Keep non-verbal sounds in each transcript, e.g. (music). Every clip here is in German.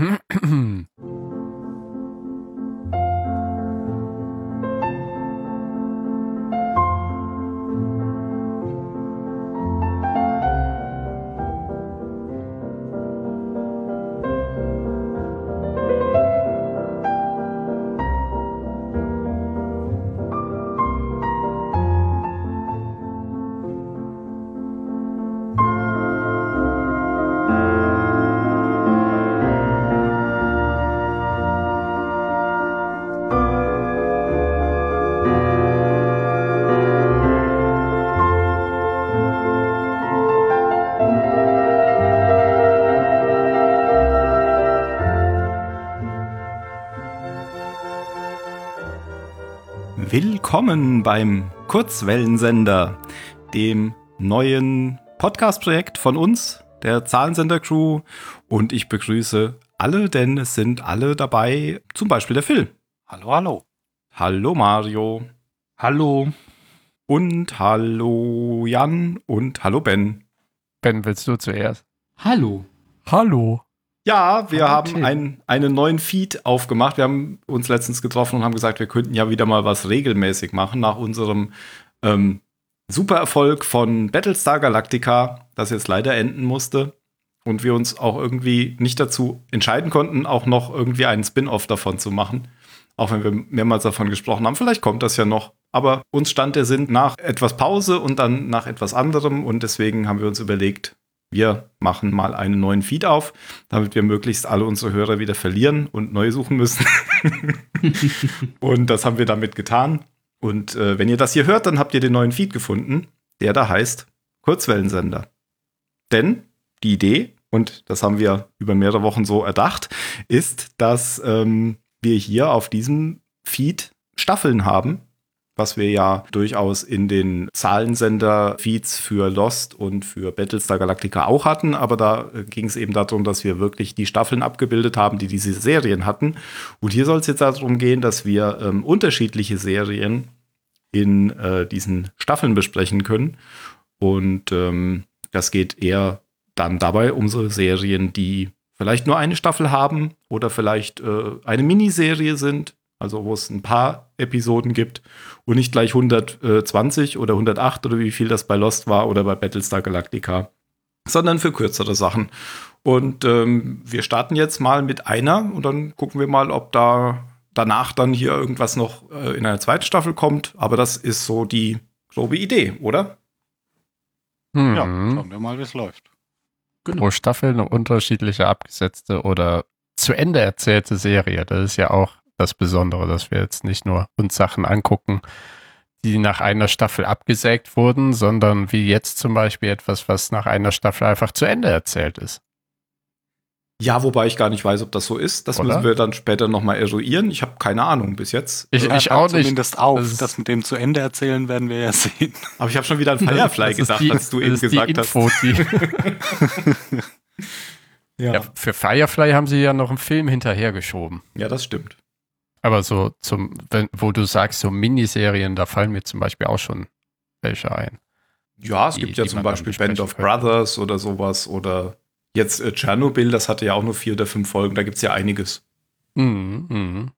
嗯 (laughs) Willkommen beim Kurzwellensender, dem neuen Podcast-Projekt von uns, der Zahlensender-Crew. Und ich begrüße alle, denn es sind alle dabei, zum Beispiel der Phil. Hallo, hallo. Hallo Mario. Hallo. Und hallo Jan und hallo Ben. Ben, willst du zuerst? Hallo. Hallo. Ja, wir haben Tim. ein, einen neuen Feed aufgemacht. Wir haben uns letztens getroffen und haben gesagt, wir könnten ja wieder mal was regelmäßig machen nach unserem ähm, Supererfolg von Battlestar Galactica, das jetzt leider enden musste. Und wir uns auch irgendwie nicht dazu entscheiden konnten, auch noch irgendwie einen Spin-off davon zu machen. Auch wenn wir mehrmals davon gesprochen haben. Vielleicht kommt das ja noch. Aber uns stand der Sinn nach etwas Pause und dann nach etwas anderem. Und deswegen haben wir uns überlegt, wir machen mal einen neuen Feed auf, damit wir möglichst alle unsere Hörer wieder verlieren und neu suchen müssen. (laughs) und das haben wir damit getan. Und äh, wenn ihr das hier hört, dann habt ihr den neuen Feed gefunden, der da heißt Kurzwellensender. Denn die Idee, und das haben wir über mehrere Wochen so erdacht, ist, dass ähm, wir hier auf diesem Feed Staffeln haben, was wir ja durchaus in den Zahlensender-Feeds für Lost und für Battlestar Galactica auch hatten, aber da äh, ging es eben darum, dass wir wirklich die Staffeln abgebildet haben, die diese Serien hatten. Und hier soll es jetzt darum gehen, dass wir ähm, unterschiedliche Serien in äh, diesen Staffeln besprechen können. Und ähm, das geht eher dann dabei um so Serien, die vielleicht nur eine Staffel haben oder vielleicht äh, eine Miniserie sind, also wo es ein paar Episoden gibt und nicht gleich 120 oder 108 oder wie viel das bei Lost war oder bei Battlestar Galactica, sondern für kürzere Sachen. Und ähm, wir starten jetzt mal mit einer und dann gucken wir mal, ob da danach dann hier irgendwas noch äh, in einer zweiten Staffel kommt. Aber das ist so die grobe Idee, oder? Hm. Ja, schauen wir mal, wie es läuft. Pro Staffel eine unterschiedliche abgesetzte oder zu Ende erzählte Serie. Das ist ja auch das Besondere, dass wir jetzt nicht nur uns Sachen angucken, die nach einer Staffel abgesägt wurden, sondern wie jetzt zum Beispiel etwas, was nach einer Staffel einfach zu Ende erzählt ist. Ja, wobei ich gar nicht weiß, ob das so ist. Das Oder? müssen wir dann später nochmal eruieren. Ich habe keine Ahnung bis jetzt. Ich, Hört ich auch nicht. Zumindest auf. Das Das, mit dem zu Ende erzählen werden wir ja sehen. Aber ich habe schon wieder an Firefly gedacht, die- als du eben gesagt Info, Die, hast. (laughs) Ja. ja, für Firefly haben sie ja noch einen Film hinterhergeschoben. ja, das stimmt. Aber so zum, wenn, wo du sagst, so Miniserien, da fallen mir zum Beispiel auch schon welche ein. Ja, es Die- gibt ja zum Beispiel Band of könnte. Brothers oder sowas oder jetzt äh, Tschernobyl, das hatte ja auch nur vier oder fünf Folgen, da gibt es ja einiges. Mhm, mhm.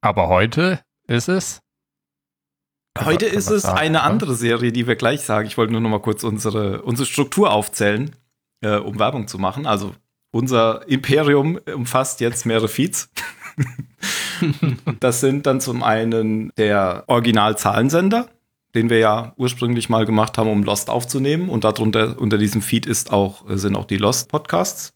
Aber heute ist es. Heute Kann man ist es sagen, eine oder? andere Serie, die wir gleich sagen. Ich wollte nur noch mal kurz unsere, unsere Struktur aufzählen, äh, um Werbung zu machen. Also unser Imperium umfasst jetzt mehrere Feeds. (laughs) (laughs) das sind dann zum einen der Original-Zahlensender, den wir ja ursprünglich mal gemacht haben, um Lost aufzunehmen. Und darunter, unter diesem Feed ist auch, sind auch die Lost-Podcasts.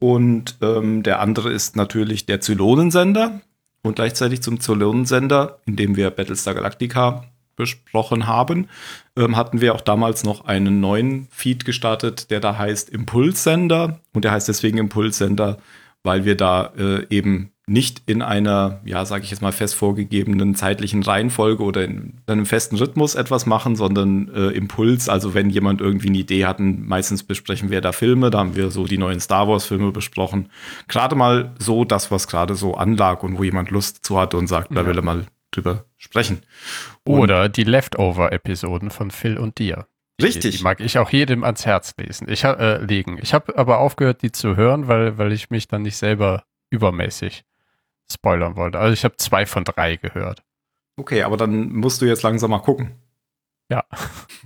Und ähm, der andere ist natürlich der Zylonensender. Und gleichzeitig zum Zylonensender, in dem wir Battlestar Galactica besprochen haben, ähm, hatten wir auch damals noch einen neuen Feed gestartet, der da heißt Impulssender. Und der heißt deswegen Impulssender, weil wir da äh, eben nicht in einer, ja, sage ich jetzt mal, fest vorgegebenen zeitlichen Reihenfolge oder in einem festen Rhythmus etwas machen, sondern äh, Impuls. Also wenn jemand irgendwie eine Idee hat, meistens besprechen wir da Filme, da haben wir so die neuen Star Wars-Filme besprochen. Gerade mal so das, was gerade so anlag und wo jemand Lust zu hatte und sagt, da Ja. will er mal drüber sprechen. Und- Oder die Leftover-Episoden von Phil und dir, Richtig. Die mag ich auch jedem ans Herz lesen. Ich äh, legen. Ich habe aber aufgehört, die zu hören, weil, weil ich mich dann nicht selber übermäßig spoilern wollte. Also ich habe zwei von drei gehört. Okay, aber dann musst du jetzt langsam mal gucken. Ja. (laughs)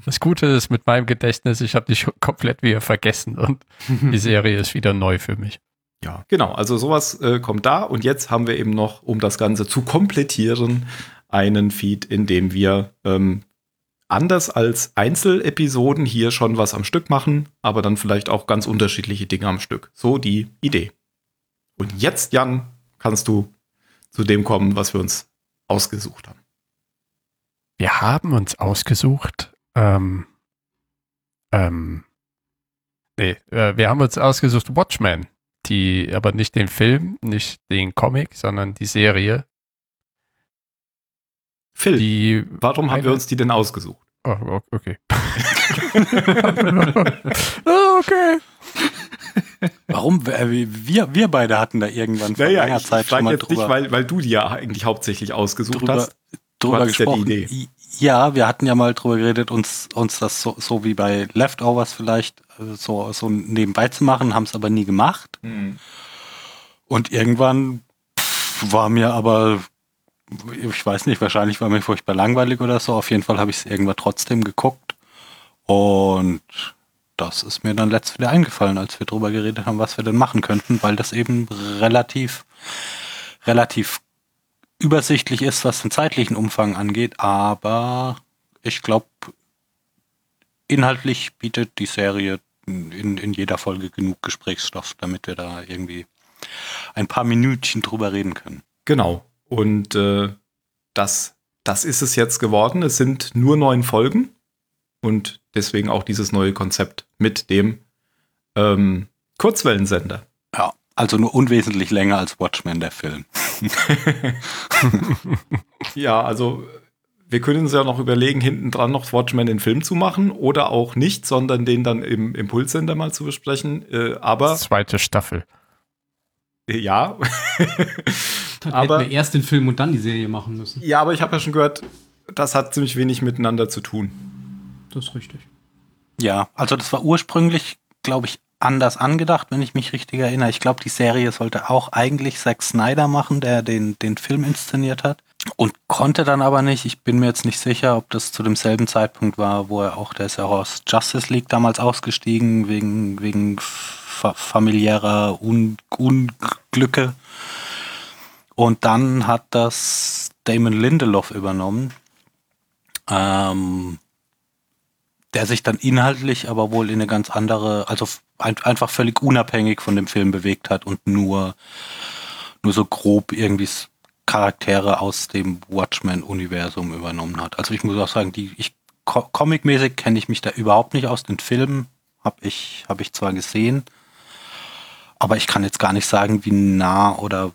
Das Gute ist mit meinem Gedächtnis, ich habe die schon komplett wieder vergessen und (laughs) die Serie ist wieder neu für mich. Ja, genau. Also sowas äh, kommt da und jetzt haben wir eben noch, um das Ganze zu komplettieren, einen Feed, in dem wir ähm, anders als Einzelepisoden hier schon was am Stück machen, aber dann vielleicht auch ganz unterschiedliche Dinge am Stück. So die Idee. Und jetzt, Jan, kannst du zu dem kommen, was wir uns ausgesucht haben. Wir haben uns ausgesucht, ähm, ähm, nee, äh, wir haben uns ausgesucht Watchmen, die, aber nicht den Film, nicht den Comic, sondern die Serie, Phil, die, warum haben wir uns die denn ausgesucht? oh, okay. (laughs) (laughs) okay. Warum? Äh, Wir, wir beide hatten da irgendwann vor langer ich Zeit schon mal jetzt drüber, nicht, weil, weil du die ja eigentlich hauptsächlich ausgesucht drüber, hast. drüber ja gesprochen. Idee. I- Ja, wir hatten ja mal drüber geredet, uns, uns das so, so wie bei Leftovers vielleicht äh, so, so nebenbei zu machen, haben es aber nie gemacht. Und irgendwann pff, war mir aber, ich weiß nicht, wahrscheinlich war mir furchtbar langweilig oder so. Auf jeden Fall habe ich es irgendwann trotzdem geguckt. Und das ist mir dann letztes wieder eingefallen, als wir drüber geredet haben, was wir denn machen könnten, weil das eben relativ, relativ übersichtlich ist, was den zeitlichen Umfang angeht. Aber ich glaube, inhaltlich bietet die Serie in, in jeder Folge genug Gesprächsstoff, damit wir da irgendwie ein paar Minütchen drüber reden können. Genau. Und äh, das, das ist es jetzt geworden. Es sind nur neun Folgen und deswegen auch dieses neue Konzept mit dem ähm, Kurzwellensender. Ja, also nur unwesentlich länger als Watchmen, der Film. (laughs) (laughs) Ja, also wir können uns ja noch überlegen, hinten dran noch Watchmen den Film zu machen oder auch nicht, sondern den dann im Impulssender mal zu besprechen. Äh, aber Zweite Staffel. äh, ja. Dann Aber- hätten wir erst den Film und dann die Serie machen müssen. ja, aber ich habe ja schon gehört, das hat ziemlich wenig miteinander zu tun. Das ist richtig. Ja, also das war ursprünglich, glaube ich, anders angedacht, wenn ich mich richtig erinnere. Ich glaube, die Serie sollte auch eigentlich Zack Snyder machen, der den, den Film inszeniert hat. Und konnte dann aber nicht. Ich bin mir jetzt nicht sicher, ob das zu demselben Zeitpunkt war, wo er auch, der ist ja aus Justice League damals ausgestiegen, wegen, wegen fa familiärer Un Unglücke. Und dann hat das Damon Lindelof übernommen. Ähm, der sich dann inhaltlich aber wohl in eine ganz andere, also ein, einfach völlig unabhängig von dem Film bewegt hat und nur, nur so grob irgendwie Charaktere aus dem Watchmen-Universum übernommen hat. Also ich muss auch sagen, die, ich, co comicmäßig kenne ich mich da überhaupt nicht aus. Den Film habe ich, hab ich zwar gesehen, aber ich kann jetzt gar nicht sagen, wie nah oder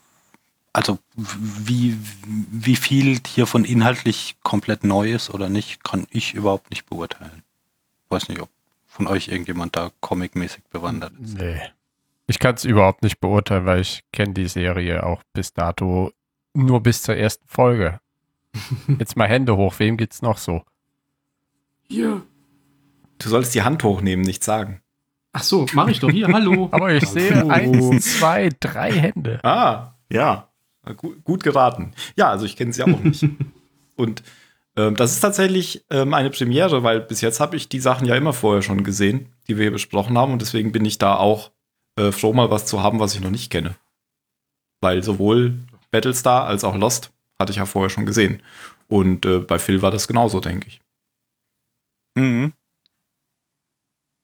also wie, wie viel hiervon inhaltlich komplett neu ist oder nicht, kann ich überhaupt nicht beurteilen. Weiß nicht, ob von euch irgendjemand da comicmäßig bewandert ist. Nee. Ich kann es überhaupt nicht beurteilen, weil ich kenne die Serie auch bis dato nur bis zur ersten Folge. (laughs) Jetzt mal Hände hoch, wem geht's noch so? Hier. Du sollst die Hand hochnehmen, nichts sagen. Ach so, mache ich doch hier. Hallo. (laughs) Aber ich sehe eins, zwei, drei Hände. Ah, ja. Gut, gut geraten. Ja, also ich kenne sie auch nicht. (laughs) Und das ist tatsächlich ähm, eine Premiere, weil bis jetzt habe ich die Sachen ja immer vorher schon gesehen, die wir hier besprochen haben. Und deswegen bin ich da auch äh, froh, mal was zu haben, was ich noch nicht kenne. Weil sowohl Battlestar als auch Lost hatte ich ja vorher schon gesehen. Und äh, bei Phil war das genauso, denke ich. Mhm.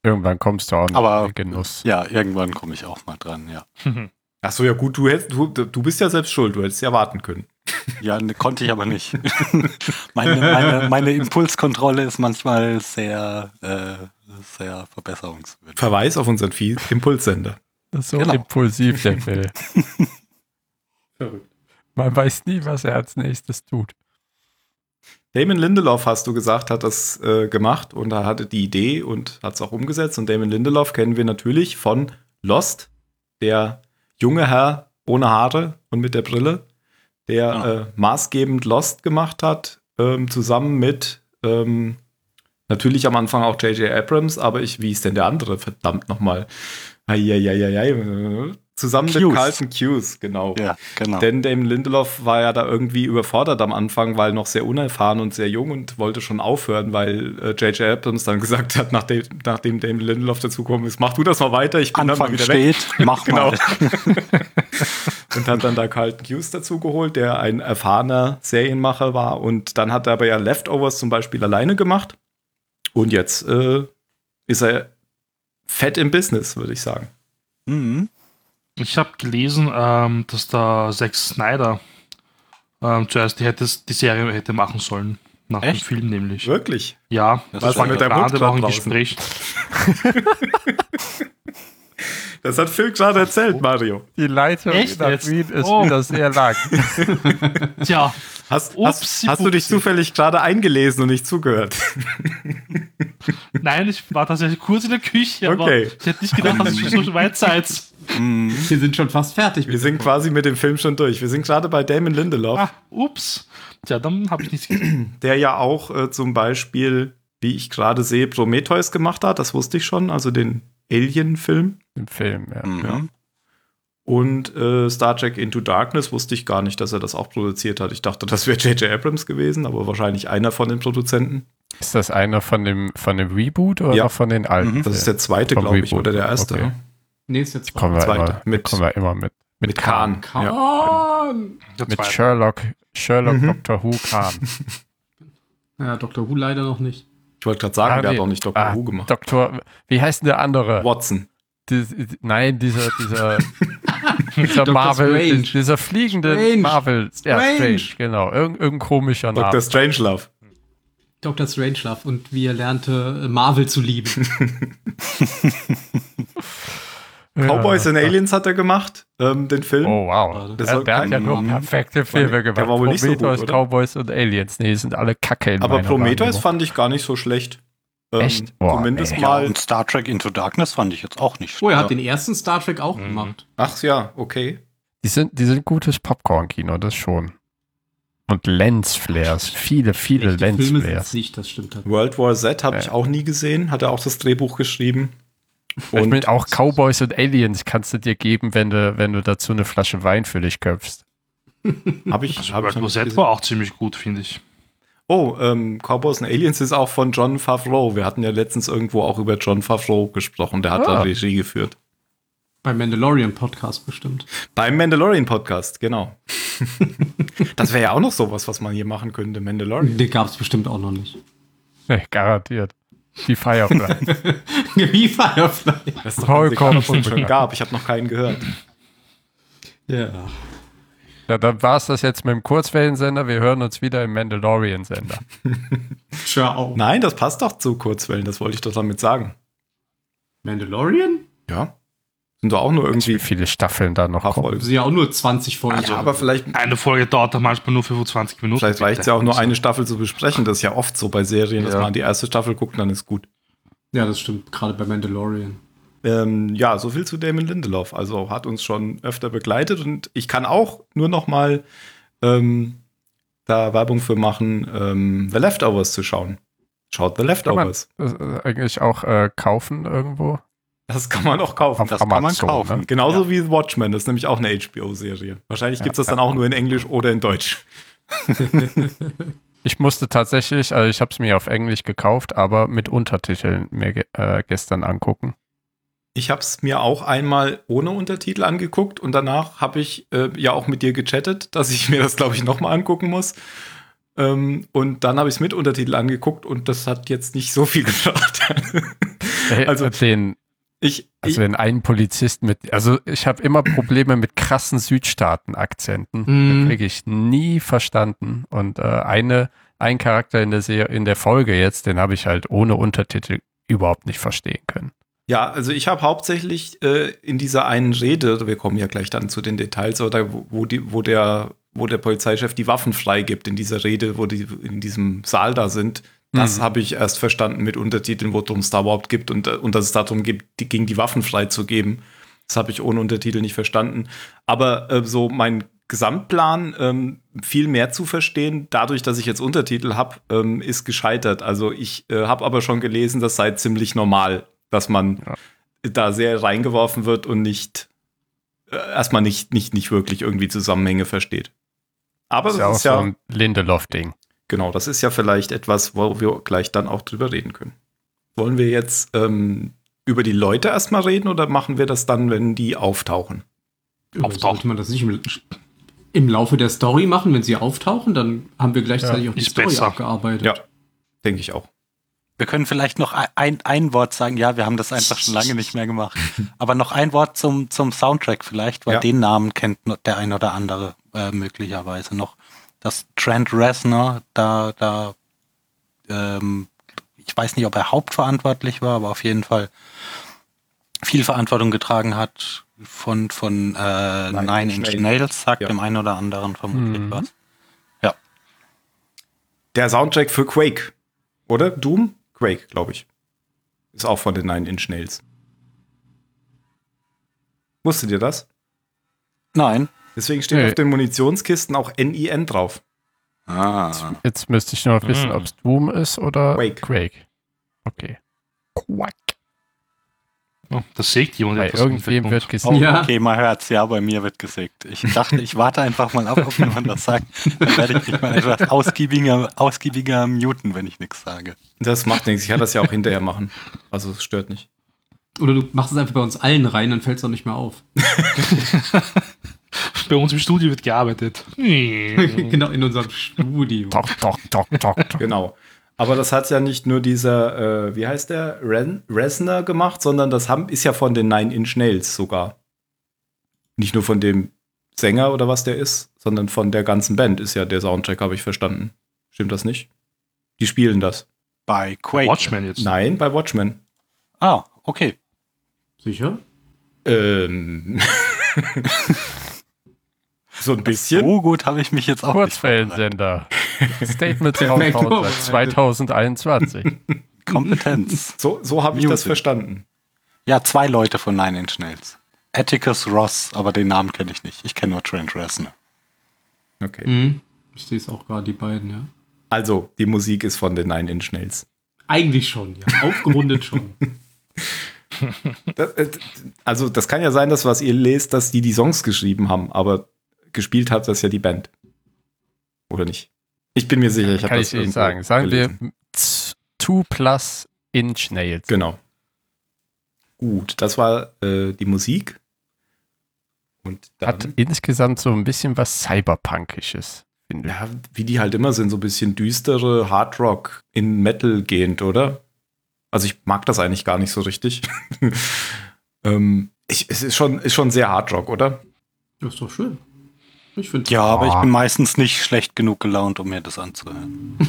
Irgendwann kommst du auch noch Aber- in den Genuss. Ja, irgendwann komme ich auch mal dran, ja. (laughs) Ach so, ja gut, du, hätt, du, du bist ja selbst schuld, du hättest ja warten können. (laughs) Ja, ne, konnte ich aber nicht. (laughs) meine, meine, meine Impulskontrolle ist manchmal sehr, äh, sehr verbesserungswürdig. Verweis auf unseren Vie- Impulssender. Das ist so Genau. impulsiv, der (laughs) Phil. Verrückt. Man weiß nie, was er als nächstes tut. Damon Lindelof, hast du gesagt, hat das äh, gemacht und er hatte die Idee und hat es auch umgesetzt. Und Damon Lindelof kennen wir natürlich von Lost, der junge Herr ohne Haare und mit der Brille, der Ja. äh, maßgebend Lost gemacht hat, ähm, zusammen mit ähm, Natürlich am Anfang auch J.J. Abrams, aber ich, wie ist denn der andere? Verdammt nochmal. Zusammen mit Hughes. Carlton Hughes, genau. Ja, genau. Denn Damon Lindelof war ja da irgendwie überfordert am Anfang, weil noch sehr unerfahren und sehr jung und wollte schon aufhören, weil äh, J.J. Abrams dann (laughs) gesagt hat, nachdem, nachdem Damon Lindelof dazugekommen ist, mach du das mal weiter, ich bin dann mal Anfang wieder weg. steht, mach (laughs) Genau. mal. (laughs) Und hat dann da Carlton Hughes dazu geholt, der ein erfahrener Serienmacher war. Und dann hat er aber ja Leftovers zum Beispiel alleine gemacht. Und jetzt äh, ist er fett im Business, würde ich sagen. Mhm. Ich habe gelesen, ähm, dass da Zack Snyder ähm, zuerst die, hätte, die Serie hätte machen sollen. Nach dem Echt? Film nämlich. Wirklich. Ja, Das war mit der der war auch. Gespräch. (laughs) Das hat Phil gerade erzählt, Mario. Die Leitung Echt nach jetzt? Wien ist Oh. wieder sehr lang. (laughs) Tja, Hast, hast, hast du dich zufällig gerade eingelesen und nicht zugehört? nein, ich war tatsächlich kurz in der Küche, aber Okay. ich hätte nicht gedacht, dass ihr schon so weit seid. Wir sind schon fast fertig. Wir sind quasi mit dem Film schon durch. Wir sind gerade bei Damon Lindelof, Ah, ups. Tja, dann habe ich nichts gesehen. (clears throat) der ja auch äh, zum Beispiel, wie ich gerade sehe, Prometheus gemacht hat. Das wusste ich schon, also den Alien-Film. Im Film, ja. Mhm. Und äh, Star Trek Into Darkness wusste ich gar nicht, dass er das auch produziert hat. Ich dachte, das wäre J.J. Abrams gewesen, aber wahrscheinlich einer von den Produzenten. Ist das einer von dem, von dem Reboot oder Ja. von den alten? Mhm. Das ist der zweite, glaube ich, oder der erste. Okay. Nee, ist jetzt kommen wir, Zweiter. immer, Mit- kommen wir immer mit. Mit, Mit Khan. Kahn. Ja. Der Mit zweite. Sherlock, Sherlock Mhm. Doctor Who Khan. (laughs) Ja, Dr. Who leider noch nicht. Ich wollte gerade sagen, Ah, der nee. hat auch nicht Doctor Ah, Who gemacht. Doktor, wie heißt denn der andere? Watson. Dies- nein, dieser, dieser, (laughs) dieser Dr. Marvel, Strange. dieser fliegende Strange. Marvel, ja, Strange. Strange, genau, Irgend, irgendein komischer Dr. Name. Strangelove. Dr. Strangelove und wie er lernte, Marvel zu lieben. (laughs) Cowboys ja. and Aliens hat er gemacht, ähm, den Film. Oh, wow. Das der, der hat ja nur perfekte Filme gemacht. der war wohl nicht so gut, Prometheus, oder? Cowboys und Aliens. Nee, die sind alle kacke in Aber Prometheus Wahrnehmung. fand ich gar nicht so schlecht. Ähm, Echt? Boah, zumindest nee. Ja, mal. und Star Trek Into Darkness fand ich jetzt auch nicht Oh, er hat schlecht. den ersten Star Trek auch Mhm. gemacht. Ach ja, okay. Die sind, die sind gutes Popcorn-Kino, das schon. Und Lensflares, viele, viele Echte Filme Lensflares. nicht, das stimmt. halt. World War Z habe Ja. ich auch nie gesehen. Hat er auch das Drehbuch geschrieben. Ich meine, Und auch Cowboys und Aliens kannst du dir geben, wenn du, wenn du dazu eine Flasche Wein für dich köpfst. habe ich, Also hab ich World War Z gesehen. war auch ziemlich gut, finde ich. Oh, ähm, Cowboys and Aliens ist auch von John Favreau. Wir hatten ja letztens irgendwo auch über John Favreau gesprochen. Der hat Ah. da Regie geführt. Beim Mandalorian Podcast bestimmt. Beim Mandalorian Podcast, genau. (laughs) das wäre ja auch noch sowas, was man hier machen könnte, Mandalorian. Den gab es bestimmt auch noch nicht. Nee, garantiert. Die Firefly. (laughs) Wie Firefly. Das ist doch Vollkommen schon gab. Ich habe noch keinen gehört. Ja. Ja, dann war es das jetzt mit dem Kurzwellensender. Wir hören uns wieder im Mandalorian-Sender. (laughs) Ciao. Nein, das passt doch zu Kurzwellen. Das wollte ich doch damit sagen. Mandalorian? Ja. Sind doch auch nur Wie irgendwie viele Staffeln da noch kommen. Sind ja auch nur 20 Folgen. Ja, aber vielleicht, Eine Folge dauert dann manchmal nur 25 Minuten. vielleicht reicht es ja auch nur eine Staffel zu besprechen. Das ist ja oft so bei Serien, dass Ja. man die erste Staffel guckt, dann ist gut. Ja, das stimmt. Gerade bei Mandalorian. Ähm, ja, so viel zu Damon Lindelof. Also hat uns schon öfter begleitet und ich kann auch nur noch mal ähm, da Werbung für machen, ähm, The Leftovers zu schauen. Schaut The Kann man Leftovers. äh, eigentlich auch äh, kaufen irgendwo? Das kann man auch kaufen. Auf das kann man Amazon, kaufen. ne? Genauso wie Watchmen, das ist nämlich auch eine HBO-Serie. Wahrscheinlich Ja, gibt es das dann auch nur in Englisch oder in Deutsch. (laughs) Ich musste tatsächlich, also ich habe es mir auf Englisch gekauft, aber mit Untertiteln mir äh, gestern angucken. Ich habe es mir auch einmal ohne Untertitel angeguckt und danach habe ich äh, ja auch mit dir gechattet, dass ich (laughs) mir das, glaube ich, nochmal angucken muss. Ähm, und dann habe ich es mit Untertitel angeguckt und das hat jetzt nicht so viel (laughs) gebracht. Äh, Also- den, ich, also wenn ein Polizist mit, also ich habe immer Probleme mit krassen Südstaaten-Akzenten. Mhm. Kriege ich nie verstanden. Und äh, eine, ein Charakter in der Serie, in der Folge jetzt, den habe ich halt ohne Untertitel überhaupt nicht verstehen können. Ja, also ich habe hauptsächlich äh, in dieser einen Rede, wir kommen ja gleich dann zu den Details, oder wo, wo, die, wo, der, wo der Polizeichef die Waffen freigibt in dieser Rede, wo die in diesem Saal da sind. Das Mhm. habe ich erst verstanden mit Untertiteln, worum es da überhaupt gibt und, äh, und dass es darum geht, die, gegen die Waffen freizugeben. Das habe ich ohne Untertitel nicht verstanden. Aber äh, so mein Gesamtplan ähm, viel mehr zu verstehen, dadurch, dass ich jetzt Untertitel habe, ähm, ist gescheitert. Also ich äh, habe aber schon gelesen, das sei ziemlich normal, dass man Ja. da sehr reingeworfen wird und nicht äh, erstmal nicht, nicht, nicht wirklich irgendwie Zusammenhänge versteht. Aber Das das ist ja auch ist ja, so ein Lindelof-Ding. genau, das ist ja vielleicht etwas, wo wir gleich dann auch drüber reden können. Wollen wir jetzt ähm, über die Leute erstmal reden oder machen wir das dann, wenn die auftauchen? Sollte man das nicht im, im Laufe der Story machen, wenn sie auftauchen? Dann haben wir gleichzeitig Ja, auch die Story besser. abgearbeitet. Ja. Denke ich auch. Wir können vielleicht noch ein, ein Wort sagen. Ja, wir haben das einfach schon lange nicht mehr gemacht. Aber noch ein Wort zum, zum Soundtrack vielleicht, weil Ja. den Namen kennt der ein oder andere äh, möglicherweise noch. Das Trent Reznor, da, da, ähm, ich weiß nicht, ob er hauptverantwortlich war, aber auf jeden Fall viel Verantwortung getragen hat von, von äh, Nine Nine Inch. Nails, sagt Ja. dem einen oder anderen vermutlich Mhm. was. Ja. Der Soundtrack für Quake, oder? Doom? Quake, glaube ich. Ist auch von den Nine Inch Nails. Wusstet ihr das? Nein. Deswegen steht Nee. auf den Munitionskisten auch NIN drauf. Ah. Jetzt müsste ich nur noch wissen, Mhm. ob es Doom ist oder Quake. Quake. Okay. Quack. Oh, das sägt jemand Bei irgendwem wird Hintergrund. Oh. Ja. okay, man hört's. Ja, bei mir wird gesägt. Ich dachte, ich warte einfach mal ab, ob jemand das sagt. Dann werde ich mich mal etwas ausgiebiger, ausgiebiger muten, wenn ich nichts sage. Das macht nichts. Ich kann das ja auch hinterher machen. Also es stört nicht. Oder du machst es einfach bei uns allen rein, dann fällt es auch nicht mehr auf. (laughs) Bei uns im Studio wird gearbeitet. (laughs) genau, in unserem Studio. Doch, doch, doch, doch, doch. Genau. Aber das hat ja nicht nur dieser, äh, wie heißt der, Ren Resner gemacht, sondern das haben, ist ja von den Nine Inch Nails sogar. Nicht nur von dem Sänger oder was der ist, sondern von der ganzen Band ist ja der Soundtrack, habe ich verstanden. Stimmt das nicht? Die spielen das. Bei Quake. Watchmen jetzt. Nein, bei Watchmen. Ah, okay. Sicher? Ähm. (laughs) so ein bisschen. So gut habe ich mich jetzt auch. Kurzwellensender. Statements raushauen seit vorbereitet. 2021. Kompetenz. So, so habe ich das verstanden. Ja, zwei Leute von Nine Inch Nails. Atticus Ross, aber den Namen kenne ich nicht. Ich kenne nur Trent Reznor. Okay. Mhm. Ich sehe es auch gerade, die beiden, ja. Also, die Musik ist von den Nine Inch Nails. Eigentlich schon, ja. Aufgerundet schon. (laughs) Das, äh, also, das kann ja sein, dass was ihr lest, dass die die Songs geschrieben haben, aber gespielt hat das ja die Band. Oder nicht? Ich bin mir sicher, ich habe Kann das ich nicht sagen. Sagen gelesen. wir 2 plus Inch Nails. Genau. Gut, das war äh, die Musik. Und dann, Hat insgesamt so ein bisschen was Cyberpunkisches, finde ich. ja, wie die halt immer sind, so ein bisschen düstere Hardrock in Metal gehend, oder? Also ich mag das eigentlich gar nicht so richtig. (laughs) ähm, ich, es ist schon, ist schon sehr Hardrock, oder? Das ist doch schön. Ich finde Ja, aber ich Ah. bin meistens nicht schlecht genug gelaunt, um mir das anzuhören. (laughs)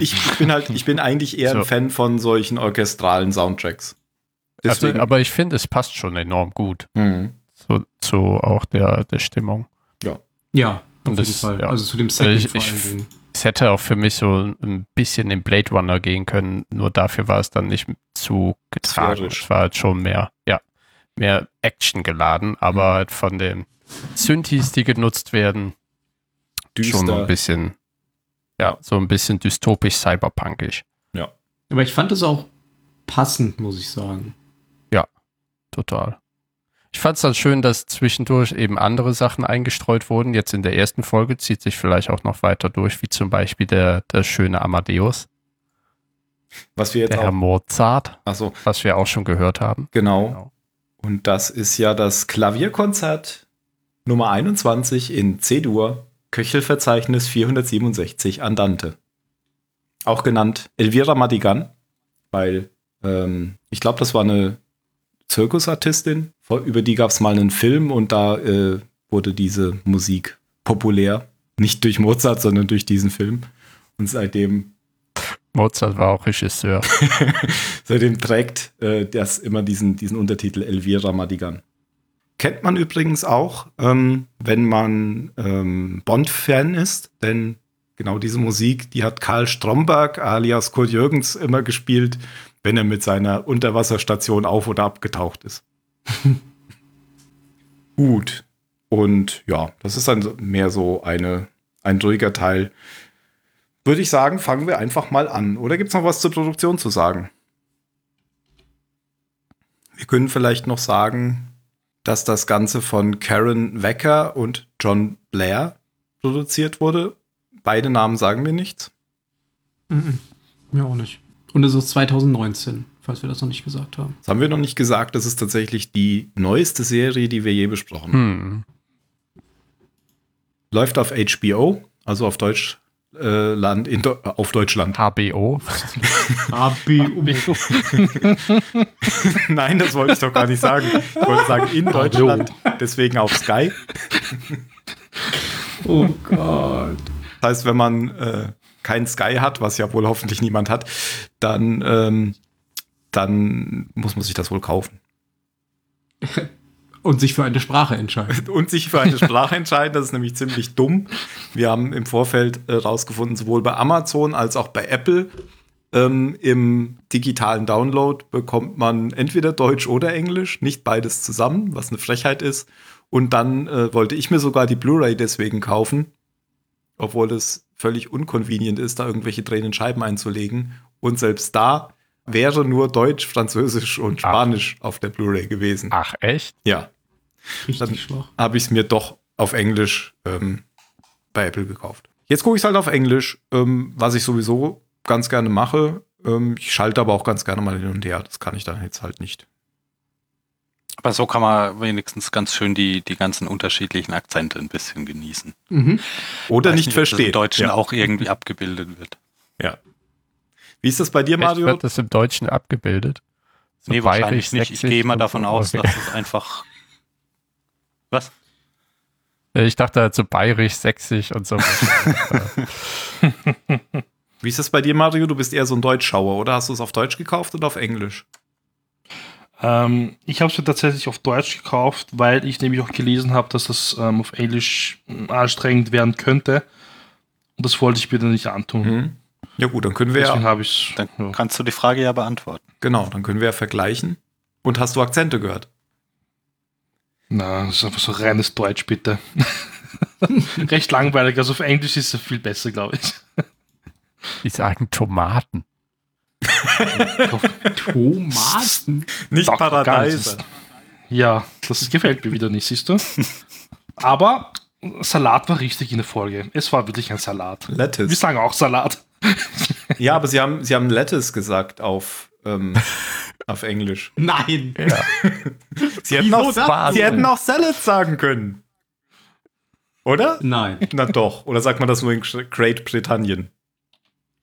Ich, bin halt, ich bin eigentlich eher ein So. Fan von solchen orchestralen Soundtracks. Also, aber ich finde, es passt schon enorm gut Mhm. zu, zu auch der, der Stimmung. Ja, auf Und jeden das- Fall. ja. Also zu dem Setting Ich- vor ich- allen Dingen. Es hätte auch für mich so ein bisschen in Blade Runner gehen können, nur dafür war es dann nicht zu getragen. Sphärisch. Es war halt schon mehr, ja, mehr Action geladen, aber halt von den Synthes, die genutzt werden, schon so ein bisschen, ja, so ein bisschen dystopisch cyberpunkisch. Aber ich fand es auch passend, muss ich sagen. Total. Ich fand es dann schön, dass zwischendurch eben andere Sachen eingestreut wurden. Jetzt in der ersten Folge zieht sich vielleicht auch noch weiter durch, wie zum Beispiel der, der schöne Amadeus, Was wir jetzt der Herr auch. Mozart, Achso, was wir auch schon gehört haben. genau. Genau. Und das ist ja das Klavierkonzert Nummer 21 in C-Dur, Köchelverzeichnis 467 Andante. Auch genannt Elvira Madigan, weil ähm, ich glaube, das war eine Zirkusartistin. Über die gab es mal einen Film und da äh, wurde diese Musik populär. Nicht durch Mozart, sondern durch diesen Film. Und seitdem Mozart war auch Regisseur. (laughs) Seitdem trägt äh, das immer diesen, diesen Untertitel Elvira Madigan. Kennt man übrigens auch, ähm, wenn man ähm, Bond-Fan ist, denn genau diese Musik, die hat Karl Stromberg alias Kurt Jürgens immer gespielt, wenn er mit seiner Unterwasserstation auf- oder abgetaucht ist. (laughs) Gut. Und ja, das ist dann mehr so eine, ein ruhiger Teil. Würde ich sagen, fangen wir einfach mal an. Oder gibt es noch was zur Produktion zu sagen? Wir können vielleicht noch sagen, dass das Ganze von Karen Wecker und John Blair produziert wurde. Beide Namen sagen mir nichts. Mhm. Mir auch nicht. Und es ist 2019, falls wir das noch nicht gesagt haben. Das haben wir noch nicht gesagt. Das ist tatsächlich die neueste Serie, die wir je besprochen haben. Hm. Läuft auf HBO, also auf Deutsch. Äh, Land in auf Deutschland. HBO. HBU. (laughs) Nein, das wollte ich doch gar nicht sagen. Ich wollte sagen in Deutschland, deswegen auf Sky. (laughs) Oh Gott. Das heißt, wenn man äh, kein Sky hat, was ja wohl hoffentlich niemand hat, dann, ähm, dann muss man sich das wohl kaufen. (laughs) Und sich für eine Sprache entscheiden. (laughs) Und sich für eine Sprache entscheiden, das ist nämlich ziemlich dumm. Wir haben im Vorfeld äh, rausgefunden, sowohl bei Amazon als auch bei Apple, ähm, im digitalen Download bekommt man entweder Deutsch oder Englisch, nicht beides zusammen, was eine Frechheit ist. Und dann äh, wollte ich mir sogar die Blu-ray deswegen kaufen, obwohl es völlig unconvenient ist, da irgendwelche drehenden Scheiben einzulegen. Und selbst da wäre nur Deutsch, Französisch und Ach. Spanisch auf der Blu-ray gewesen. Ach, echt? Ja, Richtig Dann- schwach. habe ich es mir doch auf Englisch ähm, bei Apple gekauft. Jetzt gucke ich es halt auf Englisch, ähm, was ich sowieso ganz gerne mache. Ähm, ich schalte aber auch ganz gerne mal hin und her. Das kann ich dann jetzt halt nicht. Aber so kann man wenigstens ganz schön die, die ganzen unterschiedlichen Akzente ein bisschen genießen. Mhm. Oder Weiß nicht ob das verstehen. Im Deutschen ja. auch irgendwie abgebildet wird. ja. Wie ist das bei dir, Echt, Mario? wird das im Deutschen abgebildet? So nee, wahrscheinlich nicht. Ich gehe mal davon aus, Okay. dass es einfach. Was? Äh, Ich dachte halt so bayerisch, sächsisch und so. (laughs) Wie ist das bei dir, Mario? Du bist eher so ein Deutschschauer, oder? Hast du es auf Deutsch gekauft oder auf Englisch? Ähm, ich habe es mir tatsächlich auf Deutsch gekauft, weil ich nämlich auch gelesen habe, dass das ähm, auf Englisch ähm, anstrengend werden könnte. Und das wollte ich mir dann nicht antun. Mhm. Ja gut, dann können wir Deswegen ja, Dann ja. kannst du die Frage ja beantworten. genau, dann können wir ja vergleichen. Und hast du Akzente gehört? Na, das ist einfach so reines Deutsch, bitte. (laughs) Recht langweilig. Also auf Englisch ist es viel besser, glaube ich. Die sagen Tomaten. Tomaten. Nicht Doch, nicht. Ja, das gefällt mir wieder nicht, siehst du? Aber Salat war richtig in der Folge. Es war wirklich ein Salat. Wir Lettuce. sagen auch Salat. Ja, aber sie haben, sie haben Lettuce gesagt auf, ähm, (laughs) auf Englisch. Nein. Ja. (laughs) Sie hätten, auch, sie hätten auch Salad sagen können. Oder? Nein. Na doch. Oder sagt man das nur in Great Britannien?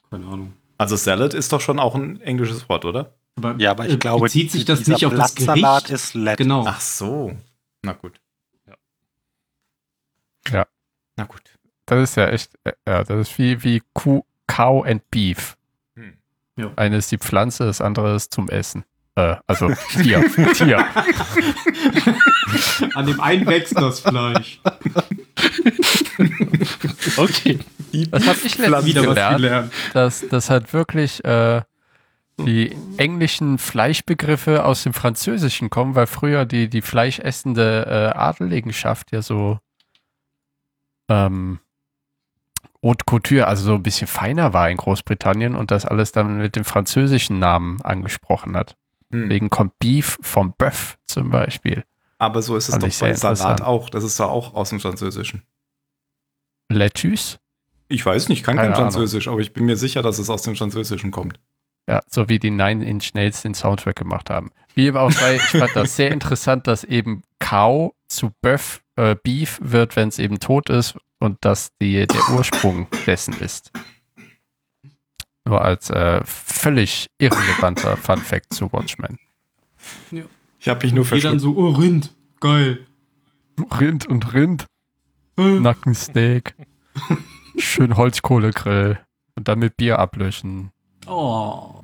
Keine Ahnung. Also Salad ist doch schon auch ein englisches Wort, oder? Aber, Ja, aber ich äh, glaube, bezieht sich das nicht auf das Gericht? ist Lettuce. Genau. Ach so. Na gut. Ja. Ja. Na gut. Das ist ja echt, äh, ja, das ist wie, wie Kuh, Cow and Beef. Ja. Eine ist die Pflanze, das andere ist zum Essen. Äh, also Tier, (laughs) Tier. An dem einen wächst das Fleisch. Okay. Das habe ich letztens Wieder gelernt, gelernt. dass das halt wirklich äh, die englischen Fleischbegriffe aus dem Französischen kommen, weil früher die, die fleischessende äh, Adeligenschaft ja so ähm, Haute Couture, also so ein bisschen feiner war in Großbritannien und das alles dann mit dem französischen Namen angesprochen hat. Hm. Deswegen kommt Beef vom Bœuf zum Beispiel. Aber so ist es Fand doch ich bei Salat auch. Das ist doch auch aus dem Französischen. Lettuce? Ich weiß nicht, kann kein Keine Ahnung. Französisch, aber ich bin mir sicher, dass es aus dem Französischen kommt. Ja, so wie die Nine Inch Nails den Soundtrack gemacht haben. Wie aber auch sei, ich fand das (laughs) sehr interessant, dass eben Cow zu Bœuf, äh, Beef wird, wenn es eben tot ist und das die, der Ursprung dessen ist. Nur als äh, völlig irrelevanter Fun Fact zu Watchmen. Ich habe mich nur Die dann so, oh, Rind. Geil. Rind und Rind, Äh, Nackensteak, schön Holzkohlegrill und dann mit Bier ablöschen. Oh,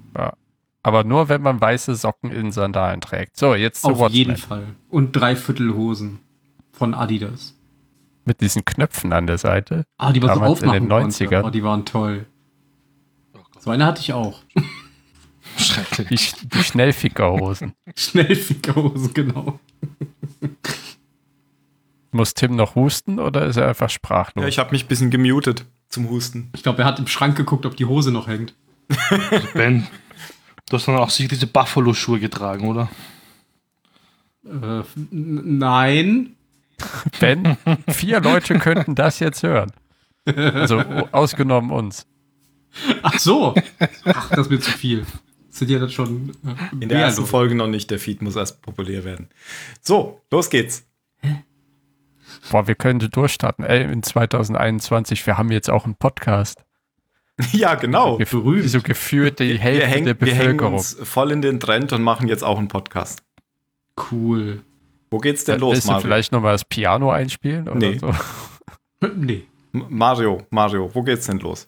Aber nur, wenn man weiße Socken in Sandalen trägt. So, jetzt zu auf Watchmen. jeden Fall. Und Dreiviertelhosen von Adidas. Mit diesen Knöpfen an der Seite. Ah, die man so Damals in aufmachen den konnte. 90ern. Oh, die waren toll. So eine hatte ich auch. Schrecklich. Die, die Schnellfickerhosen. (laughs) Schnellfickerhosen, genau. Muss Tim noch husten oder ist er einfach sprachlos? Ja, ich habe mich ein bisschen gemutet zum Husten. Ich glaube, er hat im Schrank geguckt, ob die Hose noch hängt. Also (laughs) ben, du hast dann auch sicher diese Buffalo-Schuhe getragen, oder? Äh, nein. (laughs) Ben, vier Leute könnten das jetzt hören. Also ausgenommen uns. Ach so. Ach, das wird zu viel. Das sind ja dann schon. Äh, In der ersten Leute. Folge noch nicht. Der Feed muss erst populär werden. So, los geht's. Boah, wir können durchstarten. Ey, in 2021, wir haben jetzt auch einen Podcast. (laughs) ja, genau. Gef berühmt. So gefühlt die Wir Hälfte hängen, der wir hängen Bevölkerung. uns voll in den Trend und machen jetzt auch einen Podcast. Cool. Wo geht's denn los, Willst du Mario? vielleicht nochmal das Piano einspielen? Oder Nee. so? (laughs) Nee. Mario, Mario, wo geht's denn los?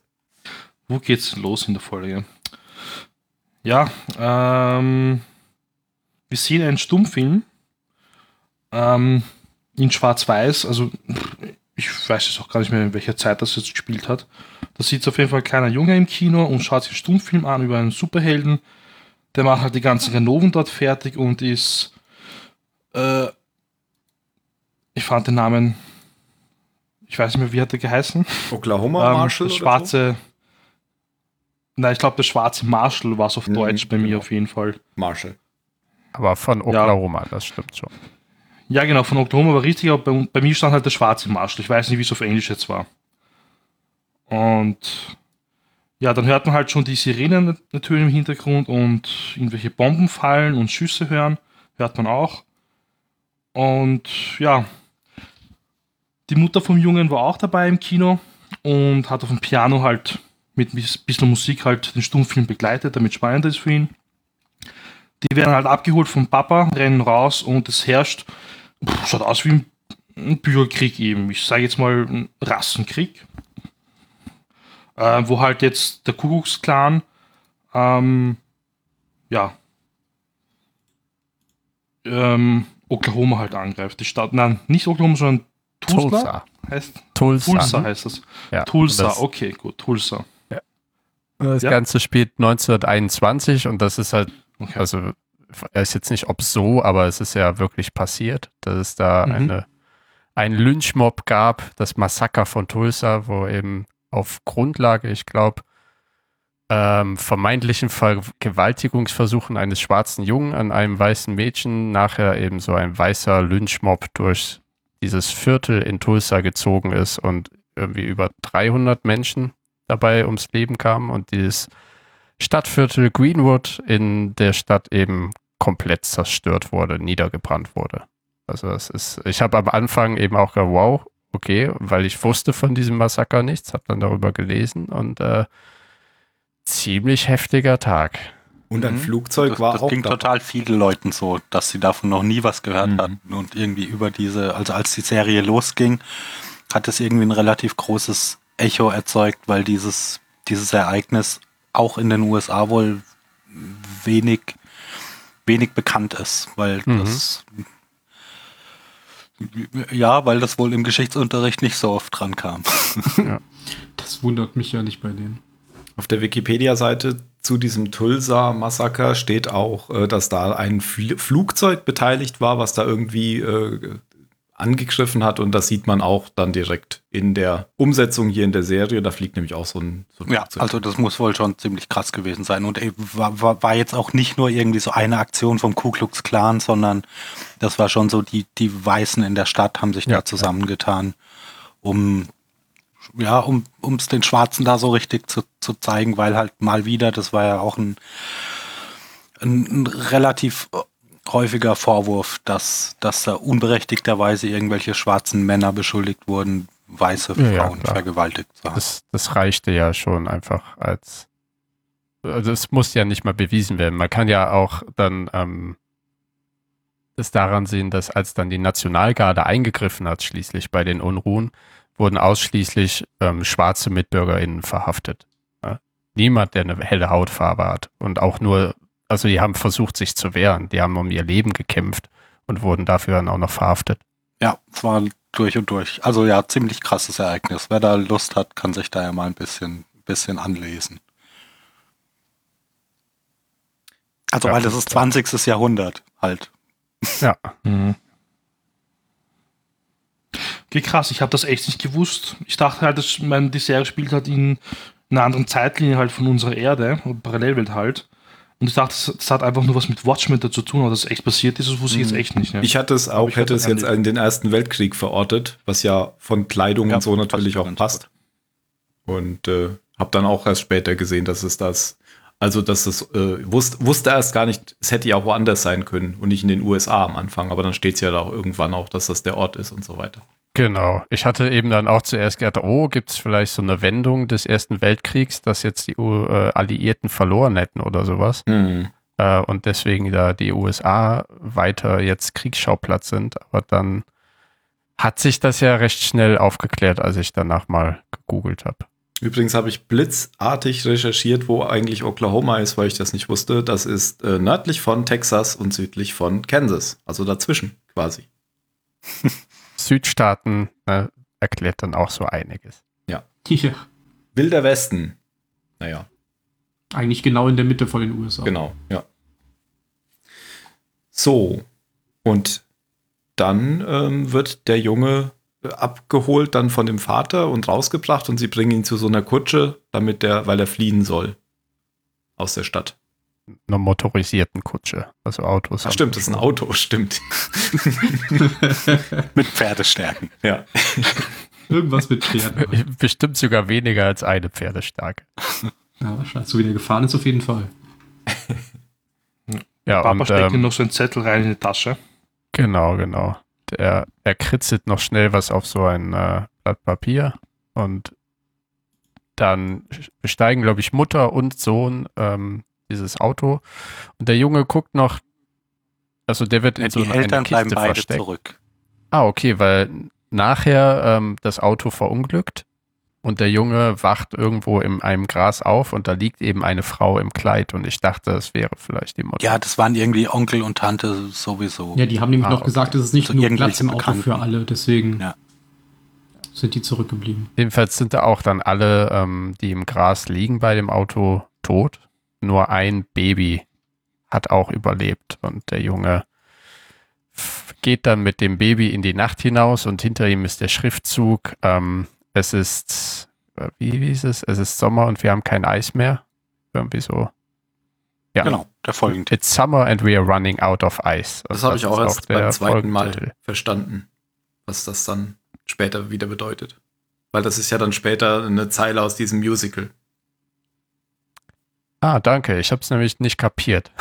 Wo geht's los in der Folge? Ja, ähm, wir sehen einen Stummfilm ähm, in Schwarz-Weiß. Also, ich weiß jetzt auch gar nicht mehr, in welcher Zeit das jetzt gespielt hat. Da sitzt auf jeden Fall ein kleiner Junge im Kino und schaut sich einen Stummfilm an über einen Superhelden. Der macht halt die ganzen Ganoven dort fertig und ist. Äh, ich fand den Namen. Ich weiß nicht mehr, wie hat der geheißen? Oklahoma Ähm, Marshall? das schwarze. Nein, ich glaube, der schwarze Marshall war es auf Mhm, Deutsch bei mir genau. auf jeden Fall. So? Marshall. Aber von Oklahoma, das stimmt schon. Ja, genau, von Oklahoma war richtig, aber bei, bei mir stand halt der schwarze Marshall. Ich weiß nicht, wie es auf Englisch jetzt war. Und ja, dann hört man halt schon die Sirenen natürlich im Hintergrund und irgendwelche Bomben fallen und Schüsse hören. Hört man auch. Und ja, die Mutter vom Jungen war auch dabei im Kino und hat auf dem Piano halt mit ein bisschen Musik halt den Stummfilm begleitet, damit spannend ist für ihn. Die werden halt abgeholt vom Papa, rennen raus und es herrscht, pff, schaut aus wie ein, Bürgerkrieg eben. Ich sage jetzt mal ein Rassenkrieg. Äh, wo halt jetzt der Kuckucksklan, ähm, ja, ähm, Oklahoma halt angreift. Die Stadt, nein, nicht Oklahoma, sondern Tulsa, Tulsa. heißt Tulsa. Tulsa heißt das. Ja, Tulsa, okay, gut, Tulsa. das ja. Ganze spielt 1921 und das ist halt, Okay. also ich weiß jetzt nicht, ob so, aber es ist ja wirklich passiert, dass es da Mhm. eine, ein Lynchmob gab, das Massaker von Tulsa, wo eben auf Grundlage, ich glaube, ähm, vermeintlichen Vergewaltigungsversuchen eines schwarzen Jungen an einem weißen Mädchen nachher eben so ein weißer Lynchmob durch dieses Viertel in Tulsa gezogen ist und irgendwie über 300 Menschen dabei ums Leben kamen und dieses Stadtviertel Greenwood in der Stadt eben komplett zerstört wurde, niedergebrannt wurde. Also es ist, ich habe am Anfang eben auch gedacht, wow, okay, weil ich wusste von diesem Massaker nichts, habe dann darüber gelesen und äh, ziemlich heftiger Tag. Und ein Mhm. Flugzeug das, war das auch ging da. total vielen Leuten so, dass sie davon noch nie was gehört Mhm. hatten. Und irgendwie über diese, also als die Serie losging, hat es irgendwie ein relativ großes Echo erzeugt, weil dieses, dieses Ereignis auch in den USA wohl wenig, wenig bekannt ist, weil Mhm. das ja, weil das wohl im Geschichtsunterricht nicht so oft dran kam. (laughs) Das wundert mich ja nicht bei denen. Auf der Wikipedia-Seite zu diesem Tulsa-Massaker steht auch, äh, dass da ein Fl Flugzeug beteiligt war, was da irgendwie äh, angegriffen hat. Und das sieht man auch dann direkt in der Umsetzung hier in der Serie. Da fliegt nämlich auch so ein, so ein Ja, Flugzeug. also das muss wohl schon ziemlich krass gewesen sein. Und war, war, war jetzt auch nicht nur irgendwie so eine Aktion vom Ku Klux Klan, sondern das war schon so, die, die Weißen in der Stadt haben sich Ja, da zusammengetan, um ja, um es den Schwarzen da so richtig zu, zu zeigen, weil halt mal wieder, das war ja auch ein, ein, ein relativ häufiger Vorwurf, dass, dass da unberechtigterweise irgendwelche schwarzen Männer beschuldigt wurden, weiße Ja, ja, Frauen klar. vergewaltigt zu haben. Das, das reichte ja schon einfach als. Also es muss ja nicht mal bewiesen werden. Man kann ja auch dann ähm, das daran sehen, dass als dann die Nationalgarde eingegriffen hat, schließlich bei den Unruhen, wurden ausschließlich ähm, schwarze MitbürgerInnen verhaftet. Ja? Niemand, der eine helle Hautfarbe hat. Und auch nur, also die haben versucht, sich zu wehren. Die haben um ihr Leben gekämpft und wurden dafür dann auch noch verhaftet. Ja, es war durch und durch. Also ja, ziemlich krasses Ereignis. Wer da Lust hat, kann sich da ja mal ein bisschen, bisschen anlesen. Also, Ja, weil das ist 20. Jahrhundert halt. Ja, Mhm. Okay, krass, ich habe das echt nicht gewusst. Ich dachte halt, dass mein, die Serie spielt halt in einer anderen Zeitlinie halt von unserer Erde, Parallelwelt halt. Und ich dachte, das, das, hat einfach nur was mit Watchmen zu tun, aber dass es echt passiert ist, das wusste ich jetzt echt nicht. Ne? Ich hatte es auch, hätte es jetzt in den Ersten Weltkrieg verortet, was ja von Kleidung ja, und so natürlich auch passt. Und äh, habe dann auch erst später gesehen, dass es das, also dass es, äh, wusste, wusste erst gar nicht, es hätte ja auch woanders sein können und nicht in den USA am Anfang, aber dann steht es ja da auch irgendwann auch, dass das der Ort ist und so weiter. Genau. Ich hatte eben dann auch zuerst gedacht, oh, gibt es vielleicht so eine Wendung des Ersten Weltkriegs, dass jetzt die äh, Alliierten verloren hätten oder sowas. Mhm. Äh, und deswegen da die USA weiter jetzt Kriegsschauplatz sind. Aber dann hat sich das ja recht schnell aufgeklärt, als ich danach mal gegoogelt habe. Übrigens habe ich blitzartig recherchiert, wo eigentlich Oklahoma ist, weil ich das nicht wusste. Das ist äh, nördlich von Texas und südlich von Kansas. Also dazwischen quasi. (laughs) Südstaaten ne, erklärt dann auch so einiges. Ja. ja. Wilder Westen. Naja. Eigentlich genau in der Mitte von den USA. Genau, ja. So. Und dann ähm, wird der Junge abgeholt dann von dem Vater und rausgebracht und sie bringen ihn zu so einer Kutsche, damit der, weil er fliehen soll aus der Stadt einer motorisierten Kutsche. Also Autos. Ach, stimmt, das ist ein Auto, (laughs) stimmt. (laughs) mit Pferdestärken. Ja. (laughs) Irgendwas mit Pferden. Bestimmt sogar weniger als eine Pferdestärke. Ja, wahrscheinlich. So wie der gefahren ist, auf jeden Fall. ja, Papa und, steckt ähm, noch so einen Zettel rein in die Tasche. Genau, genau. Der, er kritzelt noch schnell was auf so ein äh, Blatt Papier und dann besteigen, glaube ich, Mutter und Sohn ähm, dieses Auto. Und der Junge guckt noch, also der wird in ja, so die Eltern Kiste bleiben beide versteckt. zurück. Ah, okay, weil nachher ähm, das Auto verunglückt und der Junge wacht irgendwo in einem Gras auf und da liegt eben eine Frau im Kleid und ich dachte, das wäre vielleicht die Mutter. Ja, das waren irgendwie Onkel und Tante sowieso. Ja, die haben nämlich ah, noch okay. gesagt, es ist nicht also nur Platz im Auto für alle, deswegen ja. sind die zurückgeblieben. Jedenfalls sind da auch dann alle, ähm, die im Gras liegen bei dem Auto, tot nur ein Baby hat auch überlebt und der Junge geht dann mit dem Baby in die Nacht hinaus und hinter ihm ist der Schriftzug, ähm, es ist, äh, wie hieß es, es ist Sommer und wir haben kein Eis mehr. Irgendwie so. Ja. Genau, der folgende. It's summer and we are running out of ice. Also das habe ich auch erst beim zweiten Mal verstanden, was das dann später wieder bedeutet. Weil das ist ja dann später eine Zeile aus diesem Musical. Ah, danke. Ich habe es nämlich nicht kapiert.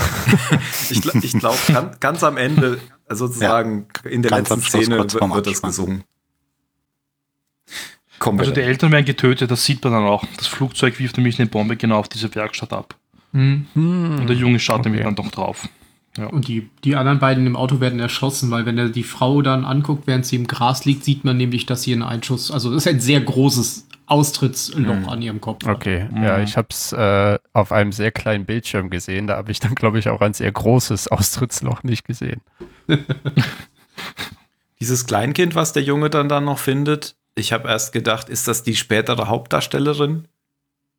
(laughs) ich ich glaube, ganz, ganz, am Ende, also sozusagen ja, in der letzten Szene, wird, wird das gesungen. Kommen also die Eltern werden getötet, das sieht man dann auch. Das Flugzeug wirft nämlich eine Bombe genau auf diese Werkstatt ab. Mhm. Und der Junge schaut okay. nämlich dann doch drauf. Ja. Und die, die anderen beiden im Auto werden erschossen, weil wenn er die Frau dann anguckt, während sie im Gras liegt, sieht man nämlich, dass sie einen Einschuss, also das ist ein sehr großes Austrittsloch mhm. an ihrem Kopf. Okay, mhm. ja, ich habe es äh, auf einem sehr kleinen Bildschirm gesehen. Da habe ich dann, glaube ich, auch ein sehr großes Austrittsloch nicht gesehen. (laughs) Dieses Kleinkind, was der Junge dann dann noch findet, ich habe erst gedacht, ist das die spätere Hauptdarstellerin?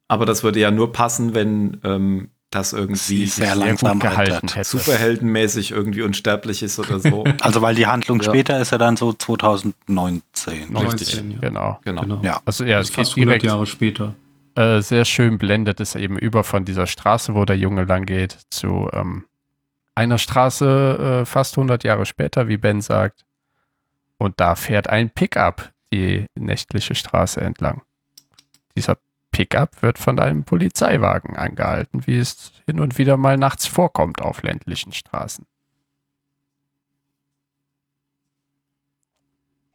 Aber das würde ja nur passen, wenn ähm, das irgendwie sehr langsam gehalten hätte. Superheldenmäßig irgendwie unsterblich ist oder so. (laughs) Also weil die Handlung ja. später ist ja dann so 2019. 19, Richtig, ja. genau. genau. genau. Ja. Also ja, es fast 100 Jahre später. Äh, sehr schön blendet es eben über von dieser Straße, wo der Junge lang geht, zu ähm, einer Straße äh, fast 100 Jahre später, wie Ben sagt. Und da fährt ein Pickup die nächtliche Straße entlang. Dieser Pickup wird von einem Polizeiwagen angehalten, wie es hin und wieder mal nachts vorkommt auf ländlichen Straßen.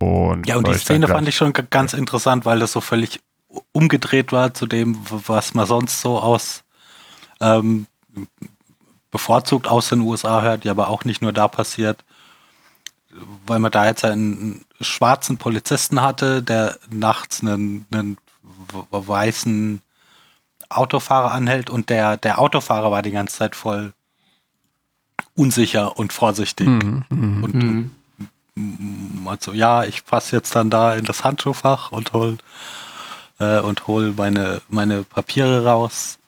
Und ja, und die Szene fand ich schon ganz interessant, weil das so völlig umgedreht war zu dem, was man sonst so aus ähm, bevorzugt aus den USA hört, ja aber auch nicht nur da passiert, weil man da jetzt einen schwarzen Polizisten hatte, der nachts einen, einen weißen Autofahrer anhält und der, der Autofahrer war die ganze Zeit voll unsicher und vorsichtig. Mhm, mh, und mhm. also ja, ich passe jetzt dann da in das Handschuhfach und hol äh, und hol meine, meine Papiere raus.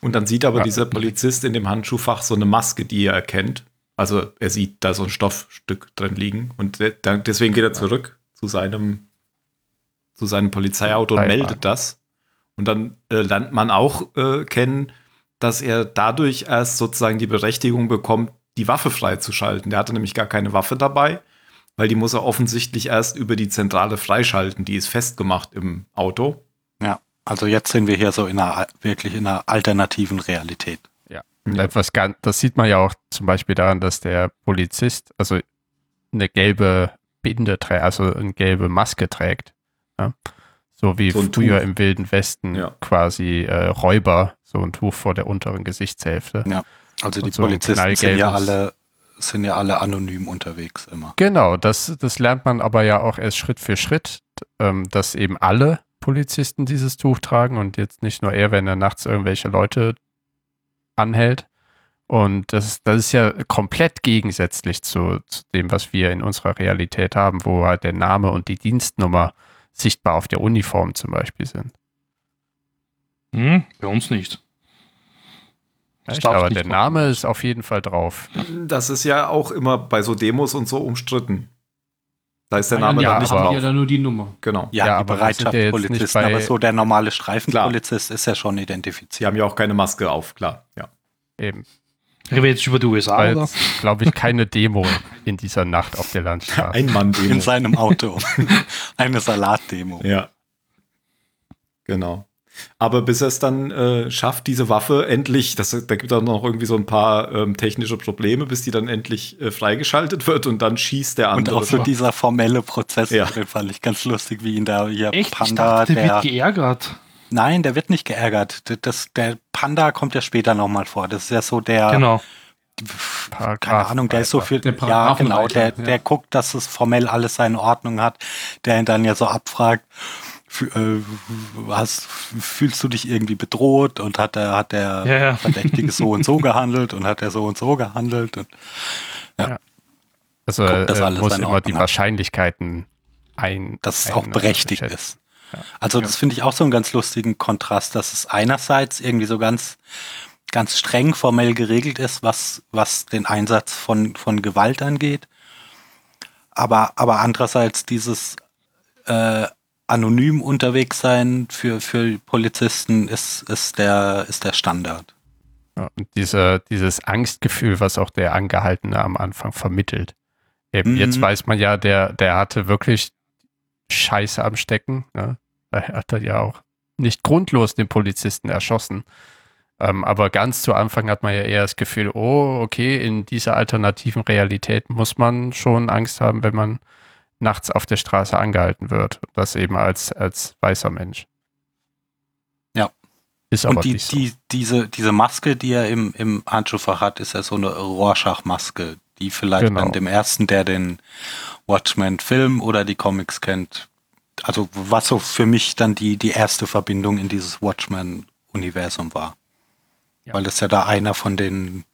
Und dann sieht aber ja. dieser Polizist in dem Handschuhfach so eine Maske, die er erkennt. Also er sieht da so ein Stoffstück drin liegen und deswegen geht er zurück zu seinem, zu seinem Polizeiauto und meldet das. Und dann äh, lernt man auch äh, kennen, dass er dadurch erst sozusagen die Berechtigung bekommt, die Waffe freizuschalten. Der hatte nämlich gar keine Waffe dabei, weil die muss er offensichtlich erst über die Zentrale freischalten. Die ist festgemacht im Auto. Ja, also jetzt sind wir hier so in einer wirklich in einer alternativen Realität. Und etwas ganz, das sieht man ja auch zum Beispiel daran, dass der Polizist also eine gelbe Binde trägt, also eine gelbe Maske trägt. Ja? So wie So früher Tuch. im Wilden Westen Ja. quasi äh, Räuber so ein Tuch vor der unteren Gesichtshälfte. Also die Und so Polizisten sind ja alle sind ja alle anonym unterwegs immer. Genau, das, das lernt man aber ja auch erst Schritt für Schritt, ähm, dass eben alle Polizisten dieses Tuch tragen und jetzt nicht nur er, wenn er nachts irgendwelche Leute anhält. Und das, das ist ja komplett gegensätzlich zu, zu dem, was wir in unserer Realität haben, wo halt der Name und die Dienstnummer sichtbar auf der Uniform zum Beispiel sind. Hm, bei uns nicht. Echt? Aber nicht der machen. Name ist auf jeden Fall drauf. Das ist ja auch immer bei so Demos und so umstritten. Da ist der Ah, Name ja, dann nicht aber- drauf. ja dann nur die Nummer. Genau. Ja, Ja, die Bereitschaftspolizisten, bei- aber so der normale Streifenpolizist ist ja schon identifiziert. Sie haben ja auch keine Maske auf, klar. Ja. Eben. Reden wir jetzt über die USA, oder? es, glaube ich, keine Demo in dieser Nacht auf der Landstraße. Ein Mann In seinem Auto. (laughs) Eine Salatdemo. Ja. Genau. Aber bis er es dann äh, schafft, diese Waffe endlich, das, da gibt es noch irgendwie so ein paar ähm, technische Probleme, bis die dann endlich äh, freigeschaltet wird und dann schießt der Und andere. auch so dieser formelle Prozess, Ja. den fand ich ganz lustig, wie ihn da hier Echt? ich Panda, dachte, der der, wird geärgert. Nein, der wird nicht geärgert. Das, der Panda kommt ja später nochmal vor. Das ist ja so der, Genau. keine Ahnung, der ist so viel, Der ja genau, der, ja. der guckt, dass es formell alles seine Ordnung hat, der ihn dann ja so abfragt, äh, was, fühlst du dich irgendwie bedroht und hat der, hat der Ja, ja. Verdächtige so und so (laughs) gehandelt und hat er so und so gehandelt und Also Guckt, dass alles muss immer die hat. Wahrscheinlichkeiten ein. dass es ein- auch berechtigt schätzen. Also das finde ich auch so einen ganz lustigen Kontrast, dass es einerseits irgendwie so ganz ganz streng formell geregelt ist, was was den Einsatz von von Gewalt angeht, aber aber andererseits dieses äh, anonym unterwegs sein für für Polizisten ist ist der ist der Standard. Ja, und diese, dieses Angstgefühl, was auch der Angehaltene am Anfang vermittelt. Eben, Mhm. jetzt weiß man ja, der, der hatte wirklich Scheiße am Stecken. Ne? Er hat er ja auch nicht grundlos den Polizisten erschossen. Ähm, aber ganz zu Anfang hat man ja eher das Gefühl, oh, okay, in dieser alternativen Realität muss man schon Angst haben, wenn man nachts auf der Straße angehalten wird. Das eben als, als weißer Mensch. Ja. Ist aber Und die, nicht so. die, diese, diese Maske, die er im, im Handschuhfach hat, ist ja so eine Rorschach-Maske, die vielleicht Genau. dann dem ersten, der den Watchmen-Film oder die Comics kennt, also was so für mich dann die, die erste Verbindung in dieses Watchmen-Universum war. Ja. Weil das ja da einer von den,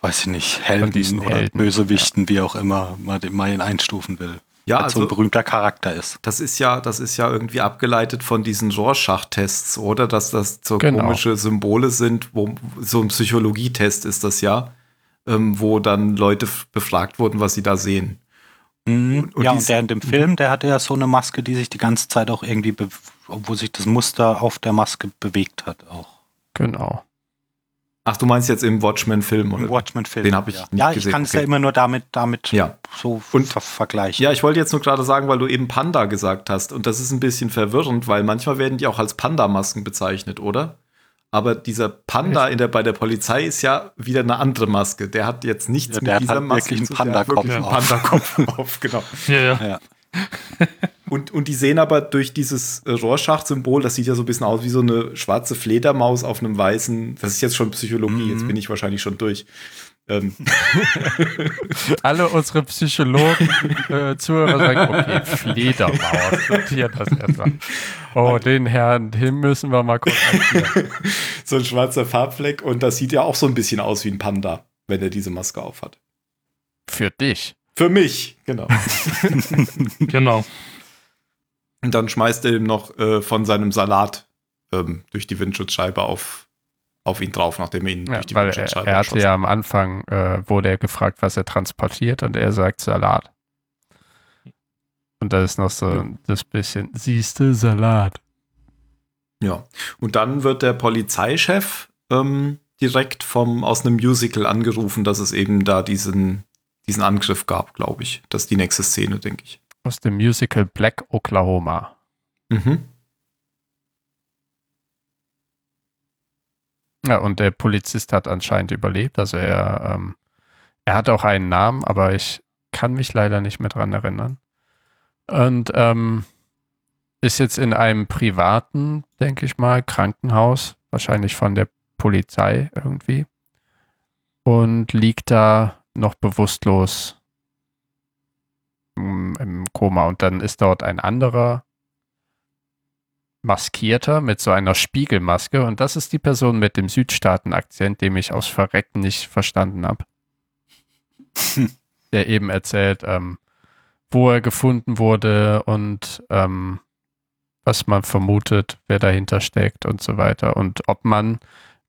weiß ich nicht, Helden oder Helden, Bösewichten, wie auch immer, man, den- ihn einstufen will. Ja, Weil so ein also berühmter Charakter ist. das ist ja, das ist ja irgendwie abgeleitet von diesen Rorschach-Tests, oder? Dass das so Genau. komische Symbole sind, wo so ein Psychologietest ist das ja, ähm, wo dann Leute befragt wurden, was sie da sehen. Mhm. und ja, dies- und der in dem Film, der hatte ja so eine Maske, die sich die ganze Zeit auch irgendwie, obwohl sich das Muster auf der Maske bewegt hat, auch. Genau. Ach, du meinst jetzt im Watchmen-Film, oder? Im Watchmen-Film. Den hab ich ja. nicht Ja, ich gesehen, kann es okay. ja immer nur damit, damit Ja. so Und- ver vergleichen. Ja, ich wollte jetzt nur gerade sagen, weil du eben Panda gesagt hast. Und das ist ein bisschen verwirrend, weil manchmal werden die auch als Panda-Masken bezeichnet, oder? Aber dieser Panda in der, bei der Polizei ist ja wieder eine andere Maske. Der hat jetzt nichts Ja, der mit hat dieser halt Maske zu tun. Der hat Panda-Kopf wirklich einen. Panda-Kopf (laughs) auf, genau. Ja, ja. Ja. (laughs) Und, und die sehen aber durch dieses Rorschach-Symbol, das sieht ja so ein bisschen aus wie so eine schwarze Fledermaus auf einem weißen. Das ist jetzt schon Psychologie, Mhm. jetzt bin ich wahrscheinlich schon durch. Ähm, (laughs) Alle unsere Psychologen, äh, Zuhörer sagen, okay, Fledermaus, notiert das erstmal. Oh, den Herrn, den müssen wir mal kurz (laughs) so ein schwarzer Farbfleck und das sieht ja auch so ein bisschen aus wie ein Panda, wenn er diese Maske aufhat. Für dich. Für mich, genau. (laughs) Genau. Und dann schmeißt er ihm noch äh, von seinem Salat ähm, durch die Windschutzscheibe auf auf ihn drauf, nachdem er ihn Ja, durch die weil er, er hatte ja am Anfang, äh, wurde er gefragt, was er transportiert und er sagt Salat. Und da ist noch so Ja. das bisschen, siehste Salat. Ja. Und dann wird der Polizeichef ähm, direkt vom, aus einem Musical angerufen, dass es eben da diesen, diesen Angriff gab, glaube ich. Das ist die nächste Szene, denke ich. Aus dem Musical Black Oklahoma. Mhm. Ja, und der Polizist hat anscheinend überlebt. Also er, ähm, er hat auch einen Namen, aber ich kann mich leider nicht mehr dran erinnern. Und ähm, ist jetzt in einem privaten, denke ich mal, Krankenhaus, wahrscheinlich von der Polizei irgendwie. Und liegt da noch bewusstlos im, im Koma. Und dann ist dort ein anderer Maskierter mit so einer Spiegelmaske. Und das ist die Person mit dem Südstaaten-Akzent, den ich aus Verrecken nicht verstanden habe. Der eben erzählt, ähm, wo er gefunden wurde und ähm, was man vermutet, wer dahinter steckt und so weiter. Und ob man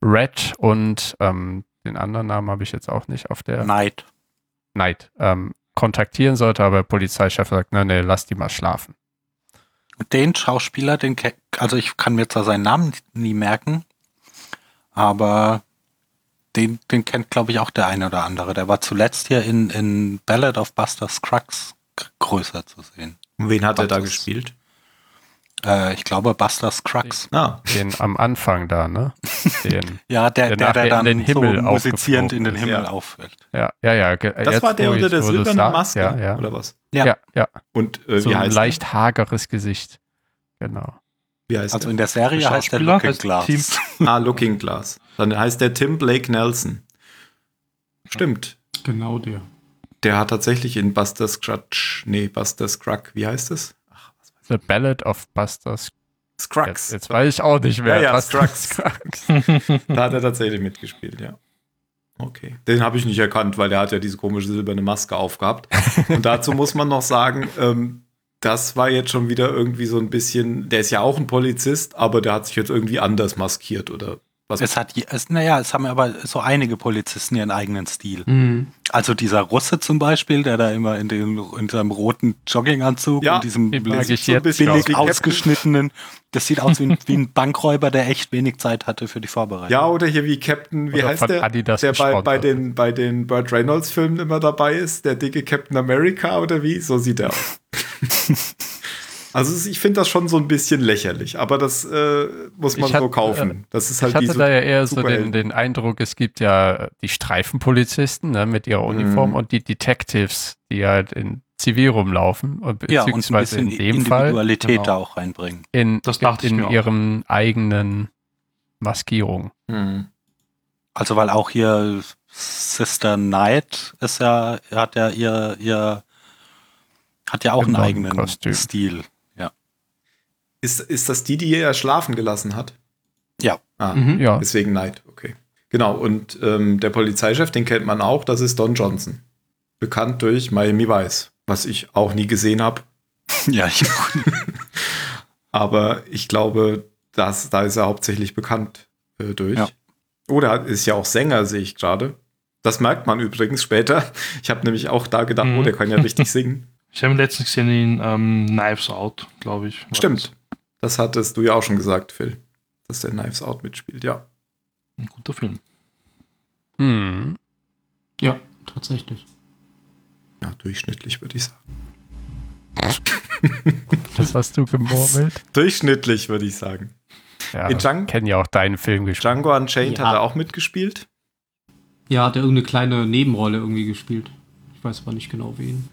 Red und ähm, den anderen Namen habe ich jetzt auch nicht auf der Neid. Night ähm, kontaktieren sollte, aber der Polizeichef sagt, ne, ne, lass die mal schlafen. Den Schauspieler, den also ich kann mir zwar seinen Namen nie merken, aber den, den kennt, glaube ich, auch der eine oder andere. Der war zuletzt hier in, in Ballad of Buster Scruggs größer zu sehen. Und wen hat er da gespielt? Äh, ich glaube Buster Scruggs. Ah, Den am Anfang da, ne? (laughs) Den, Ja, der, Der der, der dann den Himmel so musizierend in den Himmel ja. auffällt. ja, ja, ja. das jetzt, war der unter der silbernen Maske, Ja, ja. oder was? Ja. ja, ja. Und äh, so wie ein leicht hageres Gesicht. Genau. Wie heißt Also er? in der Serie Der heißt der Looking Glass. (laughs) Ah, Looking Glass. Dann heißt der Tim Blake Nelson. Stimmt. Genau der. Der hat tatsächlich in Buster Scruggs, nee, Buster Scrugg, wie heißt es? The Ballad of Buster Scruggs. Jetzt, jetzt weiß ich auch nicht mehr. Ja, ja, Scruggs. Scruggs. (laughs) (laughs) Da hat er tatsächlich mitgespielt, ja. Okay. Den habe ich nicht erkannt, weil der hat ja diese komische silberne Maske aufgehabt. (laughs) Und dazu muss man noch sagen, ähm, das war jetzt schon wieder irgendwie so ein bisschen, der ist ja auch ein Polizist, aber der hat sich jetzt irgendwie anders maskiert oder was. Es hat, es, naja, es haben aber so einige Polizisten ihren eigenen Stil. Mhm. Also dieser Russe zum Beispiel, der da immer in, den, in seinem roten Jogginganzug Ja, und diesem ich so billig ausgeschnittenen, das sieht aus wie ein, (laughs) wie ein Bankräuber, der echt wenig Zeit hatte für die Vorbereitung. Ja, oder hier wie Captain, wie Oder heißt der, Adidas der bei, bei, den, bei den Burt Reynolds Filmen immer dabei ist, der dicke Captain America oder wie? So sieht er aus. (laughs) also ich finde das schon so ein bisschen lächerlich, aber das äh, muss man Ich hat- so kaufen. Das ist halt Ich hatte diese da ja eher so den, den Eindruck, es gibt ja die Streifenpolizisten ne, mit ihrer Uniform Mhm. und die Detectives, die halt in Zivil rumlaufen. Und ja und ein beziehungsweise bisschen in dem Fall Individualität genau, da auch reinbringen. in, Das dachte ich in mir auch. ihren eigenen Maskierungen. Mhm. Also weil auch hier Sister Knight ist ja, hat ja ihr, ihr hat ja auch Im einen eigenen Nonnenkostüm. Stil. Ist, ist das die, die er schlafen gelassen hat? Ja. Ah, Mhm. Ja, deswegen Neid, okay. Genau, und ähm, der Polizeichef, den kennt man auch, das ist Don Johnson. Bekannt durch Miami Vice, was ich auch nie gesehen habe. (laughs) Ja, ich, (laughs) Aber ich glaube, das, da ist er hauptsächlich bekannt äh, durch. Ja. Oder ist ja auch Sänger, sehe ich gerade. Das merkt man übrigens später. (laughs) Ich habe nämlich auch da gedacht, Mhm. oh, der kann ja richtig singen. Ich habe ihn letztens gesehen in ähm, Knives Out, glaube ich. Stimmt. Das hattest du ja auch schon gesagt, Phil. Dass der Knives Out mitspielt, ja. Ein guter Film. hm. Ja, tatsächlich. Ja, durchschnittlich würde ich sagen. (laughs) das hast du gemurmelt. (laughs) Durchschnittlich würde ich sagen. Ja, In Django- kennen ja auch deinen Film gespielt. Django Unchained Ja. hat er auch mitgespielt. Ja, hat er irgendeine kleine Nebenrolle irgendwie gespielt. Ich weiß aber nicht genau wen.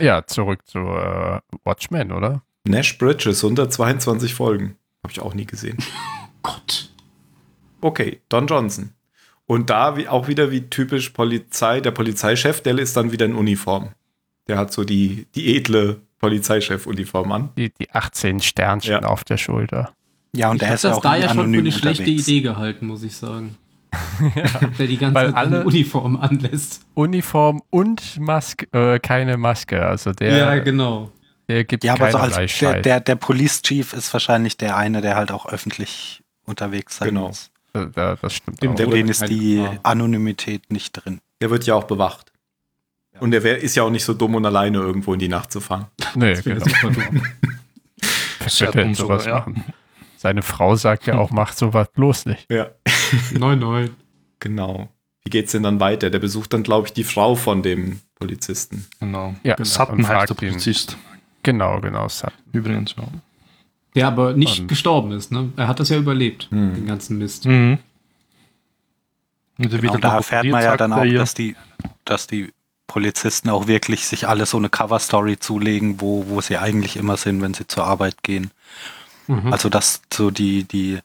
Ja, zurück zu äh, Watchmen, oder? Nash Bridges, 122 Folgen. Habe ich auch nie gesehen. (laughs) Gott. Okay, Don Johnson. Und da wie, auch wieder wie typisch Polizei, der Polizeichef, der ist dann wieder in Uniform. Der hat so die, die edle Polizeichef-Uniform an. Die, die 18 Sternchen Ja. auf der Schulter. ja und ich der ist ja das auch da ja schon für eine schlechte unterwegs. Idee gehalten, muss ich sagen. (laughs) Der die ganze Weil Zeit alle- Uniform anlässt. Uniform und Maske, äh, keine Maske. Also der, ja, genau. Der gibt Ja, aber so als der, der, der Police Chief ist wahrscheinlich der eine, der halt auch öffentlich unterwegs sein Genau. muss. Da, das stimmt Dem auch. Der den ist halt die. Anonymität nicht drin. Der wird ja auch bewacht. Und der wär, ist ja auch nicht so dumm und alleine irgendwo in die Nacht zu fahren. Nee, Das genau. Ja, wird er denn dumm sogar, sowas ja. machen? Seine Frau sagt ja auch, macht sowas bloß nicht. Ja. (laughs) Nein, nein. Genau. Wie geht's denn dann weiter? Der besucht dann, glaube ich, die Frau von dem Polizisten. Genau. Ja, Sutton und heißt der. Polizist. Genau, genau. Sat- Übrigens, ja. Der aber nicht Und- gestorben ist, ne? Er hat das ja überlebt, Hm. den ganzen Mist. Mhm. Wird Genau, da erfährt man ja dann auch, dass die, dass die Polizisten auch wirklich sich alle so eine Cover-Story zulegen, wo, wo sie eigentlich immer sind, wenn sie zur Arbeit gehen. Mhm. Also dass so die, die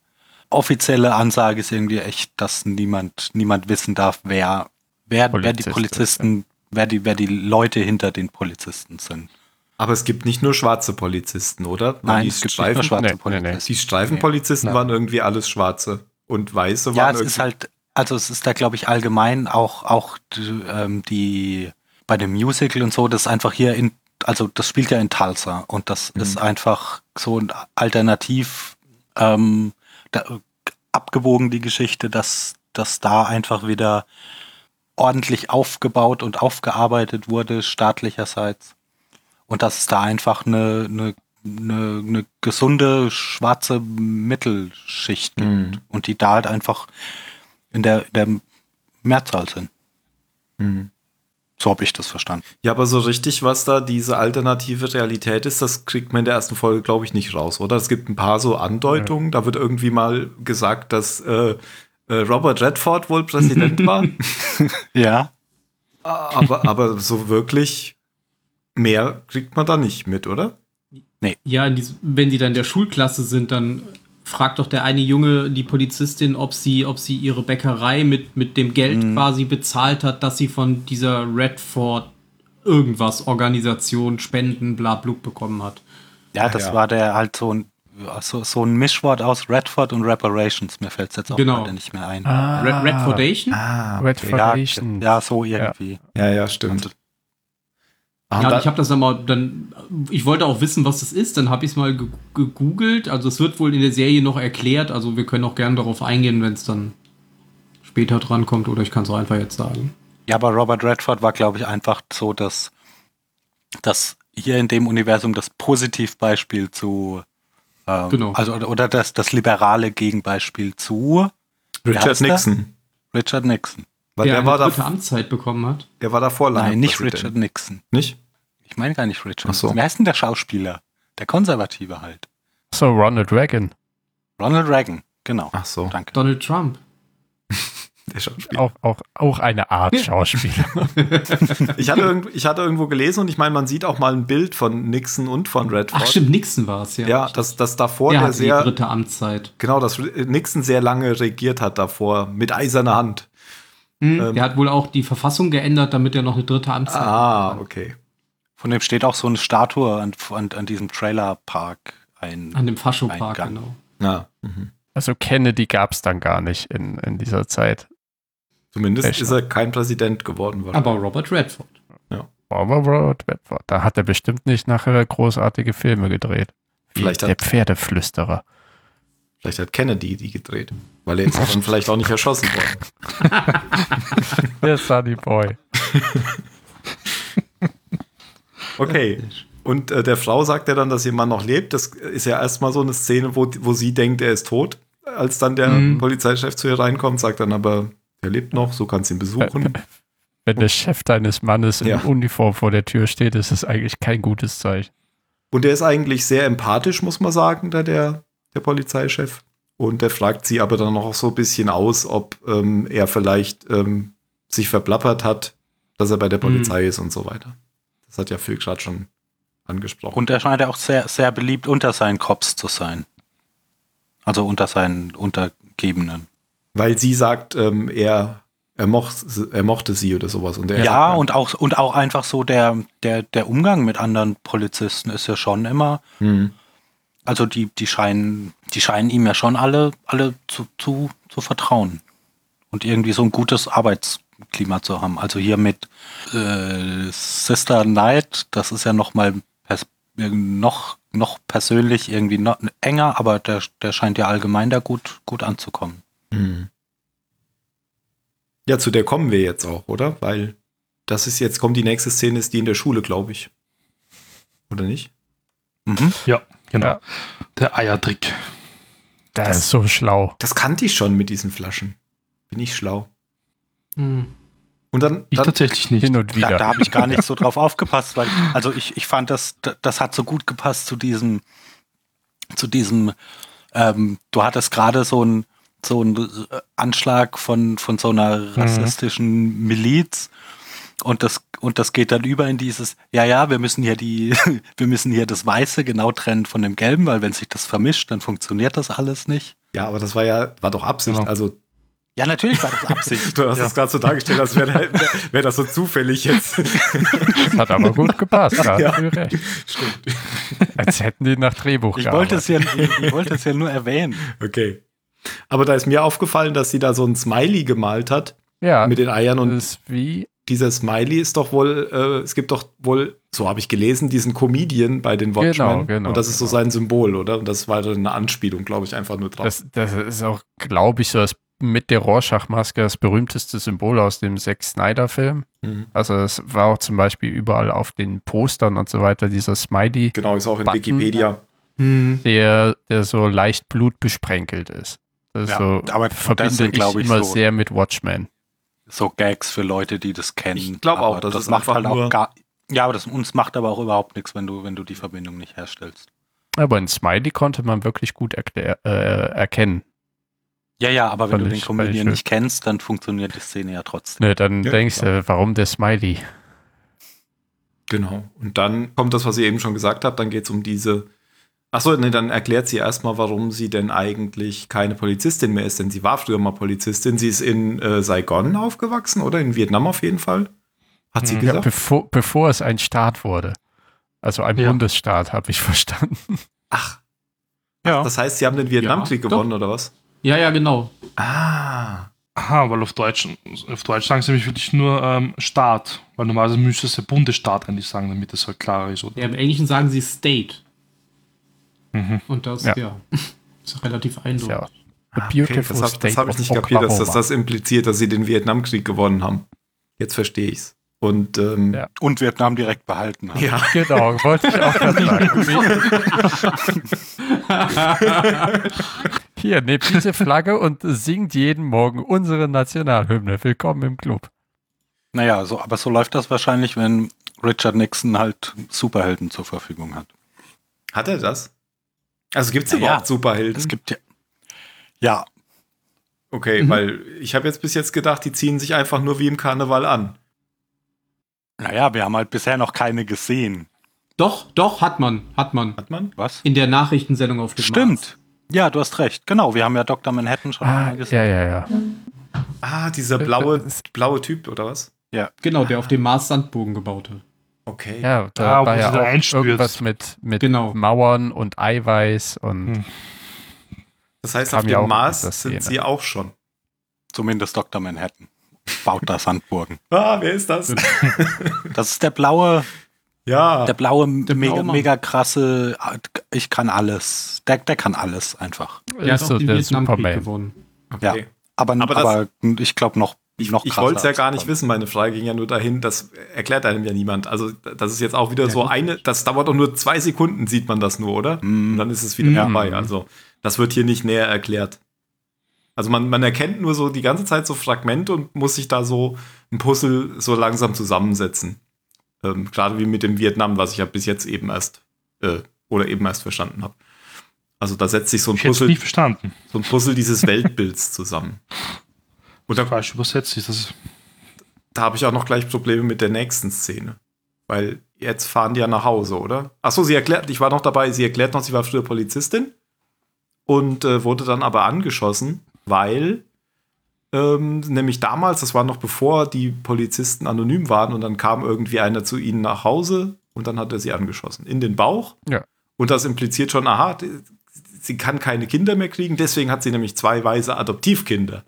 offizielle Ansage ist irgendwie echt, dass niemand, niemand wissen darf, wer, wer, wer die Polizist ist, Polizisten, wer die, wer die Leute hinter den Polizisten sind. Aber es gibt nicht nur schwarze Polizisten, oder? Weil Nein, die es gibt nicht nur schwarze Nee, nee, nee. Polizisten. Die Streifenpolizisten Nee. waren irgendwie alles schwarze. Und weiße Ja, waren es ist halt, also es ist da, glaube ich, allgemein auch, auch die, ähm, die bei dem Musical und so, das ist einfach hier in, also das spielt ja in Tulsa und das Mhm. ist einfach so ein Alternativ ähm, da, abgewogen die Geschichte, dass, dass da einfach wieder ordentlich aufgebaut und aufgearbeitet wurde, staatlicherseits. Und dass es da einfach eine, eine, eine, eine gesunde schwarze Mittelschicht gibt. Mhm. Und die da halt einfach in der, der Mehrzahl sind. Mhm. So habe ich das verstanden. Ja, aber so richtig, was da diese alternative Realität ist, das kriegt man in der ersten Folge, glaube ich, nicht raus, oder? Es gibt ein paar so Andeutungen. Da wird irgendwie mal gesagt, dass äh, äh, Robert Redford wohl Präsident (laughs) war. Ja. aber, aber so wirklich mehr kriegt man da nicht mit, oder? Ja, in diesem- wenn die dann in der Schulklasse sind, dann fragt doch der eine Junge die Polizistin, ob sie, ob sie ihre Bäckerei mit, mit dem Geld Mhm. quasi bezahlt hat, dass sie von dieser Redford irgendwas, Organisation, Spenden, bla blub bekommen hat. Ja, das ja. war der halt so ein, so, so ein Mischwort aus Redford und Reparations. Mir fällt es jetzt auch Genau. gerade nicht mehr ein. Red, Redfordation? Ah, Red ja, Foundation. ja, so irgendwie. ja, ja, stimmt. Ah, Ja, da- ich habe das dann mal, dann, ich wollte auch wissen, was das ist, dann habe ich es mal ge- gegoogelt. Also es wird wohl in der Serie noch erklärt, also wir können auch gerne darauf eingehen, wenn es dann später drankommt oder ich kann es auch einfach jetzt sagen. Ja, aber Robert Redford war, glaube ich, einfach so, dass, dass hier in dem Universum das Positivbeispiel zu, ähm, Genau. also oder, das, das liberale Gegenbeispiel zu Richard? Nixon. Richard Nixon. Weil der der, eine war dritte da, Amtszeit bekommen hat. der war davor lange Nein, nicht Präsident. Richard Nixon. Nicht? Ich meine gar nicht Richard Ach so. Wer heißt denn der Schauspieler? Der Konservative halt. So, Ronald Reagan. Ronald Reagan, genau. Ach so, Danke. Donald Trump. (laughs) der Schauspieler. Auch, auch, auch eine Art Schauspieler. (laughs) Ich hatte, irgend, ich hatte irgendwo gelesen und ich meine, man sieht auch mal ein Bild von Nixon und von Redford. Ach stimmt, Nixon war es, ja. Ja, dass das davor der der hatte die sehr, dritte Amtszeit. genau, dass Nixon sehr lange regiert hat davor, mit eiserner Hand. Hm, Ähm. der hat wohl auch die Verfassung geändert, damit er noch eine dritte Amtszeit Ah, hat. okay. Von dem steht auch so eine Statue an, an, an diesem Trailerpark ein. An dem Faschopark, genau. Ja. Mhm. Also Kennedy gab es dann gar nicht in, in dieser Zeit. Zumindest Echt? ist er kein Präsident geworden. Aber Robert Redford. Aber Robert Redford, da hat er bestimmt nicht nachher großartige Filme gedreht. Wie Vielleicht der hat- Pferdeflüsterer. Vielleicht hat Kennedy die gedreht. Weil er (laughs) jetzt dann vielleicht auch nicht erschossen worden. (laughs) Der Sunny Boy. (laughs) Okay. Und äh, der Frau sagt er dann, dass ihr Mann noch lebt. Das ist ja erstmal so eine Szene, wo, wo sie denkt, er ist tot. Als dann der Mhm. Polizeichef zu ihr reinkommt, sagt dann aber, er lebt noch, so kannst du ihn besuchen. Wenn der Chef deines Mannes in Ja. Uniform vor der Tür steht, ist das eigentlich kein gutes Zeichen. Und der ist eigentlich sehr empathisch, muss man sagen, da der, der Polizeichef. Und der fragt sie aber dann auch so ein bisschen aus, ob ähm, er vielleicht ähm, sich verplappert hat, dass er bei der Polizei ist und so weiter. Das hat ja Phil gerade schon angesprochen. Und er scheint ja auch sehr, sehr beliebt unter seinen Cops zu sein. Also unter seinen Untergebenen. Weil sie sagt, ähm, er, er, moch, er mochte sie oder sowas. Und er Ja, und auch, und auch einfach so der, der, der Umgang mit anderen Polizisten ist ja schon immer, Hm. Also die, die scheinen, die scheinen ihm ja schon alle, alle zu, zu, zu vertrauen. Und irgendwie so ein gutes Arbeitsklima zu haben. Also hier mit äh, Sister Knight, das ist ja noch mal pers noch, noch persönlich irgendwie noch enger, aber der, der scheint ja allgemein da gut, gut anzukommen. Hm. Ja, zu der kommen wir jetzt auch, oder? Weil das ist jetzt, kommt die nächste Szene, ist die in der Schule, glaube ich. Oder nicht? Mhm. Ja, genau. Ja. Der Eiertrick. Das, Das- ist so schlau. Das kannte ich schon mit diesen Flaschen. Bin ich schlau. Hm. Und dann, Ich dann tatsächlich nicht. Hin und Da, wieder. da habe ich gar nicht so drauf (laughs) aufgepasst, weil also ich, ich fand das, das hat so gut gepasst zu diesem, zu diesem, ähm, du hattest gerade so einen so einen äh, Anschlag von, von so einer rassistischen Miliz und das, und das geht dann über in dieses, ja, ja, wir müssen hier die, (laughs) wir müssen hier das Weiße genau trennen von dem Gelben, weil wenn sich das vermischt, dann funktioniert das alles nicht. ja, aber das war ja, war doch Absicht. Genau. Also, Ja, natürlich war das (laughs) Absicht. du hast Ja. es gerade so dargestellt, als wäre wär, das so zufällig jetzt. Das hat aber gut gepasst. Da hast Ja. du recht. Stimmt. Als hätten die nach Drehbuch Ich wollte es ja, ich, ich wollte es ja nur erwähnen. Okay. Aber da ist mir aufgefallen, dass sie da so ein Smiley gemalt hat Ja, mit den Eiern und das ist wie, dieser Smiley ist doch wohl, äh, es gibt doch wohl, so habe ich gelesen, diesen Comedian bei den Watchmen. Genau, genau, und das ist so genau. sein Symbol, oder? Und das war dann eine Anspielung, glaube ich, einfach nur drauf. das, das ist auch, glaube ich, so das mit der Rorschach-Maske das berühmteste Symbol aus dem Zack Snyder-Film. Mhm. Also es war auch zum Beispiel überall auf den Postern und so weiter dieser Smiley, Genau, ist auch in Button. Wikipedia. Hm. der, der so leicht blutbesprenkelt ist. Das ist Ja, so aber das verbinde sind, ich, ich, immer so- sehr mit Watchmen. So Gags für Leute, die das kennen. Ich glaub auch, das ist macht einfach halt nur- auch gar. Ja, aber das uns macht aber auch überhaupt nichts, wenn du, wenn du die Verbindung nicht herstellst. Aber ein Smiley konnte man wirklich gut erklär, äh, erkennen. Ja, ja, aber wenn Fand du den schön. nicht kennst, dann funktioniert die Szene ja trotzdem. Ne, dann Ja, denkst du, warum der Smiley? Genau. Und dann kommt das, was ihr eben schon gesagt habt, dann geht es um diese. Achso, nee, dann erklärt sie erstmal, warum sie denn eigentlich keine Polizistin mehr ist, denn sie war früher mal Polizistin. Sie ist in äh, Saigon aufgewachsen oder in Vietnam auf jeden Fall. Hat sie Mhm. Ja, gesagt? bevor, bevor es ein Staat wurde. Also ein Ja. Bundesstaat, habe ich verstanden. Ach, Ja. das heißt, sie haben den Vietnamkrieg Ja, gewonnen, oder was? Ja, ja, genau. Ah. Aha, weil auf Deutsch, auf Deutsch sagen sie nämlich wirklich nur ähm, Staat. Weil normalerweise müsste es ja Bundesstaat eigentlich sagen, damit es halt klarer ist. Oder? Ja, Im Englischen sagen sie State. Mhm. Und das, Ja. ja, (laughs) ist relativ eindeutig. Ah, beautiful das habe hab ich nicht kapiert, dass das, das impliziert, dass sie den Vietnamkrieg gewonnen haben. Jetzt verstehe ich's. Und ähm, Ja. Und Vietnam direkt behalten. haben. ja. (laughs) Genau, wollte ich auch gerade sagen. (laughs) Hier, nehmt diese Flagge und singt jeden Morgen unsere Nationalhymne. Willkommen im Club. Naja, so, aber so läuft das wahrscheinlich, wenn Richard Nixon halt Superhelden zur Verfügung hat. Hat er das? Also gibt es Ja, ja. überhaupt Superhelden? Es gibt ja. Ja, Okay, Mhm. weil ich habe jetzt bis jetzt gedacht, die ziehen sich einfach nur wie im Karneval an. naja, wir haben halt bisher noch keine gesehen. Doch, doch, hat man, hat man. Hat man? Was? In der Nachrichtensendung auf dem Mars. Stimmt. Ja, du hast recht. Genau, wir haben ja Dr. Manhattan schon Ah, einmal gesehen. ja, ja, ja. Ah, dieser blaue, Das- blaue Typ, oder was? Genau, der auf dem Mars Sandbogen gebaut hat. Okay. Ja, da Ah, war ja auch irgendwas mit, mit Genau. Mauern und Eiweiß und Hm. Das heißt, auf ja dem Mars sind Szene. sie auch schon. Zumindest Dr. Manhattan. Baut da Sandburgen. (laughs) Ah, wer ist das? (laughs) Das ist der blaue, ja. der blaue, Der mega, blaue mega krasse, ich kann alles. Der, der kann alles einfach. Der ist so der Vietnamkrieg Superman. gewonnen. Ja. okay. Aber, Aber aber, ich glaube noch, Ich, ich wollte es ja gar nicht wissen. Meine Frage ging ja nur dahin, das erklärt einem ja niemand. Also, das ist jetzt auch wieder Ja, so eine, das dauert doch nur zwei Sekunden, sieht man das nur, oder? Mhm. Und dann ist es wieder vorbei. Also, das wird hier nicht näher erklärt. Also, man, man erkennt nur so die ganze Zeit so Fragmente und muss sich da so ein Puzzle so langsam zusammensetzen. Ähm, Gerade wie mit dem Vietnam, was ich ja bis jetzt eben erst äh, oder eben erst verstanden habe. Also, da setzt sich so ein Ich Puzzle, nicht verstanden. so ein Puzzle dieses Weltbilds zusammen. Und da, Falsch übersetzt ist das. da habe ich auch noch gleich Probleme mit der nächsten Szene. Weil jetzt fahren die ja nach Hause, oder? Achso, sie erklärt, ich war noch dabei, sie erklärt noch, sie war früher Polizistin und äh, wurde dann aber angeschossen, weil ähm, nämlich damals, das war noch bevor die Polizisten anonym waren und dann kam irgendwie einer zu ihnen nach Hause und dann hat er sie angeschossen. In den Bauch. Ja. Und das impliziert schon, aha, sie kann keine Kinder mehr kriegen, deswegen hat sie nämlich zwei weise Adoptivkinder.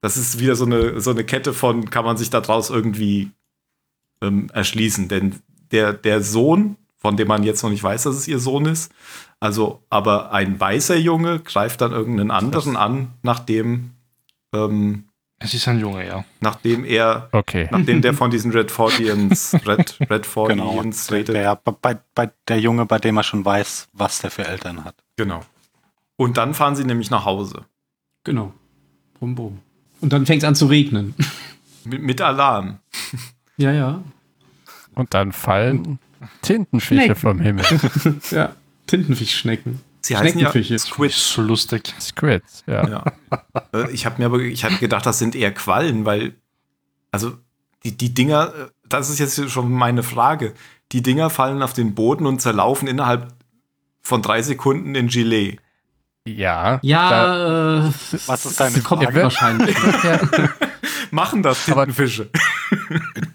Das ist wieder so eine, so eine Kette von, kann man sich daraus irgendwie ähm, erschließen. Denn der, der Sohn von dem man jetzt noch nicht weiß, dass es ihr Sohn ist. Also, aber ein weißer Junge greift dann irgendeinen anderen an, nachdem, ähm, Es ist ein Junge, ja. nachdem er, Okay. nachdem der von diesen Red Fordians, (laughs) Red, Red Genau. Redet. der, bei, bei der Junge, bei dem er schon weiß, was der für Eltern hat. Genau. Und dann fahren sie nämlich nach Hause. Genau. Bum, bum. Und dann fängt es an zu regnen. Mit, mit Alarm. ja, ja. Und dann fallen Tintenfische Schnecken. vom Himmel. (laughs) Ja. Tintenfischschnecken. Sie heißen ja Schneckenfische. Squid. Ist so lustig. Squids, ja. Ja. Äh, ich habe mir aber, ich hatte gedacht, das sind eher Quallen, weil, also die, die Dinger, äh, das ist jetzt schon meine Frage. Die Dinger fallen auf den Boden und zerlaufen innerhalb von drei Sekunden in Gelee. Ja. Da, Ja, äh, Was ist deine kommt Frage? wahrscheinlich. (laughs) Machen das Aber- Tintenfische.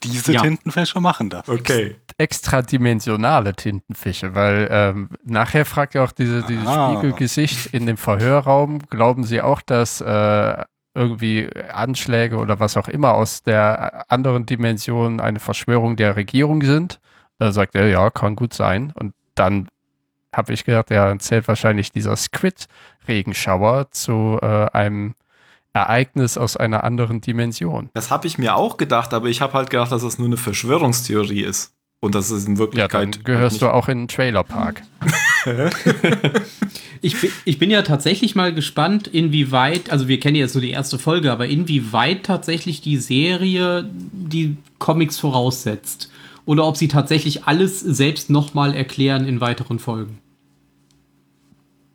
Diese Ja. Tintenfische machen das. Okay. extradimensionale Tintenfische, weil ähm, nachher fragt ja auch diese, dieses Ah. Spiegelgesicht in dem Verhörraum, glauben Sie auch, dass äh, irgendwie Anschläge oder was auch immer aus der anderen Dimension eine Verschwörung der Regierung sind? Da sagt er, ja, kann gut sein. Und dann habe ich gedacht, ja, dann zählt wahrscheinlich dieser Squid-Regenschauer zu äh, einem Ereignis aus einer anderen Dimension. Das habe ich mir auch gedacht, aber ich habe halt gedacht, dass es nur eine Verschwörungstheorie ist. Und dass es in Ja, Wirklichkeit. dann gehörst halt du auch in den Trailerpark. (laughs) Ich, bin- ich bin ja tatsächlich mal gespannt, inwieweit, also wir kennen jetzt nur die erste Folge, aber inwieweit tatsächlich die Serie die Comics voraussetzt. Oder ob sie tatsächlich alles selbst nochmal erklären in weiteren Folgen.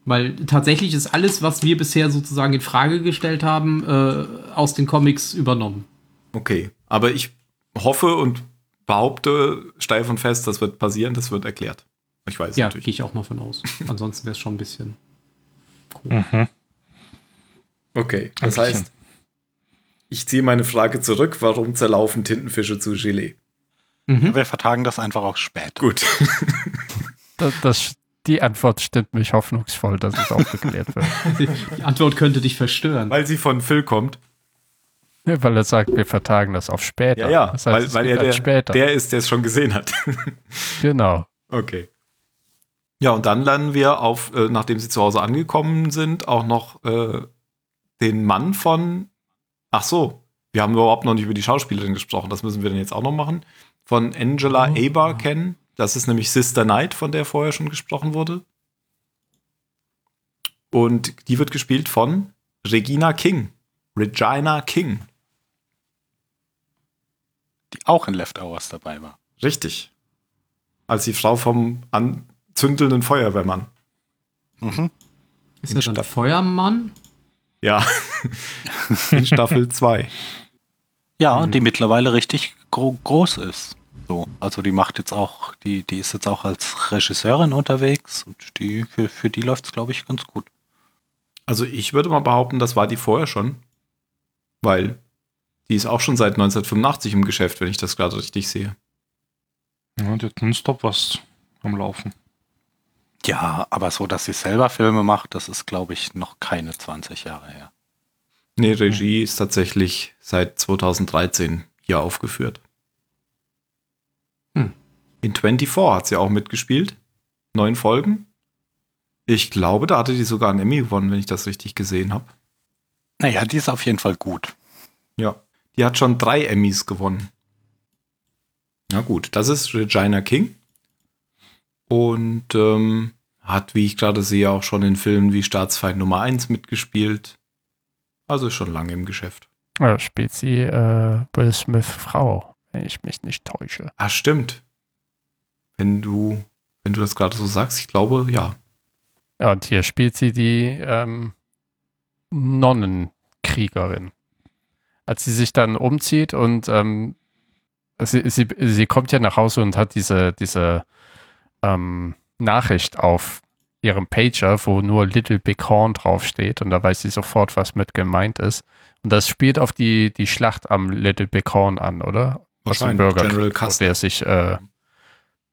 Weil tatsächlich ist alles, was wir bisher sozusagen in Frage gestellt haben, äh, aus den Comics übernommen. Okay. Aber ich hoffe und behaupte steif und fest, das wird passieren, das wird erklärt. Ich weiß Ja, natürlich. gehe ich auch mal von aus. (laughs) Ansonsten wäre es schon ein bisschen. Mhm. Okay. Das heißt, ich ziehe meine Frage zurück. Warum zerlaufen Tintenfische zu Gelee? Mhm. Wir vertagen das einfach auf spät. Gut. Das, das, die Antwort stimmt mich hoffnungsvoll, dass es aufgeklärt wird. (laughs) Die Antwort könnte dich verstören. Weil sie von Phil kommt. Ja, weil er sagt, wir vertagen das auf später. Ja, ja. Das heißt, weil weil er der, später. der ist, der es schon gesehen hat. (laughs) genau. Okay. Ja, und dann lernen wir auf, äh, nachdem sie zu Hause angekommen sind, auch noch äh, den Mann von. Ach so, wir haben überhaupt noch nicht über die Schauspielerin gesprochen. Das müssen wir dann jetzt auch noch machen. Von Angela Oh. Abar kennen. Das ist nämlich Sister Knight, von der vorher schon gesprochen wurde. Und die wird gespielt von Regina King. Regina King. Die auch in Leftovers dabei war. Richtig. Als die Frau vom anzündelnden Feuerwehrmann. Mhm. Ist das ein Feuermann? Ja. (laughs) In Staffel 2. Ja, die mittlerweile richtig gro groß ist. So, also die macht jetzt auch, die, die ist jetzt auch als Regisseurin unterwegs und die, für, für die läuft es, glaube ich, ganz gut. Also ich würde mal behaupten, das war die vorher schon. Weil die ist auch schon seit 1985 im Geschäft, wenn ich das gerade richtig sehe. Ja, die hat nonstop was am Laufen. Ja, aber so, dass sie selber Filme macht, das ist, glaube ich, noch keine 20 Jahre her. Nee, Regie ist tatsächlich seit 2013 hier aufgeführt. In 24 hat sie auch mitgespielt. Neun Folgen. Ich glaube, da hatte die sogar einen Emmy gewonnen, wenn ich das richtig gesehen habe. Naja, die ist auf jeden Fall gut. Ja, die hat schon drei Emmys gewonnen. Na gut, das ist Regina King. Und ähm, hat, wie ich gerade sehe, auch schon in Filmen wie Staatsfeind Nummer 1 mitgespielt. Also ist schon lange im Geschäft. Ja, spielt sie äh, Will Smith Frau, wenn ich mich nicht täusche. Ah, stimmt. Wenn du, wenn du das gerade so sagst, ich glaube, ja. Ja, und hier spielt sie die ähm, Nonnenkriegerin. Als sie sich dann umzieht und ähm, sie, sie, sie kommt ja nach Hause und hat diese, diese ähm, Nachricht auf ihrem Pager, wo nur Little Big Horn draufsteht und da weiß sie sofort, was mit gemeint ist. Und das spielt auf die, die Schlacht am Little Big Horn an, oder? Aus dem. Bürgerkrieg, General Custer. der sich, äh,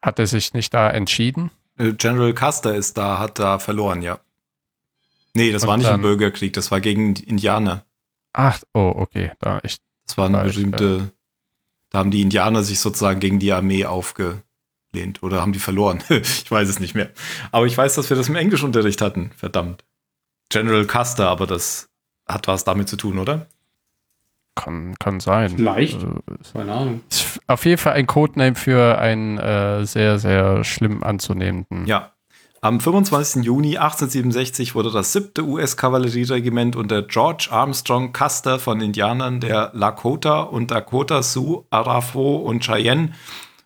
hat er sich nicht da entschieden? Äh, General Custer ist da, hat da verloren, ja. Nee, das Und war nicht im dann- Bürgerkrieg, das war gegen die Indianer. Ach, oh, okay. Da, ich Das war eine Falsch, berühmte, da haben die Indianer sich sozusagen gegen die Armee aufgelehnt. oder haben die verloren. (laughs) ich weiß es nicht mehr. Aber ich weiß, dass wir das im Englischunterricht hatten. Verdammt. General Custer, aber das hat was damit zu tun, oder? Kann, kann sein. Vielleicht. Also, Keine Ahnung. ist auf jeden Fall ein Codename für einen äh, sehr, sehr schlimm anzunehmenden. Ja. Am 25. Juni 1867 wurde das siebte US-Kavallerieregiment unter George Armstrong Custer von Indianern der Lakota und Dakota Sioux, Arapaho und Cheyenne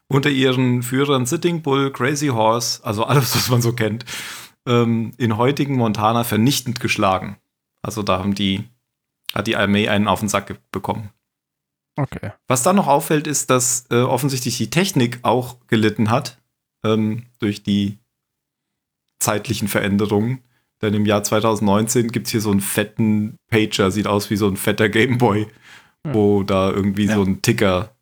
unter ihren Führern Sitting Bull, Crazy Horse, also alles, was man so kennt, ähm, in heutigen Montana vernichtend geschlagen. Also da haben die, hat die Armee einen auf den Sack bekommen. Okay. Was dann noch auffällt, ist, dass äh, offensichtlich die Technik auch gelitten hat ähm, durch die zeitlichen Veränderungen. Denn im Jahr 2019 gibt es hier so einen fetten Pager, sieht aus wie so ein fetter Gameboy, Hm. wo da irgendwie Ja. so ein Ticker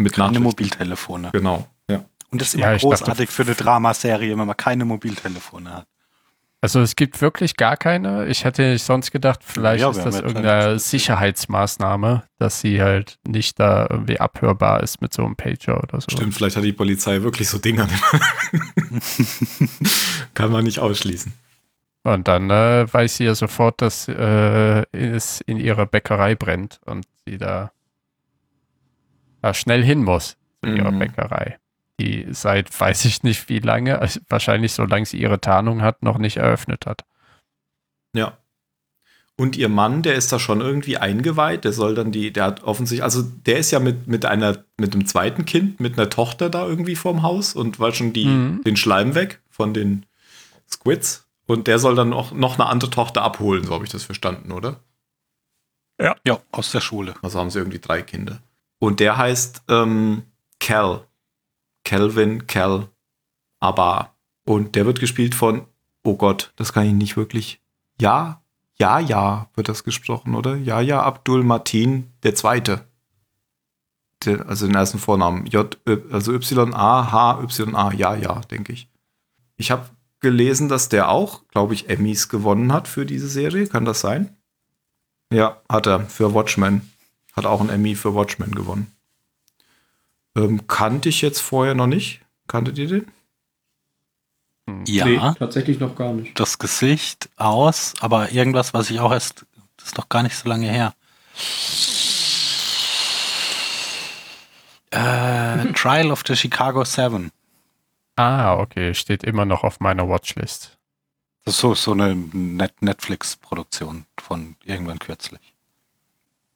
mit Keine. Mobiltelefone. Genau, ja. Und das ist Ja, immer dachte- großartig für eine Dramaserie, wenn man keine Mobiltelefone hat. Also es gibt wirklich gar keine. Ich hätte nicht sonst gedacht, vielleicht Ja, ist das irgendeine keine- Sicherheitsmaßnahme, dass sie halt nicht da irgendwie abhörbar ist mit so einem Pager oder so. Stimmt, vielleicht hat die Polizei wirklich so Dinger. (laughs) Kann man nicht ausschließen. Und dann äh, weiß sie ja sofort, dass äh, es in ihrer Bäckerei brennt und sie da ja, schnell hin muss zu ihrer Mhm. Bäckerei. Die seit (laughs) weiß ich nicht wie lange, also wahrscheinlich solange sie ihre Tarnung hat, noch nicht eröffnet hat. Ja. Und ihr Mann, der ist da schon irgendwie eingeweiht, der soll dann die, der hat offensichtlich, also der ist ja mit, mit einer, mit einem zweiten Kind, mit einer Tochter da irgendwie vorm Haus und war schon die, Mhm. den Schleim weg von den Squids. Und der soll dann auch noch eine andere Tochter abholen, so habe ich das verstanden, oder? Ja, aus der Schule. Also haben sie irgendwie drei Kinder. Und der heißt ähm, Cal. Calvin Cal Abba. Und der wird gespielt von, oh Gott, das kann ich nicht wirklich. Ja, ja, ja, wird das gesprochen, oder? Ja, ja, Abdul Martin, der Zweite. Der, also den ersten Vornamen. J, also Y-A, H-Y-A, ja, ja, denke ich. Ich habe gelesen, dass der auch, glaube ich, Emmys gewonnen hat für diese Serie. Kann das sein? Ja, hat er für Watchmen. Hat auch einen Emmy für Watchmen gewonnen. Ähm, kannte ich jetzt vorher noch nicht. Kanntet ihr den? Ja, Nee, tatsächlich noch gar nicht. das Gesicht aus, aber irgendwas, was ich auch erst, das ist noch gar nicht so lange her. Äh, (laughs) Trial of the Chicago Seven. Ah, okay, steht immer noch auf meiner Watchlist. Das ist so, so eine Net Netflix-Produktion von irgendwann kürzlich.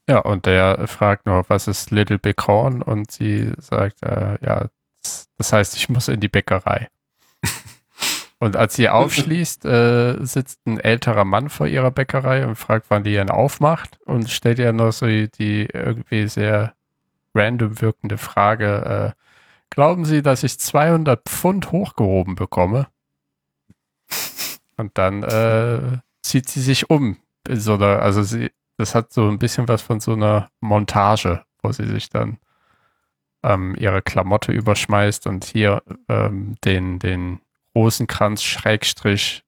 Ja, und der fragt noch, was ist Little Big Horn? Und sie sagt, äh, ja, das- heißt, ich muss in die Bäckerei. (laughs) und als sie aufschließt, äh, sitzt ein älterer Mann vor ihrer Bäckerei und fragt, wann die ihn aufmacht und stellt ihr noch so die irgendwie sehr random wirkende Frage, äh, glauben Sie, dass ich 200 Pfund hochgehoben bekomme? Und dann äh, zieht sie sich um. So einer, also sie, das hat so ein bisschen was von so einer Montage, wo sie sich dann ähm, ihre Klamotte überschmeißt und hier ähm, den, den Rosenkranz Schrägstrich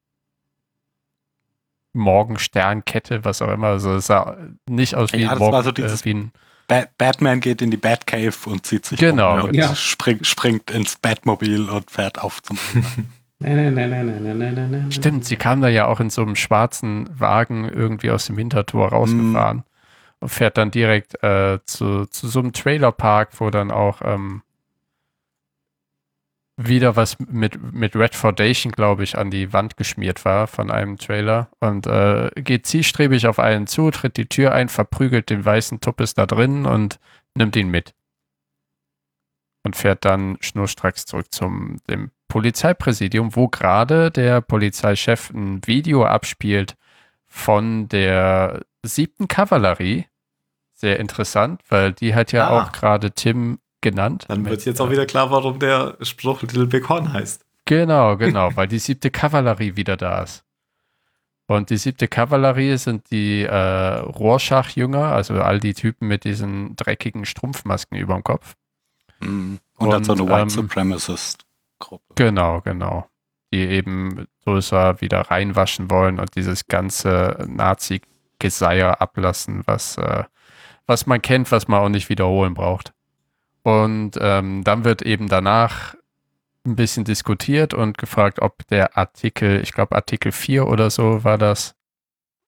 Morgensternkette, was auch immer. Also es sah nicht aus wie, Ja, ein das war Morgen, so dieses- äh, wie ein Ba Batman geht in die Batcave und zieht sich Genau. um und Ja. spring, springt ins Batmobil und fährt auf zum (laughs) Nein, nein, nein, nein, nein, nein, nein, nein. Stimmt, sie kam da ja auch in so einem schwarzen Wagen irgendwie aus dem Hintertor rausgefahren und fährt dann direkt äh, zu, zu so einem Trailerpark, wo dann auch ähm, wieder was mit, mit Red Foundation, glaube ich, an die Wand geschmiert war von einem Trailer und äh, geht zielstrebig auf einen zu, tritt die Tür ein, verprügelt den weißen Tuppes da drin und nimmt ihn mit. Und fährt dann schnurstracks zurück zum dem Polizeipräsidium, wo gerade der Polizeichef ein Video abspielt von der siebten Kavallerie. Sehr interessant, weil die hat ja Ah. auch gerade Tim genannt. Dann wird jetzt auch äh, wieder klar, warum der Spruch Little Big Horn heißt. Genau, genau, (laughs) weil die siebte Kavallerie wieder da ist. Und die siebte Kavallerie sind die äh, Rorschach-Jünger, also all die Typen mit diesen dreckigen Strumpfmasken über dem Kopf. Mhm. Und, dann so eine Und, White ähm, Supremacist-Gruppe. Genau, genau. Die eben Tulsa wieder reinwaschen wollen und dieses ganze Nazi-Geseier ablassen, was, äh, was man kennt, was man auch nicht wiederholen braucht. Und ähm, dann wird eben danach ein bisschen diskutiert und gefragt, ob der Artikel, ich glaube Artikel 4 oder so war das,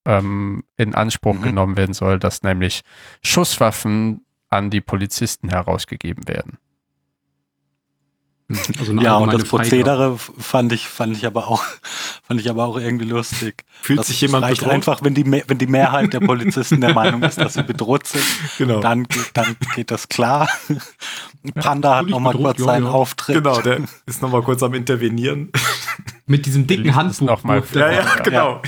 ähm, in Anspruch Mhm. genommen werden soll, dass nämlich Schusswaffen an die Polizisten herausgegeben werden. (laughs) Also Ja, und das Freigabe. Prozedere fand ich, fand ich aber auch, (laughs) fand ich aber auch irgendwie lustig. Fühlt Das sich jemand reicht bedroht? einfach, wenn die, wenn die Mehrheit der Polizisten der Meinung ist, dass sie bedroht sind, (laughs) Genau. dann, geht- dann geht das klar. Panda hat Völlig nochmal kurz ja, seinen ja. Auftritt. Genau, der ist noch mal kurz am Intervenieren. Mit diesem dicken Handbuch. noch mal der- Ja, ja, genau.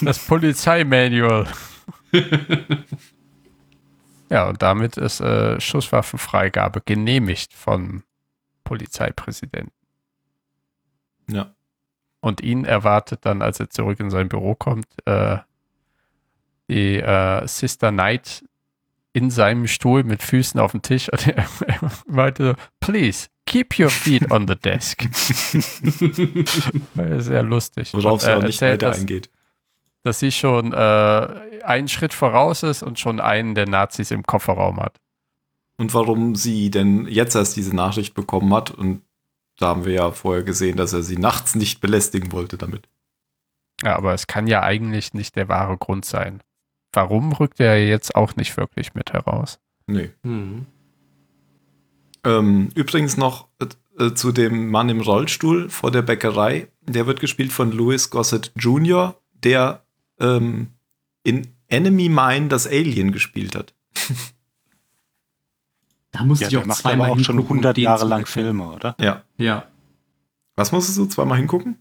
Das Polizeimanual. ja, und damit ist äh, Schusswaffenfreigabe genehmigt vom Polizeipräsidenten. Ja. Und ihn erwartet dann, als er zurück in sein Büro kommt, äh, die äh, Sister Knight in seinem Stuhl mit Füßen auf dem Tisch und er, er (laughs) meinte so, please, keep your feet on the desk. War (laughs) Sehr lustig. Worauf er auch nicht weiter dass, eingeht. dass sie schon äh, einen Schritt voraus ist und schon einen der Nazis im Kofferraum hat. Und warum sie denn jetzt erst diese Nachricht bekommen hat. Und da haben wir ja vorher gesehen, dass er sie nachts nicht belästigen wollte damit. Ja, aber es kann ja eigentlich nicht der wahre Grund sein. Warum rückt er jetzt auch nicht wirklich mit heraus? Nee. Hm. Ähm, übrigens noch äh, äh, zu dem Mann im Rollstuhl vor der Bäckerei. Der wird gespielt von Louis Gossett Jr., der ähm, in Enemy Mine das Alien gespielt hat. (laughs) Da musste Ja, ich der auch macht aber zweimal auch schon hingucken, um 100 den Jahre lang. Filme, oder? Ja. Ja. Was musstest du zweimal hingucken?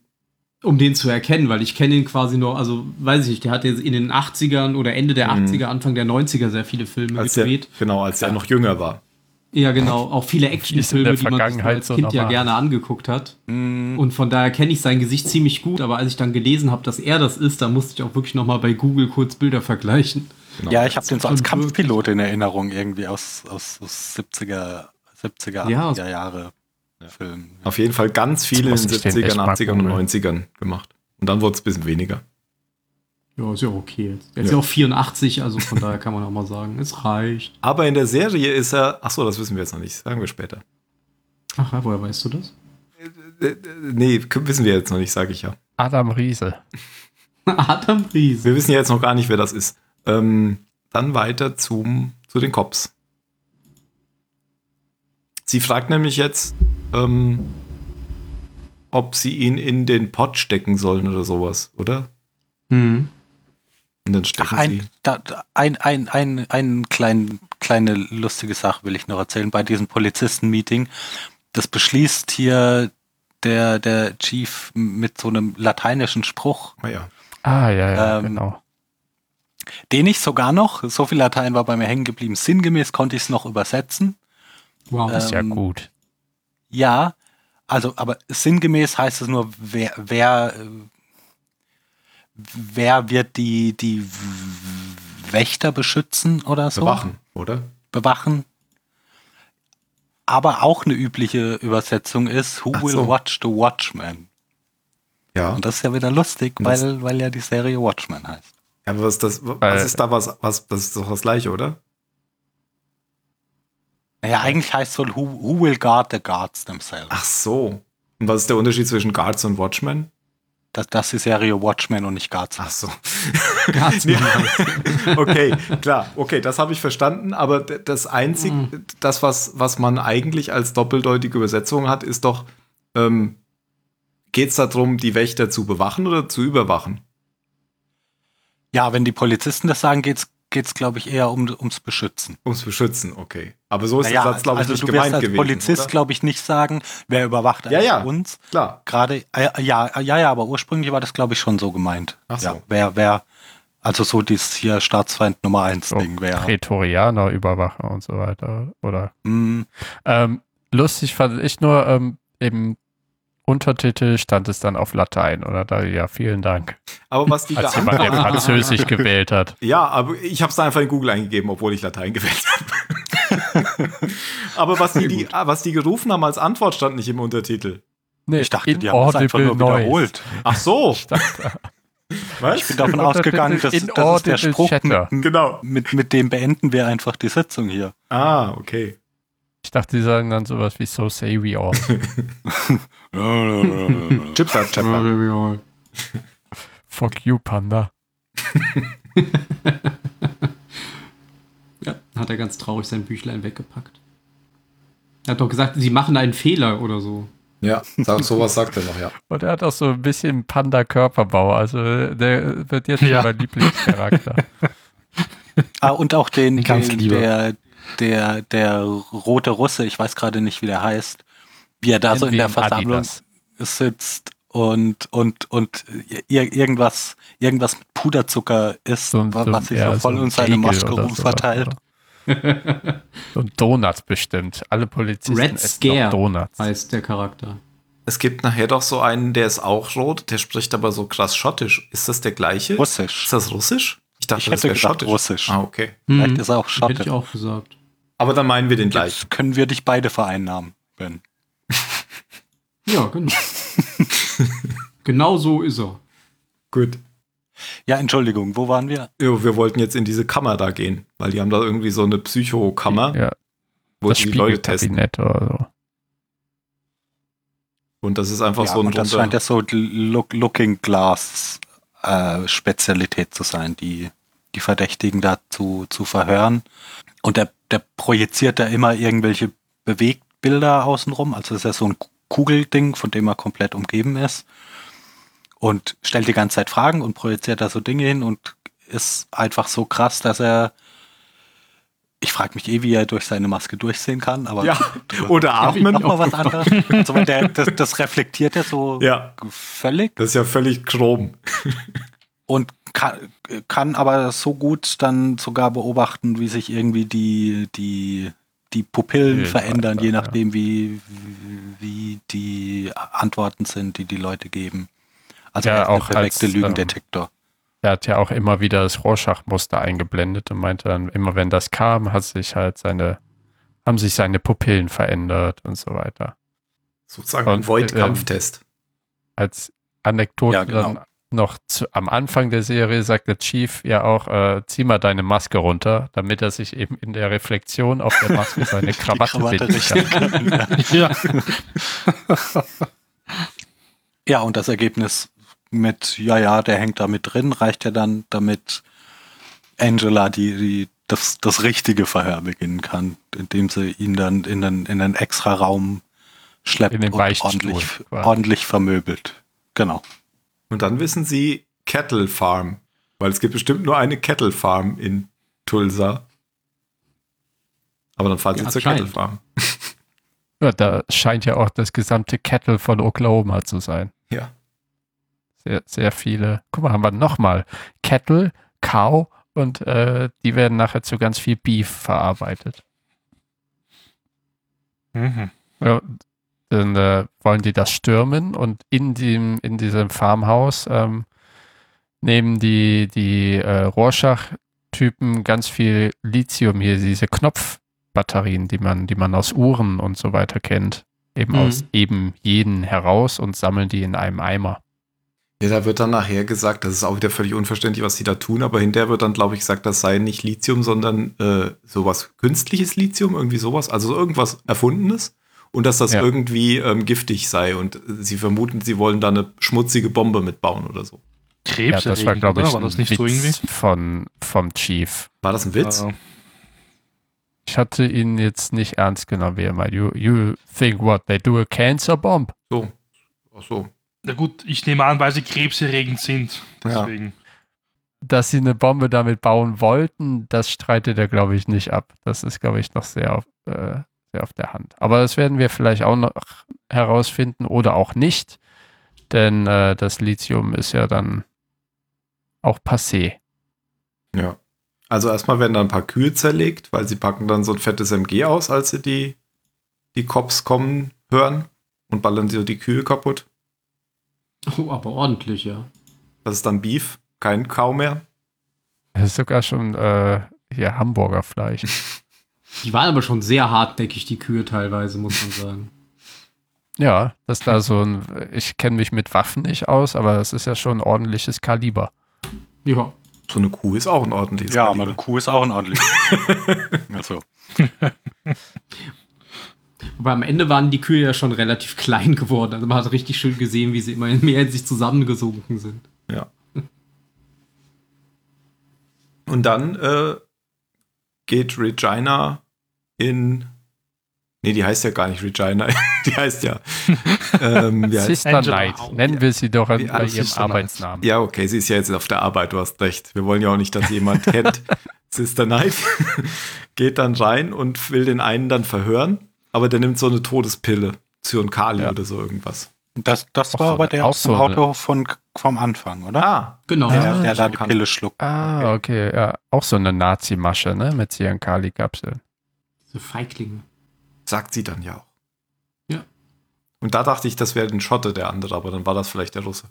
Um den zu erkennen, weil ich kenne ihn quasi noch, also weiß ich nicht, der hat jetzt in den 80ern oder Ende der Mhm. 80er, Anfang der 90er sehr viele Filme Als er, gedreht. genau, als er noch jünger war. Ja, genau. Auch viele Actionfilme, der die man sich als so Kind ja nochmal? gerne angeguckt hat. Mhm. Und von daher kenne ich sein Gesicht ziemlich gut, aber als ich dann gelesen habe, dass er das ist, da musste ich auch wirklich nochmal bei Google kurz Bilder vergleichen. Genau. Ja, ich habe den so als Kampfpilot in Erinnerung, irgendwie aus, aus, aus 70er, 70er, Ja. 80er Jahre Film. Auf jeden Fall ganz viele in den muss ich den echt 70ern, mal 80ern und googeln. 90ern gemacht. Und dann wurde es ein bisschen weniger. Ja, ist ja okay jetzt. Er ist Ja. ja auch 84, also von daher kann man auch mal sagen, es reicht. Aber in der Serie ist er. Achso, das wissen wir jetzt noch nicht. Sagen wir später. Ach, ja, woher weißt du das? Äh, äh, nee, k- wissen wir jetzt noch nicht, sage ich ja. Adam Riese. (laughs) Adam Ries. Wir wissen ja jetzt noch gar nicht, wer das ist. Ähm, dann weiter zum, zu den Cops. Sie fragt nämlich jetzt, ähm, ob sie ihn in den Pott stecken sollen oder sowas, oder? Hm. Und dann stecken Ach, sie. ein, da, da- ein, ein, ein, ein klein, kleine lustige Sache will ich noch erzählen bei diesem Polizisten-Meeting. Das beschließt hier der, der Chief mit so einem lateinischen Spruch, Ah ja. Ah, ja, ja, Ähm, genau. Den ich sogar noch, so viel Latein war bei mir hängen geblieben, sinngemäß konnte ich es noch übersetzen. Wow. Ist ja ähm, gut. Ja, also, aber sinngemäß heißt es nur, wer, wer, wer wird die, die Wächter beschützen oder so? Bewachen, oder? Bewachen. Aber auch eine übliche Übersetzung ist, who Ach will so. watch the Watchman? Ja. Und das ist ja wieder lustig, weil, weil ja die Serie Watchman heißt. Aber was ist das? Was ist da was, was? Das ist doch das gleiche, oder? Naja, eigentlich heißt es wohl, who, who will guard the guards themselves? Ach so. Und was ist der Unterschied zwischen Guards und Watchmen? Das, das ist die Serie Watchmen und nicht Guards. Ach so. (laughs) Guards Ja. okay, klar. Okay, das habe ich verstanden. Aber das einzige, Mhm. das, was, was man eigentlich als doppeldeutige Übersetzung hat, ist doch, ähm, geht es darum, die Wächter zu bewachen oder zu überwachen? Ja, wenn die Polizisten das sagen, geht's geht's glaube ich eher um ums Beschützen. Ums Beschützen, okay. Aber so ist Naja, der Satz, glaube ich, also nicht du gemeint wirst als gewesen. Polizist, glaube ich, nicht sagen, wer überwacht Ja, ja. uns. Klar. Gerade, äh, ja, ja, ja, aber ursprünglich war das, glaube ich, schon so gemeint. Ach so. Ja, wer, wer, also so dieses hier Staatsfeind Nummer eins So Ding, wer. Prätorianer, Überwacher und so weiter. Oder Mm, ähm, lustig fand ich nur, ähm, im Untertitel stand es dann auf Latein, oder? Da, ja, vielen Dank. Aber was die Als jemand, der Französisch (laughs) gewählt hat. Ja, aber ich habe es einfach in Google eingegeben, obwohl ich Latein gewählt habe. (laughs) aber was die, die, ah, was die gerufen haben als Antwort, stand nicht im Untertitel. Nee, ich dachte, die haben das einfach nur inaudible wiederholt. Ach so. (laughs) Was? Ich bin davon ausgegangen, dass, das ist der Spruch, mit, Genau. mit, mit dem beenden wir einfach die Sitzung hier. Ah, okay. Ich dachte, die sagen dann sowas wie So say we all. (laughs) Chipsa Chapper. Fuck you, Panda. (laughs) Ja, hat er ganz traurig sein Büchlein weggepackt. Er hat doch gesagt, sie machen einen Fehler oder so. Ja, sowas sagt er noch, ja. Und er hat auch so ein bisschen Panda-Körperbau. Also der wird jetzt schon Ja. mein Lieblingscharakter. Ah, und auch den, (laughs) Ganz den lieber. der, der, der rote Russe, ich weiß gerade nicht, wie der heißt, wie er da so in der Versammlung Adidas. sitzt und, und, und ir irgendwas, irgendwas mit Puderzucker isst, So so was sich ja, so voll so um seine Maske oder rum sowas, verteilt. oder? (laughs) So ein Donut bestimmt. Alle Polizisten Red essen Scare noch Donuts. heißt der Charakter. Es gibt nachher doch so einen, der ist auch rot, der spricht aber so krass schottisch. Ist das der gleiche? Russisch. Ist das russisch? Ich dachte, Ich das hätte wäre schottisch. russisch. Ah, okay. Vielleicht Mhm. ist er auch Hätte ich auch gesagt. Aber dann meinen wir den gleich. Jetzt können wir dich beide vereinnahmen, Ben. (laughs) Ja, genau. genau so ist er. Gut. Ja, Entschuldigung, wo waren wir? Jo, wir wollten jetzt in diese Kammer da gehen, weil die haben da irgendwie so eine Psychokammer, Ja, wo das die Leute testen. Oder so. Und das ist einfach ja, so ein und das scheint ja so Look, Looking Glass äh, Spezialität zu sein, die, die Verdächtigen dazu zu verhören. Und der, der projiziert da immer irgendwelche Bewegtbilder außenrum. Also das ist ja so ein Kugelding, von dem er komplett umgeben ist. Und stellt die ganze Zeit Fragen und projiziert da so Dinge hin und ist einfach so krass, dass er ich frage mich eh, wie er durch seine Maske durchsehen kann, aber Ja, oder atmen. noch mal was anderes. Also, weil der, das, das reflektiert er so Ja, völlig das ist ja völlig chrom. und kann, kann aber so gut dann sogar beobachten, wie sich irgendwie die, die, die Pupillen Pupillen verändern, je verändern, ja. nachdem, wie, wie die Antworten sind, die die Leute geben. Also Ja, auch der perfekte als, Lügendetektor. Er hat ja auch immer wieder das Rorschach-Muster eingeblendet und meinte dann, immer wenn das kam, hat sich halt seine, haben sich seine Pupillen verändert und so weiter. Sozusagen Und, ein Void-Kampftest. Als Anekdote Ja, genau. dann noch zu, am Anfang der Serie sagt der Chief ja auch, äh, zieh mal deine Maske runter, damit er sich eben in der Reflexion auf der Maske (laughs) seine Krawatte, Krawatte binden richten kann. Ja. Ja, und das Ergebnis mit, ja, ja, der hängt da mit drin, reicht ja dann, damit Angela die, die, das, das richtige Verhör beginnen kann, indem sie ihn dann in einen, in einen extra Raum schleppt In den und ordentlich, ordentlich vermöbelt. Genau. Und dann wissen sie Cattle Farm. Weil es gibt bestimmt nur eine Cattle Farm in Tulsa. Aber dann fahren sie Ja, zur scheint. Cattle Farm. (laughs) Ja, da scheint ja auch das gesamte Kettle von Oklahoma zu sein. Ja. Sehr, sehr viele. Guck mal, haben wir nochmal Kettle, Cow und äh, die werden nachher zu ganz viel Beef verarbeitet. Mhm. Ja, dann äh, wollen die das stürmen und in, dem, in diesem Farmhaus ähm, nehmen die, die äh, Rorschach-Typen ganz viel Lithium hier, diese Knopfbatterien, die man, die man aus Uhren und so weiter kennt, eben Mhm. aus eben jeden heraus und sammeln die in einem Eimer. Ja, da wird dann nachher gesagt, das ist auch wieder völlig unverständlich, was sie da tun, aber hinterher wird dann, glaube ich, gesagt, das sei nicht Lithium, sondern äh, sowas künstliches Lithium, irgendwie sowas, also irgendwas Erfundenes und dass das Ja. irgendwie ähm, giftig sei und sie vermuten, sie wollen da eine schmutzige Bombe mitbauen oder so. Krebs ja, das war, glaube ich? War das nicht ein so irgendwie? Witz von, vom Chief. War das ein Witz? Äh, Ich hatte ihn jetzt nicht ernst genommen, wie er meint. You, you think what, they do a cancer bomb? So. Ach so. na gut, ich nehme an, weil sie krebserregend sind. Ja. Deswegen. dass sie eine Bombe damit bauen wollten, das streitet er, glaube ich, nicht ab. Das ist, glaube ich, noch sehr auf, äh, sehr auf der Hand. Aber das werden wir vielleicht auch noch herausfinden oder auch nicht, denn äh, das Lithium ist ja dann auch passé. Ja. Also erstmal werden da ein paar Kühe zerlegt, weil sie packen dann so ein fettes MG aus, als sie die, die Cops kommen hören und ballern so die Kühe kaputt. Oh, aber ordentlich, ja. Das ist dann Beef, kein Kau mehr. Das ist sogar schon äh, hier Hamburger Fleisch. (laughs) Die waren aber schon sehr hartnäckig, die Kühe teilweise, muss man sagen. (laughs) Ja, das da so ein, ich kenne mich mit Waffen nicht aus, aber das ist ja schon ein ordentliches Kaliber. Ja. So eine Kuh ist auch ein ordentliches Ja, Kaliber. aber eine Kuh ist auch ein ordentliches. (laughs) also, (laughs) Aber am Ende waren die Kühe ja schon relativ klein geworden. Also man hat richtig schön gesehen, wie sie immer mehr in sich zusammengesunken sind. Ja. Und dann äh, geht Regina in. Nee, die heißt ja gar nicht Regina. (laughs) die heißt ja. Ähm, wie heißt, Sister Angela Knight. Howe. Nennen wir sie doch Wie- bei ihrem Sister Knight. Arbeitsnamen. ja, okay, sie ist ja jetzt auf der Arbeit, du hast recht. Wir wollen ja auch nicht, dass jemand (laughs) kennt. Sister Knight (laughs) geht dann rein und will den einen dann verhören, aber der nimmt so eine Todespille. Zyankali Ja. oder so irgendwas. Das, das Auch war so aber der auch so eine- Auto von, vom Anfang, oder? Ah, Genau. der, Ah, der da die Pille schluckt. Ah, okay, ja. Auch so eine Nazi-Masche, ne? Mit Ziankali-Kapseln. Diese Feiglinge. sagt sie dann ja auch. Ja. Und da dachte ich, das wäre ein Schotte, der andere, aber dann war das vielleicht der Russe.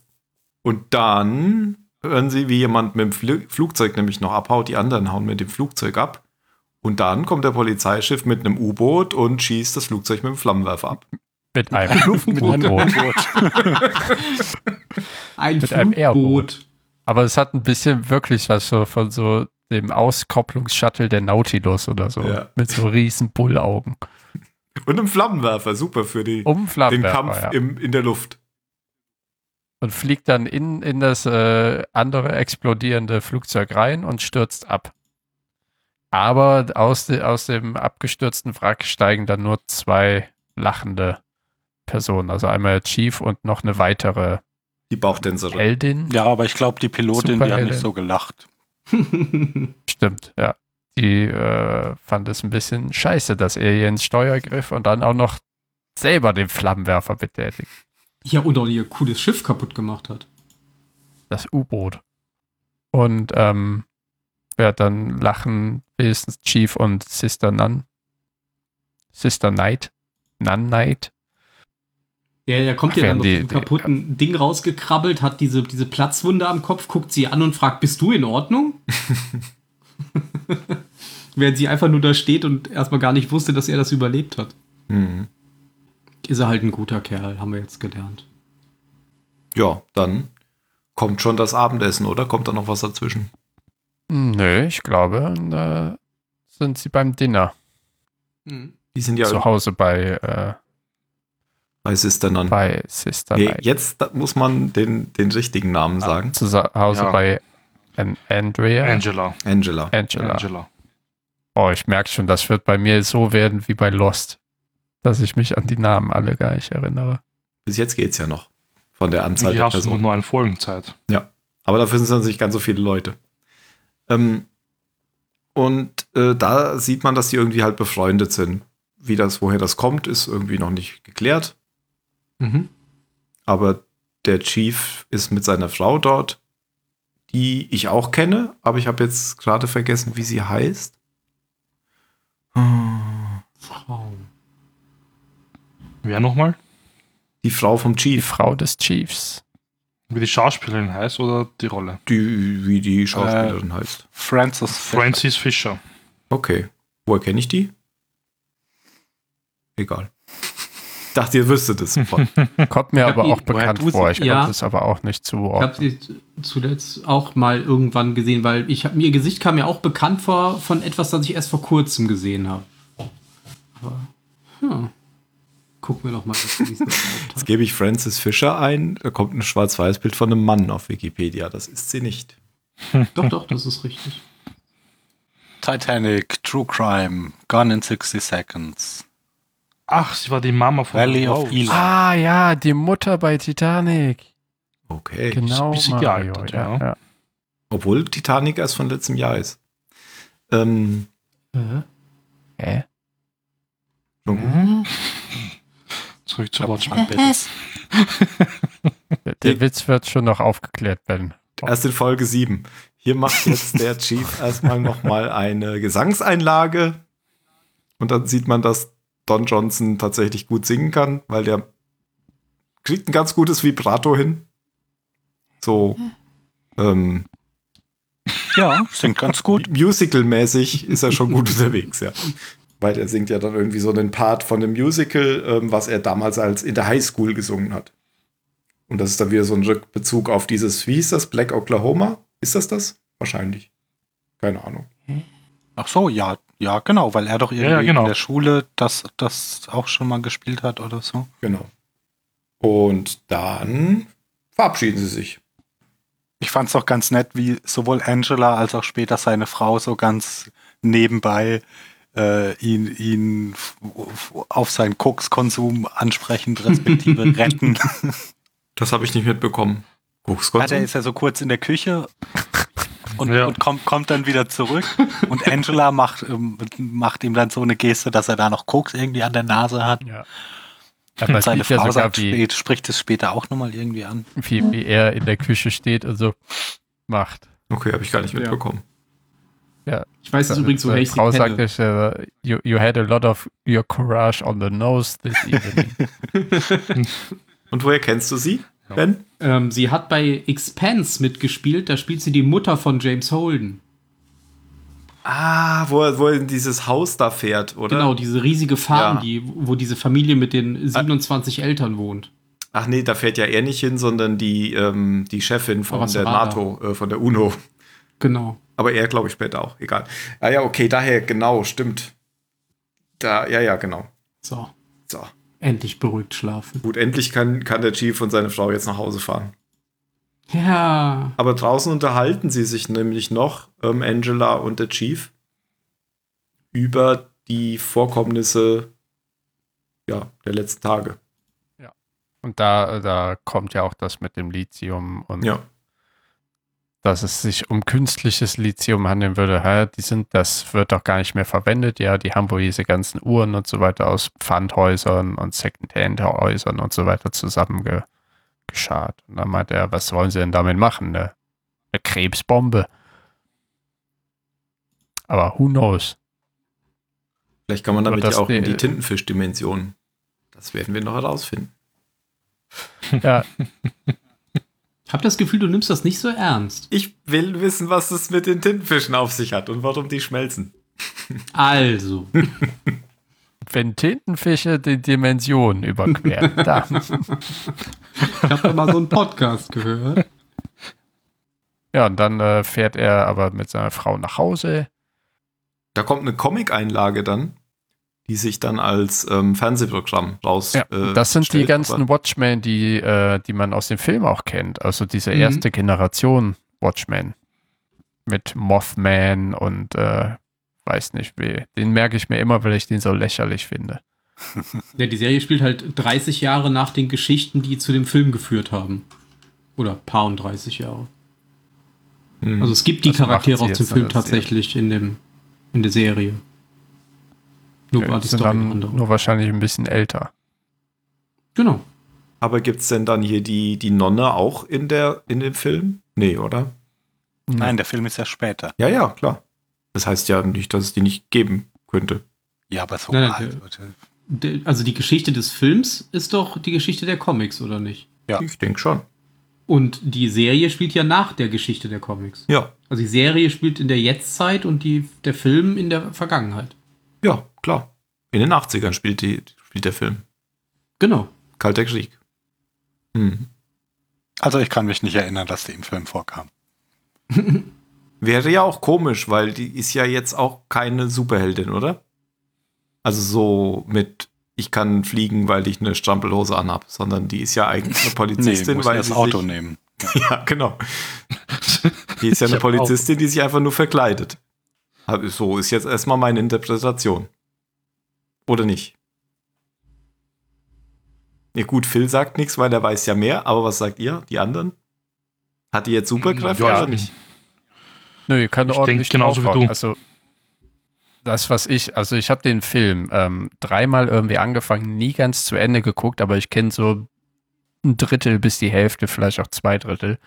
Und dann hören sie, wie jemand mit dem Fl Flugzeug nämlich noch abhaut, die anderen hauen mit dem Flugzeug ab. Und dann kommt der Polizeischiff mit einem U-Boot und schießt das Flugzeug mit dem Flammenwerfer ab. Mit (laughs) einem Luftboot. (laughs) Ein Mit einem Flugboot. Aber es hat ein bisschen wirklich was so von so dem Auskopplungsshuttle der Nautilus oder so. Ja. Mit so riesen Bullaugen. Und einem Flammenwerfer, super für die, Um den Kampf ja. im, in der Luft. Und fliegt dann in, in das äh, andere explodierende Flugzeug rein und stürzt ab. Aber aus, de, aus dem abgestürzten Wrack steigen dann nur zwei lachende Personen. Also einmal Chief und noch eine weitere Die Bauchtänzerin. Heldin. Ja, aber ich glaube, die Pilotin, die hat nicht so gelacht. (laughs) Stimmt, ja. Die äh, fand es ein bisschen scheiße, dass er hier ins Steuer griff und dann auch noch selber den Flammenwerfer betätigt. ja, und auch ihr cooles Schiff kaputt gemacht hat. Das U-Boot. Und ähm, ja, dann lachen wenigstens Chief und Sister Nun. Sister Knight. Nun Knight. Ja, er kommt Ach, ja dann die- diesem die- kaputten Ding rausgekrabbelt, hat diese, diese Platzwunde am Kopf, guckt sie an und fragt, bist du in Ordnung? (laughs) Während sie einfach nur da steht und erstmal gar nicht wusste, dass er das überlebt hat. Mhm. Ist er halt ein guter Kerl, haben wir jetzt gelernt. Ja, dann kommt schon das Abendessen, oder? Kommt da noch was dazwischen? Nö, ich glaube, da sind sie beim Dinner. Die sind ja Zu Hause bei, äh, bei Sister Nun. bei Sister Nee, jetzt muss man den, den richtigen Namen sagen. Zu Hause Ja. bei An Andrea. Angela. Angela. Angela. Angela. Oh, ich merke schon, das wird bei mir so werden wie bei Lost. Dass ich mich an die Namen alle gar nicht erinnere. Bis jetzt geht's ja noch. Von der Anzahl Hier der hast du noch Personen. nur eine Folgenzeit. Aber dafür sind es dann nicht ganz so viele Leute. Ähm, und äh, da sieht man, dass die irgendwie halt befreundet sind. Wie das, woher das kommt, ist irgendwie noch nicht geklärt. Mhm. Aber der Chief ist mit seiner Frau dort, die ich auch kenne, aber ich habe jetzt gerade vergessen, wie sie heißt. Frau. Wer nochmal? Die Frau vom Die Chief, Frau des Chiefs. Wie die Schauspielerin heißt oder die Rolle? die, wie die Schauspielerin heißt. Francis Fisher. Francis Fisher. Okay. Woher kenne ich die? Egal. Ich dachte, ihr wüsstet es sofort. (laughs) Kommt mir aber auch bekannt vor. Ich ja. konnte es aber auch nicht Ich habe zuordnen. sie zuletzt auch mal irgendwann gesehen, weil ich hab, ihr Gesicht kam mir auch bekannt vor von etwas, das ich erst vor kurzem gesehen habe. Aber, ja. Gucken wir doch mal, was sie überhaupt (laughs) Jetzt gebe ich Francis Fisher ein. Da kommt ein Schwarz-Weiß-Bild von einem Mann auf Wikipedia. Das ist sie nicht. (laughs) Doch, doch, das ist richtig. Titanic, True Crime, Gone in 60 Seconds, Ach, sie war die Mama von Valley of. Eli. Ah ja, die Mutter bei Titanic. Okay. Genau, bisschen Mario. gealtert, ja, ja. ja. Obwohl Titanic erst von letztem Jahr ist. Ähm, Äh, Hä? Mhm. Zurück zu Watchmen. Der, der Witz wird schon noch aufgeklärt werden. erst in Folge 7. Hier macht jetzt der Chief erstmal nochmal eine Gesangseinlage. Und dann sieht man, dass Don Johnson tatsächlich gut singen kann, weil der kriegt ein ganz gutes Vibrato hin. So ähm, Ja, singt ganz gut. (laughs) Musical-mäßig ist er schon gut (laughs) unterwegs, ja. Weil er singt ja dann irgendwie so einen Part von dem Musical, ähm, was er damals als in der Highschool gesungen hat. Und das ist dann wieder so ein Rückbezug auf dieses, wie hieß das, Black Oklahoma? Ist das das? Wahrscheinlich. Keine Ahnung. Ach so, ja. Ja, genau, weil er doch irgendwie ja, genau. in der Schule das, das auch schon mal gespielt hat oder so. Genau. Und dann verabschieden sie sich. Ich fand es doch ganz nett, wie sowohl Angela als auch später seine Frau so ganz nebenbei äh, ihn, ihn auf seinen Kokskonsum ansprechend respektive (laughs) retten. Das habe ich nicht mitbekommen. Ja, Kochskonsum? der ist ja so kurz in der Küche und, Ja. und kommt, kommt dann wieder zurück. Und Angela macht, ähm, macht ihm dann so eine Geste, dass er da noch Koks irgendwie an der Nase hat. Ja. Aber seine ja Frau sagt wie, spricht es später auch nochmal irgendwie an. wie, wie er in der Küche steht und so macht. Okay, habe ich gar nicht Ja. mitbekommen. Ich weiß es übrigens, woher ich sie Frau kenne. sagt, ich, you, you had a lot of your courage on the nose this evening. (laughs) Und woher kennst du sie, Ben? Ähm, sie hat bei Expanse mitgespielt, da spielt sie die Mutter von James Holden. Ah, wo er, wo er in dieses Haus da fährt, oder? Genau, diese riesige Farm, Ja. die, wo diese Familie mit den 27 Eltern wohnt. Ach nee, da fährt ja er nicht hin, sondern die, ähm, die Chefin von der. NATO, äh, von der UNO. Genau. Aber er, glaube ich, später auch. Egal. Ah ja, okay, daher, genau, stimmt. Da, ja, ja, genau. So, So. Endlich beruhigt schlafen. Gut, endlich kann, kann der Chief und seine Frau jetzt nach Hause fahren. Ja. Aber draußen unterhalten sie sich nämlich noch, ähm, Angela und der Chief, über die Vorkommnisse ja, der letzten Tage. Und da, da kommt ja auch das mit dem Lithium und Ja. Dass es sich um künstliches Lithium handeln würde. Hä, die sind, das wird doch gar nicht mehr verwendet. Ja, die haben wohl diese ganzen Uhren und so weiter aus Pfandhäusern und Secondhand-Häusern und so weiter zusammengeschart. Und dann meint er, was wollen sie denn damit machen? Ne? Eine Krebsbombe. Aber who knows? Vielleicht kann man damit das ja auch in die- die Tintenfisch-Dimension. Das werden wir noch herausfinden. Ja, (laughs) Hab das Gefühl, du nimmst das nicht so ernst. Ich will wissen, was es mit den Tintenfischen auf sich hat und warum die schmelzen. Also, (laughs) wenn Tintenfische die Dimension überqueren, (laughs) dann. ich habe da mal so einen Podcast gehört. Ja, und dann äh, fährt er aber mit seiner Frau nach Hause. Da kommt eine Comic-Einlage dann, die sich dann als ähm, Fernsehprogramm raus. Ja, äh, das sind die ganzen Watchmen, die, äh, die man aus dem Film auch kennt. Also diese Mhm. erste Generation Watchmen. Mit Mothman und äh, weiß nicht wie. Den merke ich mir immer, weil ich den so lächerlich finde. Ja, die Serie spielt halt 30 Jahre nach den Geschichten, die zu dem Film geführt haben. Oder paar und 30 Jahre. Hm. Also es gibt die macht Charaktere aus dem Film tatsächlich in, dem, in der Serie. Nur war Die sind Story eine dann andere. nur wahrscheinlich ein bisschen älter. Genau. aber gibt es denn dann hier die, die Nonne auch in, der, in dem Film? Nee, oder? Nein, der Film ist ja später. Ja, ja, klar. Das heißt ja nicht, dass es die nicht geben könnte. Ja, aber so Nein, nein, alt. Also die Geschichte des Films ist doch die Geschichte der Comics, oder nicht? Ja. Ich denke schon. Und die Serie spielt ja nach der Geschichte der Comics. Ja, Also die Serie spielt in der Jetztzeit und die, der Film in der Vergangenheit. ja, klar. In den 80ern spielt, die, spielt der Film. Genau. Kalter Krieg. Hm. Also ich kann mich nicht erinnern, dass die im Film vorkam. (laughs) Wäre ja auch komisch, weil die ist ja jetzt auch keine Superheldin, oder? Also so mit, ich kann fliegen, weil ich eine Strampelhose anhab, sondern die ist ja eigentlich eine (laughs) Polizistin, muss weil das sie Auto sich, nehmen. (laughs) Ja, genau. Die ist ja eine Polizistin, die sich einfach nur verkleidet. Hab- So ist jetzt erstmal meine Interpretation. Oder nicht? Ja gut, Phil sagt nichts, weil er weiß ja mehr, aber was sagt ihr, die anderen? Hat die jetzt Superkräfte Ja, oder nicht? Nö, ihr könnt Ich ordentlich genauso wie du. Also das, was ich, also ich habe den Film ähm, dreimal irgendwie angefangen, nie ganz zu Ende geguckt, aber ich kenne so ein Drittel bis die Hälfte, vielleicht auch zwei Drittel.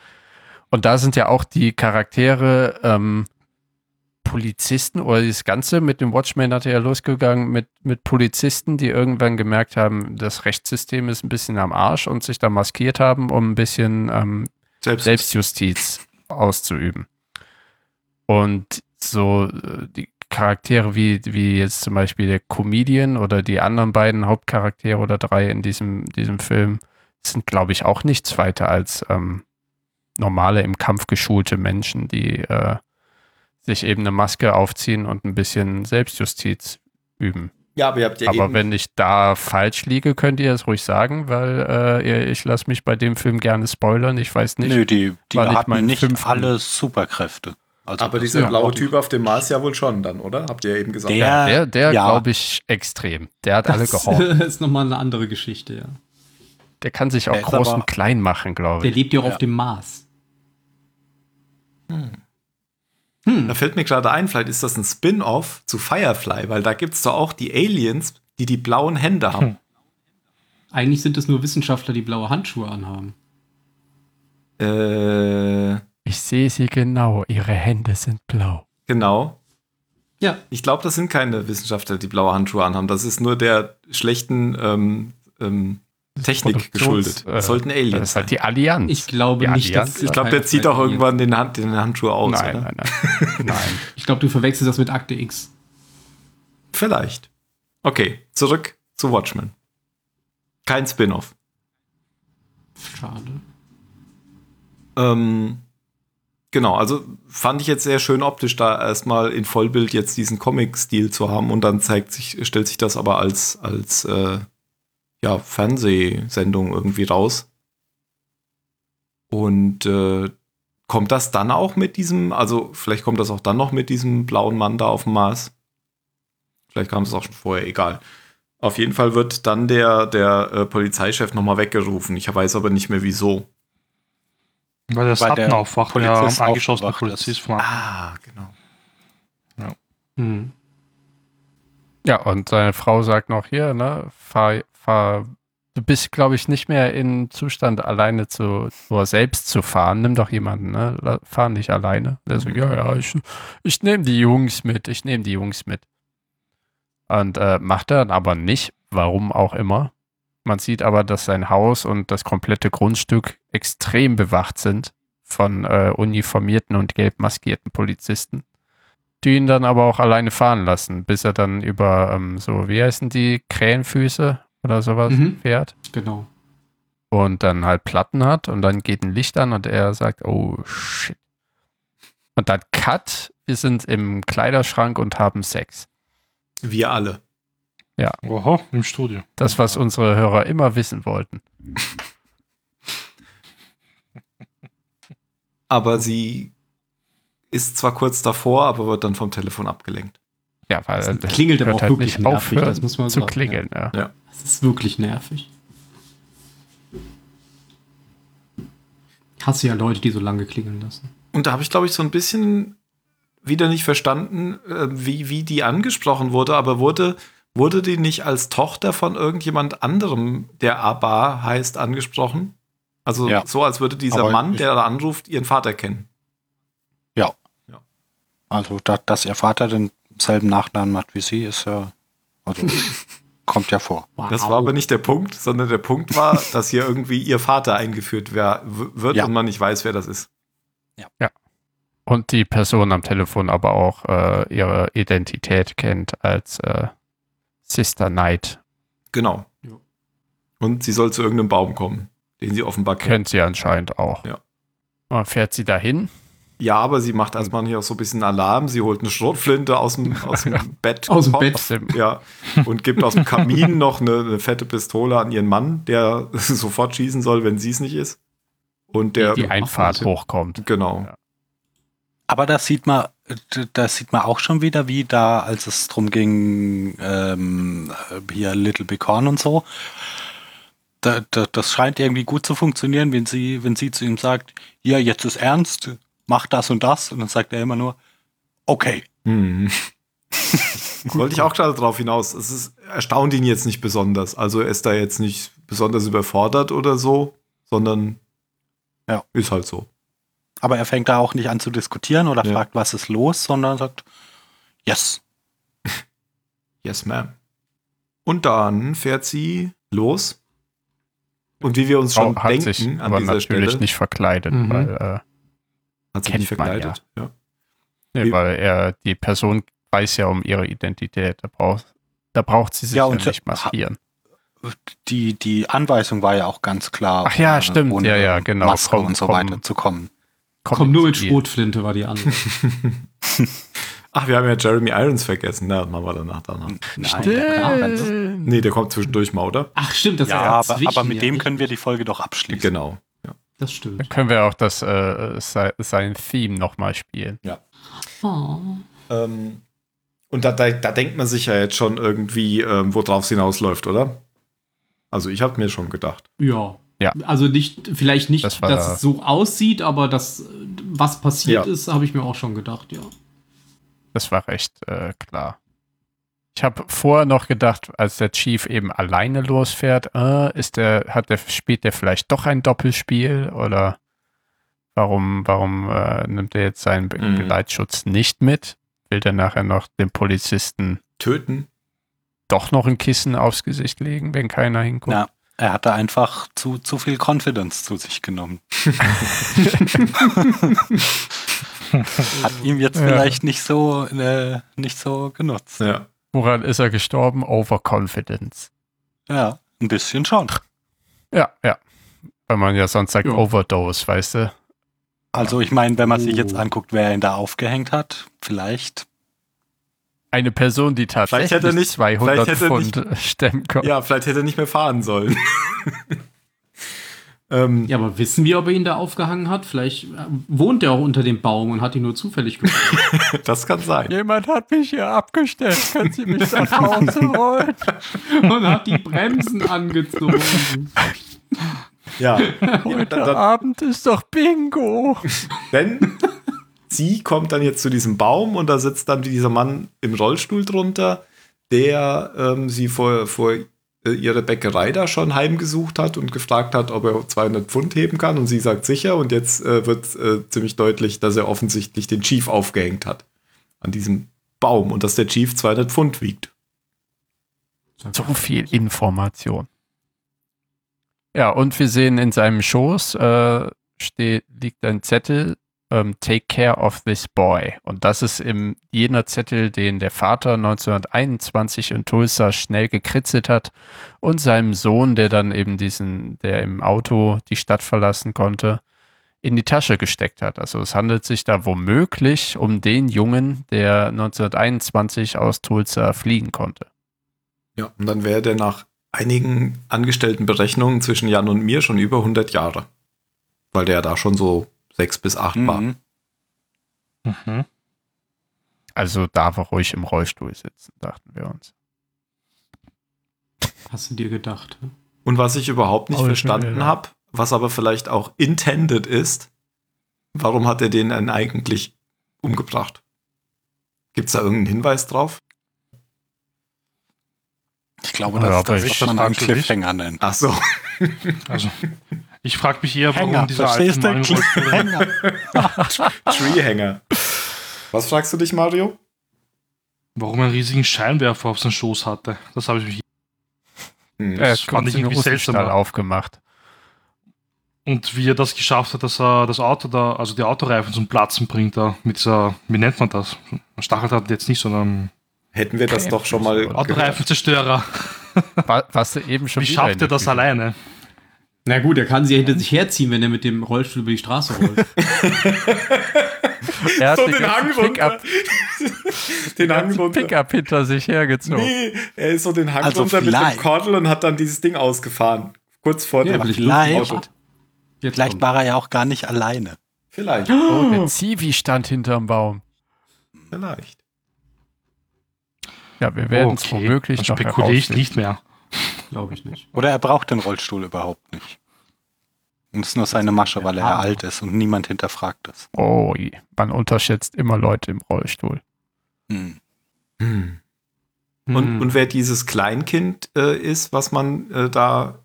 Und da sind ja auch die Charaktere ähm, Polizisten oder das Ganze mit dem Watchmen hat er ja losgegangen mit, mit Polizisten, die irgendwann gemerkt haben, das Rechtssystem ist ein bisschen am Arsch und sich da maskiert haben, um ein bisschen ähm, Selbst, Selbstjustiz auszuüben. Und so äh, die Charaktere wie, wie jetzt zum Beispiel der Comedian oder die anderen beiden Hauptcharaktere oder drei in diesem, diesem Film sind, glaube ich, auch nichts weiter als ähm, normale im Kampf geschulte Menschen, die äh, sich eben eine Maske aufziehen und ein bisschen Selbstjustiz üben. Ja, aber ihr habt ja Aber eben, wenn ich da falsch liege, könnt ihr es ruhig sagen, weil äh, ich lasse mich bei dem Film gerne spoilern. Ich weiß nicht. Nö, die, die hatten mein nicht fünften. alle Superkräfte. Also aber das- dieser ja, blaue Typ auf dem Mars ja wohl schon dann, oder? Habt ihr ja eben gesagt. Der- Der, der ja. glaube ich, extrem. Der hat alle Das (laughs) gehorcht. ist nochmal eine andere Geschichte, ja. Der kann sich auch Der groß aber- und klein machen, glaube Der ich. lebt ja auch Ja. auf dem Mars. Da fällt mir gerade ein, vielleicht ist das ein Spin-off zu Firefly, weil da gibt es doch auch die Aliens, die die blauen Hände haben. Eigentlich sind es nur Wissenschaftler, die blaue Handschuhe anhaben. Äh, Ich sehe sie genau. Ihre Hände sind blau. genau. Ja, Ich glaube, das sind keine Wissenschaftler, die blaue Handschuhe anhaben. Das ist nur der schlechten ähm, ähm, Technik Produktions- geschuldet. äh, Das sollten Aliens Das ist halt sein. die Allianz. ich glaube Die nicht, Allianz? dass. Ich glaube, der zieht auch irgendwann den, Hand, den Handschuh aus. nein, oder? nein, nein, (laughs) nein. Ich glaube, du verwechselst das mit Akte X. Vielleicht. Okay, zurück zu Watchmen. Kein Spin-off. Schade. Ähm, genau, also fand ich jetzt sehr schön optisch, da erstmal in Vollbild jetzt diesen Comic-Stil zu haben und dann zeigt sich, stellt sich das aber als, als äh, ja, Fernsehsendung irgendwie raus. Und äh, kommt das dann auch mit diesem, also vielleicht kommt das auch dann noch mit diesem blauen Mann da auf dem Mars. Vielleicht kam es auch schon vorher, egal. Auf jeden Fall wird dann der, der äh, Polizeichef nochmal weggerufen. Ich weiß aber nicht mehr wieso. Weil der Sutton der aufwacht, der Polizist angeschossene. Polizist von Ah, genau. Hm. Ja, und seine Frau sagt noch hier, ne, fahr, fahr, du bist, glaube ich, nicht mehr in Zustand, alleine zu, nur selbst zu fahren. Nimm doch jemanden, ne? Fahr nicht alleine. Der sagt, ja, ja, ich, ich nehme die Jungs mit, ich nehme die Jungs mit. Und äh, macht er dann aber nicht, warum auch immer. Man sieht aber, dass sein Haus und das komplette Grundstück extrem bewacht sind von äh, uniformierten und gelb maskierten Polizisten die ihn dann aber auch alleine fahren lassen, bis er dann über ähm, so, wie heißen die, Krähenfüße oder sowas Mhm. fährt Genau. und dann halt Platten hat und dann geht ein Licht an und er sagt, oh shit. Und dann Cut, wir sind im Kleiderschrank und haben Sex. Wir alle. Oho, im Studio. Das, was unsere Hörer immer wissen wollten. Aber sie ist zwar kurz davor, aber wird dann vom Telefon abgelenkt. Ja, weil Das er klingelt aber auch halt wirklich nervig, aufhören das muss man zu sagen, klingeln. Ja. Das ist wirklich nervig. Ich hasse ja Leute, die so lange klingeln lassen. Und da habe ich, glaube ich, so ein bisschen wieder nicht verstanden, äh, wie, wie die angesprochen wurde, aber wurde, wurde die nicht als Tochter von irgendjemand anderem, der Abba heißt, angesprochen? Also Ja. so, als würde dieser Aber Mann, der da anruft, ihren Vater kennen. Also, da, dass ihr Vater denselben Nachnamen hat wie sie, ist ja. Also, (laughs) kommt ja vor. Wow. Das war aber nicht der Punkt, sondern der Punkt war, dass hier irgendwie ihr Vater eingeführt wer, w- wird Ja. und man nicht weiß, wer das ist. Und die Person am Telefon aber auch äh, ihre Identität kennt als äh, Sister Knight. Genau. Ja. Und sie soll zu irgendeinem Baum kommen, den sie offenbar kennt. Kennt sie anscheinend auch. Ja. Man fährt sie dahin. Ja, aber sie macht erstmal hier auch so ein bisschen Alarm. Sie holt eine Schrotflinte aus dem, aus dem Bett. (laughs) Aus dem Bett. Ja. Und gibt aus dem Kamin noch eine, eine fette Pistole an ihren Mann, der (laughs) sofort schießen soll, wenn sie es nicht ist. Und der. die Einfahrt ja. hochkommt. Genau. Ja. Aber das sieht man, da sieht man auch schon wieder, wie da, als es drum ging, ähm, hier Little Big Horn und so. Da, da, das scheint irgendwie gut zu funktionieren, wenn sie, wenn sie zu ihm sagt, ja, jetzt ist ernst, mach das und das. Und dann sagt er immer nur, okay. Hm. Wollte ich auch gerade drauf hinaus. Es ist, erstaunt ihn jetzt nicht besonders. Also er ist da jetzt nicht besonders überfordert oder so, sondern Ja. ist halt so. Aber er fängt da auch nicht an zu diskutieren oder Ja. fragt, was ist los, sondern sagt, yes. Yes, ma'am. Und dann fährt sie los. Und wie wir uns schon hat denken sich an aber dieser natürlich Stelle, nicht verkleidet, Mhm. weil, äh, hat kennt nicht man verkleidet. Ja. nee, weil er, die Person weiß ja um ihre Identität. Da braucht, da braucht sie sich Ja, ja, und- nicht maskieren. Die, die Anweisung war ja auch ganz klar. Ach ja, ohne- stimmt. ohne Ja, ja, genau. Maske Komm, und so komm. weiter zu kommen. Kommt Komm nur mit. Schrotflinte war die andere. (laughs) Ach, wir haben ja Jeremy Irons vergessen. Na, machen wir danach danach. Nein, der- Nee, der kommt zwischendurch mal, oder? Ach, stimmt, das ja, war aber, aber mit ja, dem können wir die Folge doch abschließen. Genau. Ja. Das stimmt. Dann können wir auch das äh, se- sein Theme nochmal spielen. Oh. Ähm, und da, da, da denkt man sich ja jetzt schon irgendwie, ähm, worauf es hinausläuft, oder? Also ich habe mir schon gedacht. Ja. Ja. Also nicht, vielleicht nicht, Das dass da- es so aussieht, aber das, was passiert Ja. ist, habe ich mir auch schon gedacht, ja. Das war recht äh, klar. Ich habe vorher noch gedacht, als der Chief eben alleine losfährt, äh, ist der, hat der, spielt der vielleicht doch ein Doppelspiel oder warum, warum äh, nimmt er jetzt seinen Be Mhm. Geleitschutz nicht mit? Will der nachher noch dem Polizisten Töten? doch noch ein Kissen aufs Gesicht legen, wenn keiner hinguckt? Ja, er hatte einfach zu, zu viel Confidence zu sich genommen. (laughs) Hat ihm jetzt Ja. vielleicht nicht so, äh, nicht so genutzt. Ja. Woran ist er gestorben? Overconfidence. Ja, ein bisschen schon. Ja, ja. Weil man ja sonst sagt Ja. Overdose, weißt du? Also ich meine, wenn man sich jetzt Oh. anguckt, wer ihn da aufgehängt hat, vielleicht. Eine Person, die tatsächlich Vielleicht hätte nicht- 200 vielleicht hätte er Pfund stemmen kann. ja, vielleicht hätte er nicht mehr fahren sollen. (laughs) ähm, Ja, aber wissen wir, ob er ihn da aufgehangen hat? Vielleicht äh, wohnt er auch unter dem Baum und hat ihn nur zufällig gefunden. (laughs) Das kann sein. Jemand hat mich hier abgestellt. Können Sie mich nach Hause holen? (laughs) und hat die Bremsen angezogen. Ja. Heute dann- dann- Abend ist doch Bingo. Denn sie kommt dann jetzt zu diesem Baum und da sitzt dann dieser Mann im Rollstuhl drunter, der ähm, sie vor, vor ihre Bäckerei da schon heimgesucht hat und gefragt hat, ob er 200 Pfund heben kann. Und sie sagt sicher. Und jetzt äh, wird äh, ziemlich deutlich, dass er offensichtlich den Chief aufgehängt hat an diesem Baum und dass der Chief 200 Pfund wiegt. So viel Information. Ja, und wir sehen in seinem Schoß äh, steht, liegt ein Zettel, ähm, Take care of this boy. Und das ist im, jener Zettel, den der Vater 1921 in Tulsa schnell gekritzelt hat und seinem Sohn, der dann eben diesen, der im Auto die Stadt verlassen konnte, in die Tasche gesteckt hat. Also es handelt sich da womöglich um den Jungen, der 1921 aus Tulsa fliehen konnte. Ja, und dann wäre der nach einigen angestellten Berechnungen zwischen Jan und mir schon über 100 Jahre. Weil der da schon so sechs bis acht. Mhm. Mhm. Also darf er ruhig im Rollstuhl sitzen, dachten wir uns. Hast du dir gedacht? ne? Und was ich überhaupt nicht Oh, verstanden ja. habe, was aber vielleicht auch intended ist, warum hat er den denn eigentlich umgebracht? Gibt es da irgendeinen Hinweis drauf? Ich glaube, Ja, das, aber das ist man einen? Cliffhanger nennen. Ach so. Also, (laughs) ich frage mich eher, warum Hänger, dieser alte? Mann Cliffhanger. Treehanger. Was fragst du dich, Mario? warum er einen riesigen Scheinwerfer auf seinem Schoß hatte. Das habe ich mich. Hm. Das hat fand ich irgendwie seltsam. Aufgemacht. Und wie er das geschafft hat, dass er das Auto da, also die Autoreifen zum Platzen bringt, da mit dieser, wie nennt man das? Stacheldraht jetzt nicht, sondern Hätten wir das doch schon mal. Autoreifenzerstörer. Wa- Was du eben schon Wie schafft er das alleine? Na gut, er kann sie ja hinter sich herziehen, wenn er mit dem Rollstuhl über die Straße rollt. (laughs) Er hat So den den Hang runter. (laughs) Pickup, Den Hang runter. Pickup hinter sich hergezogen. Nee, er ist so den Hang Also runter mit dem vielleicht. Kordel und hat dann dieses Ding ausgefahren. Kurz vor Ja, dem vielleicht- Auto. Vielleicht war er ja auch gar nicht alleine. Vielleicht. Oh, der Zivi stand hinterm Baum. Vielleicht. Ja, wir werden es womöglich dann noch spekuliere ich herausfinden. nicht mehr. Glaube ich nicht. Oder er braucht den Rollstuhl überhaupt nicht. Und es ist nur seine Masche, weil er ja alt ist und niemand hinterfragt es. Oh, je. man unterschätzt immer Leute im Rollstuhl. Hm. Hm. Und, Hm. und wer dieses Kleinkind äh, ist, was man äh, da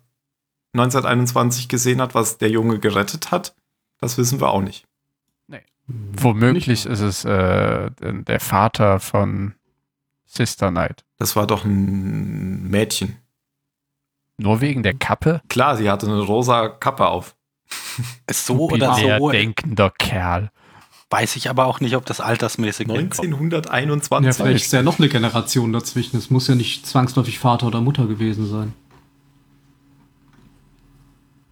1921 gesehen hat, was der Junge gerettet hat, das wissen wir auch nicht. Womöglich Nicht. ist es äh, der Vater von Sister Knight. Das war doch ein Mädchen. Nur wegen der Kappe? Klar, sie hatte eine rosa Kappe auf. So oder Der so denkender Kerl. weiß ich aber auch nicht, ob das altersmäßig hinkommt. 1921. Ja, vielleicht ist ja noch eine Generation dazwischen. Es muss ja nicht zwangsläufig Vater oder Mutter gewesen sein.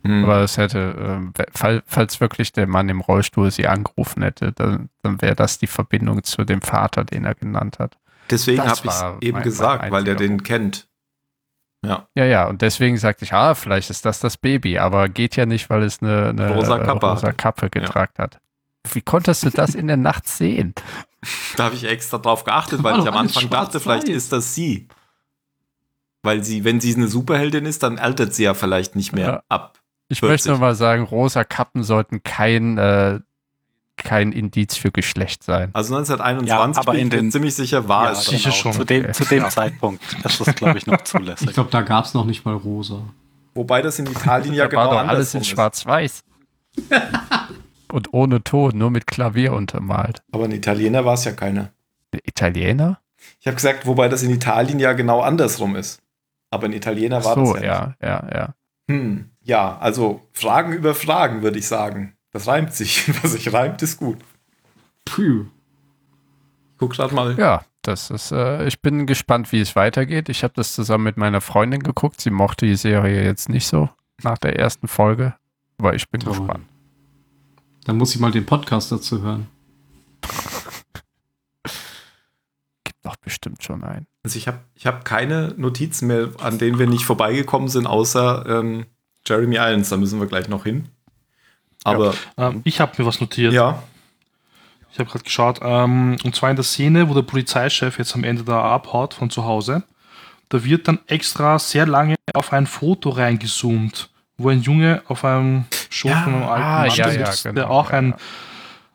Hm. Aber es hätte, ähm, fall, falls wirklich der Mann im Rollstuhl sie angerufen hätte, dann, dann wäre das die Verbindung zu dem Vater, den er genannt hat. Deswegen habe ich war eben gesagt, weil der den kennt. Ja. Ja, ja, und deswegen sagte ich, ah, vielleicht ist das das Baby, aber geht ja nicht, weil es eine, eine Rosa äh, Kappe rosa. Kappe getragen hat. Wie konntest du das in der Nacht sehen? Da habe ich extra drauf geachtet, weil ich am Anfang dachte, vielleicht ist das sie. Weil sie, wenn sie eine Superheldin ist, dann altert sie ja vielleicht nicht mehr Ja. ab. Ich 40. möchte nur mal sagen, rosa Kappen sollten kein, äh, kein Indiz für Geschlecht sein. Also 1921 Ja, aber bin in den- ziemlich sicher war Ja, es. sicher genau. schon. Zu dem, Okay. zu dem Zeitpunkt ist das, glaube ich, noch zulässig. Ich glaube, da gab es noch nicht mal rosa. Wobei das in Italien ja da genau war doch alles andersrum in ist. schwarz-weiß. (laughs) und ohne Ton, nur mit Klavier untermalt. Aber ein Italiener war es ja keiner. Italiener? Ich habe gesagt, wobei das in Italien ja genau andersrum ist. Aber ein Italiener war so, das ja. ja, ja, ja. Hm, ja, also Fragen über Fragen, würde ich sagen. Das reimt sich. (laughs) Was sich reimt, ist gut. Puh. Guck grad mal. Ja, das ist, äh, ich bin gespannt, wie es weitergeht. Ich habe das zusammen mit meiner Freundin geguckt. Sie mochte die Serie jetzt nicht so nach der ersten Folge, aber ich bin Oh. gespannt. Dann muss ich mal den Podcast dazu hören. (laughs) Gibt doch bestimmt schon einen. Also ich habe ich hab keine Notizen mehr, an denen wir nicht vorbeigekommen sind, außer ähm, Jeremy Irons. Da müssen wir gleich noch hin. Aber Ähm, ich habe mir was notiert. ja, Ich habe gerade geschaut. Ähm, und zwar in der Szene, wo der Polizeichef jetzt am Ende da abhaut von zu Hause. Da wird dann extra sehr lange auf ein Foto reingezoomt, wo ein Junge auf einem Schoß Ja, von einem alten ah, Mann ja, sitzt, ja, der genau, auch ja, ein, ja.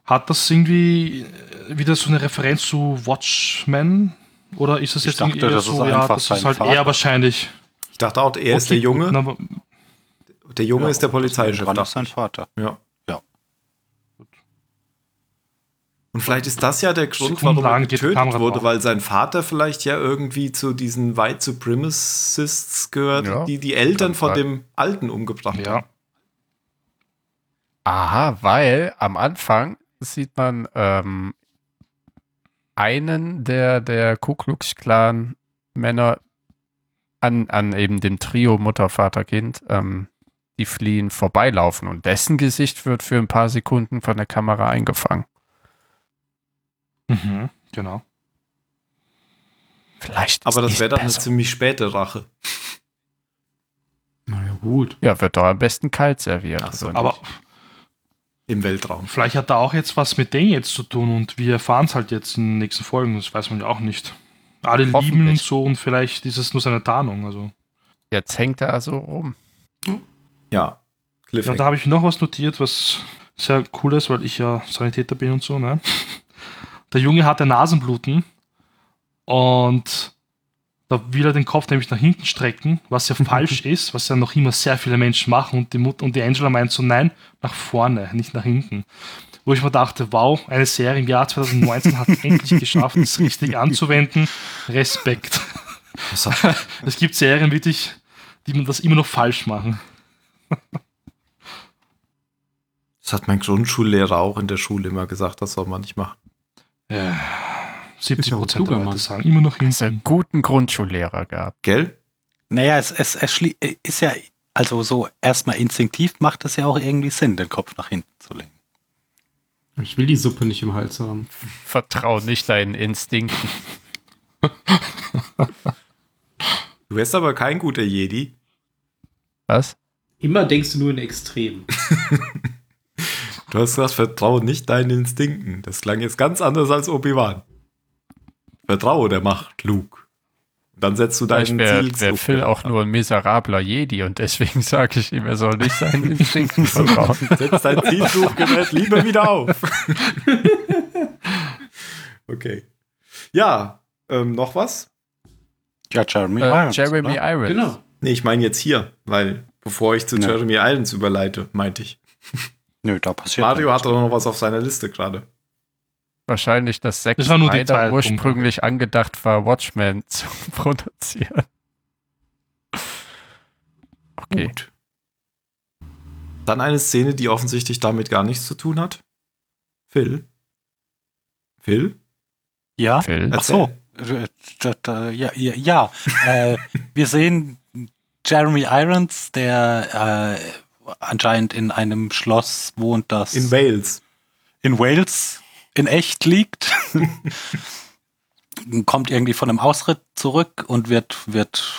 hat das irgendwie äh, wieder so eine Referenz zu Watchmen? Oder ist das Ich jetzt dachte, irgendwie eher das ist so, ja, das ist halt Vater. eher wahrscheinlich. ich dachte auch, er ist Okay, der Junge. gut, aber- Der Junge Ja, ist der Polizeichef. Dran ist sein Vater. Ja. Ja. Und vielleicht ist das ja der Grund, warum er getötet wurde, weil sein Vater vielleicht ja irgendwie zu diesen White Supremacists gehört, Ja, die die Eltern von dem Alten umgebracht Ja. haben. Aha, weil am Anfang sieht man ähm, einen der, der Ku Klux Klan Männer an, an eben dem Trio Mutter, Vater, Kind, ähm, die fliehen, vorbeilaufen und dessen Gesicht wird für ein paar Sekunden von der Kamera eingefangen. Mhm, genau. Vielleicht. Aber das wäre dann eine ziemlich späte Rache. Na ja, gut. Ja, wird doch am besten kalt serviert. Ach so, oder Aber nicht? Im Weltraum. vielleicht hat da auch jetzt was mit denen jetzt zu tun und wir erfahren es halt jetzt in den nächsten Folgen, das weiß man ja auch nicht. Alle lieben ihn so und vielleicht ist es nur seine Tarnung. Also. Jetzt hängt er so rum. Ja. Ja, da habe ich noch was notiert, was sehr cool ist, weil ich ja Sanitäter bin und so. Ne? Der Junge hatte Nasenbluten und da will er den Kopf nämlich nach hinten strecken, was ja (laughs) falsch ist, was ja noch immer sehr viele Menschen machen. Und die, Mut und die Angela meint so, nein, nach vorne, nicht nach hinten. Wo ich mir dachte, wow, eine Serie im Jahr 2019 hat es (laughs) endlich geschafft, das richtig anzuwenden. Respekt. (laughs) Es gibt Serien wirklich, die man das immer noch falsch machen. Das hat mein Grundschullehrer auch in der Schule immer gesagt, das soll man nicht machen. Ja, 70 Ist ja auch Prozent der Leute sagen immer noch er einen guten Grundschullehrer gab. Gell? Naja, es, es, es ist ja, also so erstmal instinktiv macht es ja auch irgendwie Sinn, den Kopf nach hinten zu legen. Ich will die Suppe nicht im Hals haben. Vertrau nicht deinen Instinkten. Du wärst aber kein guter Jedi. Was? Immer denkst du nur in Extremen. (laughs) Du hast gesagt, vertraue nicht deinen Instinkten. Das klang jetzt ganz anders als Obi-Wan. Vertraue der Macht, Luke. Dann setzt du deinen wäre Ziel. wär Phil auch nur ein miserabler Jedi und deswegen (laughs) sage ich ihm, er soll nicht seinen (laughs) Instinkten vertrauen. Setz dein Zielsuchgerät lieber wieder auf. okay. Ja, ähm, noch was? Ja, Jeremy Äh, Irons. Jeremy oder? Irons. Genau. Nee, ich meine jetzt hier, weil bevor ich zu Ja. Jeremy Irons überleite, meinte ich. Nö, da passiert Mario hat doch noch was auf seiner Liste gerade. Wahrscheinlich, dass Zack Das Snyder ursprünglich angedacht war, Watchmen (laughs) zu produzieren. Okay. Gut. Dann eine Szene, die offensichtlich damit gar nichts zu tun hat. Phil? Phil? Ja, Phil. ach so. Äh, Ja, ja, ja. (laughs) äh, wir sehen Jeremy Irons, der äh, anscheinend in einem Schloss wohnt, das In Wales. in Wales in echt liegt. (laughs) Kommt irgendwie von einem Ausritt zurück und wird, wird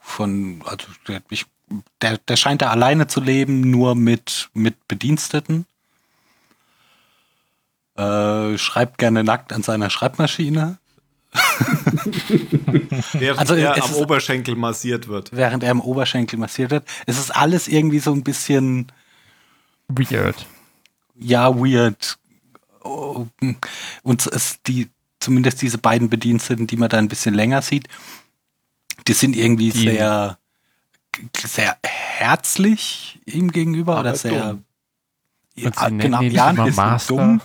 von, also der, der scheint da alleine zu leben, nur mit, mit Bediensteten. Äh, schreibt gerne nackt an seiner Schreibmaschine, Während Also, er am ist- Oberschenkel massiert wird. während er im Oberschenkel massiert wird. Es ist alles irgendwie so ein bisschen, Weird. ja, weird. Und es die, zumindest diese beiden Bediensteten, die man da ein bisschen länger sieht, die sind irgendwie Die- sehr, sehr herzlich ihm gegenüber Aber oder sehr, dumm. ja, genau, ja, bisschen Master. dumm.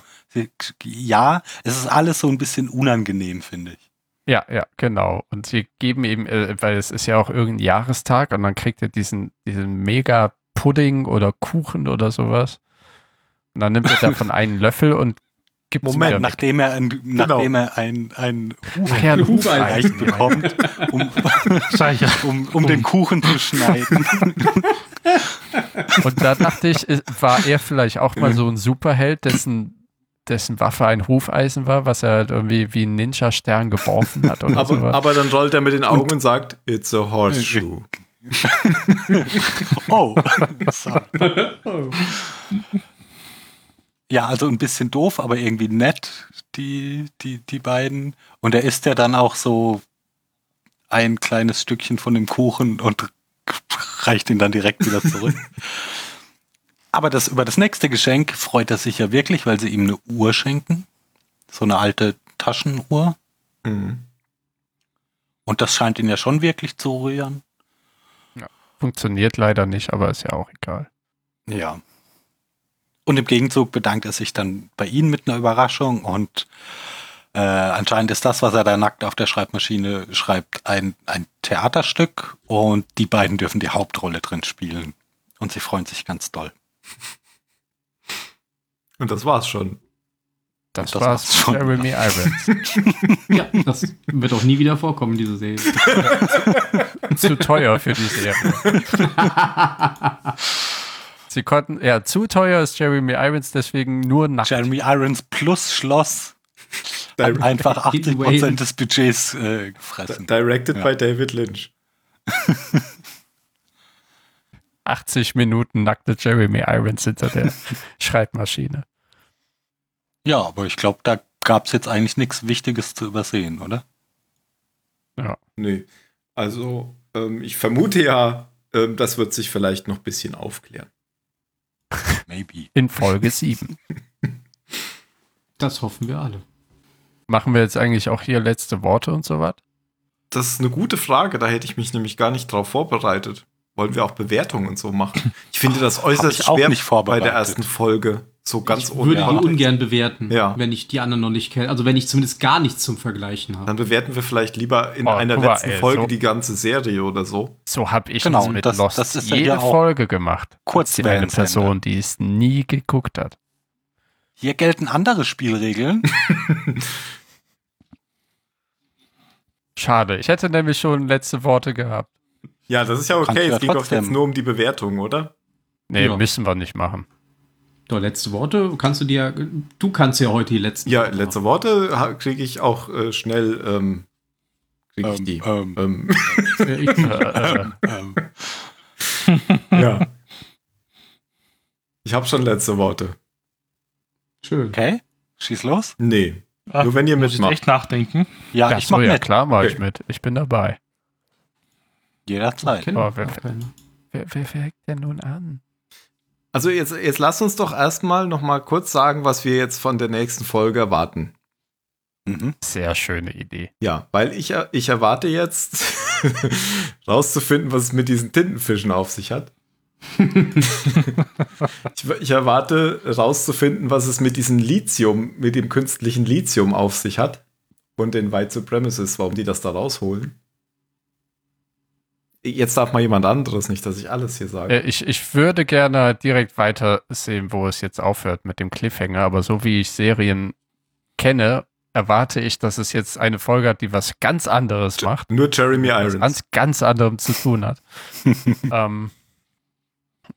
Ja, es ist alles so ein bisschen unangenehm, finde ich. Ja, ja, genau. Und sie geben ihm, äh, weil es ist ja auch irgendein Jahrestag und dann kriegt er diesen, diesen mega Pudding oder Kuchen oder sowas. Und dann nimmt er davon (laughs) einen Löffel und gibt es Moment, weg. Nachdem er ein, nachdem er ein, ein Ach ja, ein Hufeisen. Reich bekommt, um, ja. um, um den Kuchen zu schneiden. (laughs) Und da dachte ich, war er vielleicht auch mal so ein Superheld, dessen, dessen Waffe ein Hufeisen war, was er halt irgendwie wie ein Ninja-Stern geworfen hat oder (laughs) Aber, sowas. aber dann rollt er mit den Augen und, sagt, it's a horseshoe. (laughs) Oh. So. Ja, also ein bisschen doof, aber irgendwie nett, die, die, die beiden. Und er isst ja dann auch so ein kleines Stückchen von dem Kuchen und (laughs) reicht ihn dann direkt wieder zurück. Aber das, über das nächste Geschenk freut er sich ja wirklich, weil sie ihm eine Uhr schenken. So eine alte Taschenuhr. Mhm. Und das scheint ihn ja schon wirklich zu rühren. Funktioniert leider nicht, aber ist ja auch egal. Ja. Und im Gegenzug bedankt er sich dann bei Ihnen mit einer Überraschung und äh, anscheinend ist das, was er da nackt auf der Schreibmaschine schreibt, ein, ein Theaterstück und die beiden dürfen die Hauptrolle drin spielen. Und sie freuen sich ganz doll. Und das war's schon. Das, Das war's war's schon. Jeremy Irons. (laughs) Ja, das wird auch nie wieder vorkommen, diese Serie. (laughs) zu teuer für die Serie. (laughs) Sie konnten, ja, zu teuer ist Jeremy Irons, deswegen nur nackt. Jeremy Irons plus Schloss hat Di einfach 80 Hidden Prozent des Budgets äh, gefressen. directed Ja. by David Lynch. 80 Minuten nackte Jeremy Irons hinter der (laughs) Schreibmaschine. Ja, aber ich glaube, da gab es jetzt eigentlich nichts Wichtiges zu übersehen, oder? Nee. Also, ähm, ich vermute ja, ähm, das wird sich vielleicht noch ein bisschen aufklären. Maybe. In Folge 7. (laughs) Das hoffen wir alle. Machen wir jetzt eigentlich auch hier letzte Worte und so was? Das ist eine gute Frage, da hätte ich mich nämlich gar nicht drauf vorbereitet. Wollen wir auch Bewertungen und so machen? Ich finde das äußerst schwer nicht bei der ersten Folge. So ganz ich würde die ungern bewerten, Ja. wenn ich die anderen noch nicht kenne. Also wenn ich zumindest gar nichts zum Vergleichen habe. Dann bewerten wir vielleicht lieber in Oh, einer mal, letzten ey, Folge so- die ganze Serie oder so. So habe ich Genau, mit das- Lost das ist jede Folge gemacht. kurz Die eine. Person, die es nie geguckt hat. Hier gelten andere Spielregeln. (laughs) Schade. Ich hätte nämlich schon letzte Worte gehabt. Ja, das ist ja okay. du ja Es ging doch trotzdem. jetzt nur um die Bewertung, oder? Nee, Ja. müssen wir nicht machen. Doch, letzte Worte kannst du dir. Du kannst ja heute die letzten. Ja, Worte letzte Worte kriege ich auch äh, schnell. Ähm, krieg ich Ähm, die. ähm, Ähm. Äh, ich- Äh, äh, ähm, ja. Ich habe schon letzte Worte. Schön. okay, schieß los. Nee. Ah, Nur wenn ihr muss ich mitmacht. echt nachdenken. Ja, ja, ich so, mach ja mit. klar, mache ich Okay. mit. Ich bin dabei. Jederzeit. Kenn Oh, wer- keinen. Wer, wer fängt denn nun an? Also jetzt, jetzt lass uns doch erstmal noch mal kurz sagen, was wir jetzt von der nächsten Folge erwarten. Mhm. Sehr schöne Idee. Ja, weil ich, er- ich erwarte jetzt (laughs) rauszufinden, was es mit diesen Tintenfischen auf sich hat. (laughs) ich, ich erwarte rauszufinden, was es mit diesem Lithium, mit dem künstlichen Lithium auf sich hat. Und den White Supremacists, warum die das da rausholen. Jetzt darf mal jemand anderes, nicht, dass ich alles hier sage. Äh, ich, ich würde gerne direkt weiter sehen, wo es jetzt aufhört mit dem Cliffhanger, aber so wie ich Serien kenne, erwarte ich, dass es jetzt eine Folge hat, die was ganz anderes macht. Nur Jeremy was Irons. ganz, ganz anderem zu tun hat. (laughs) ähm,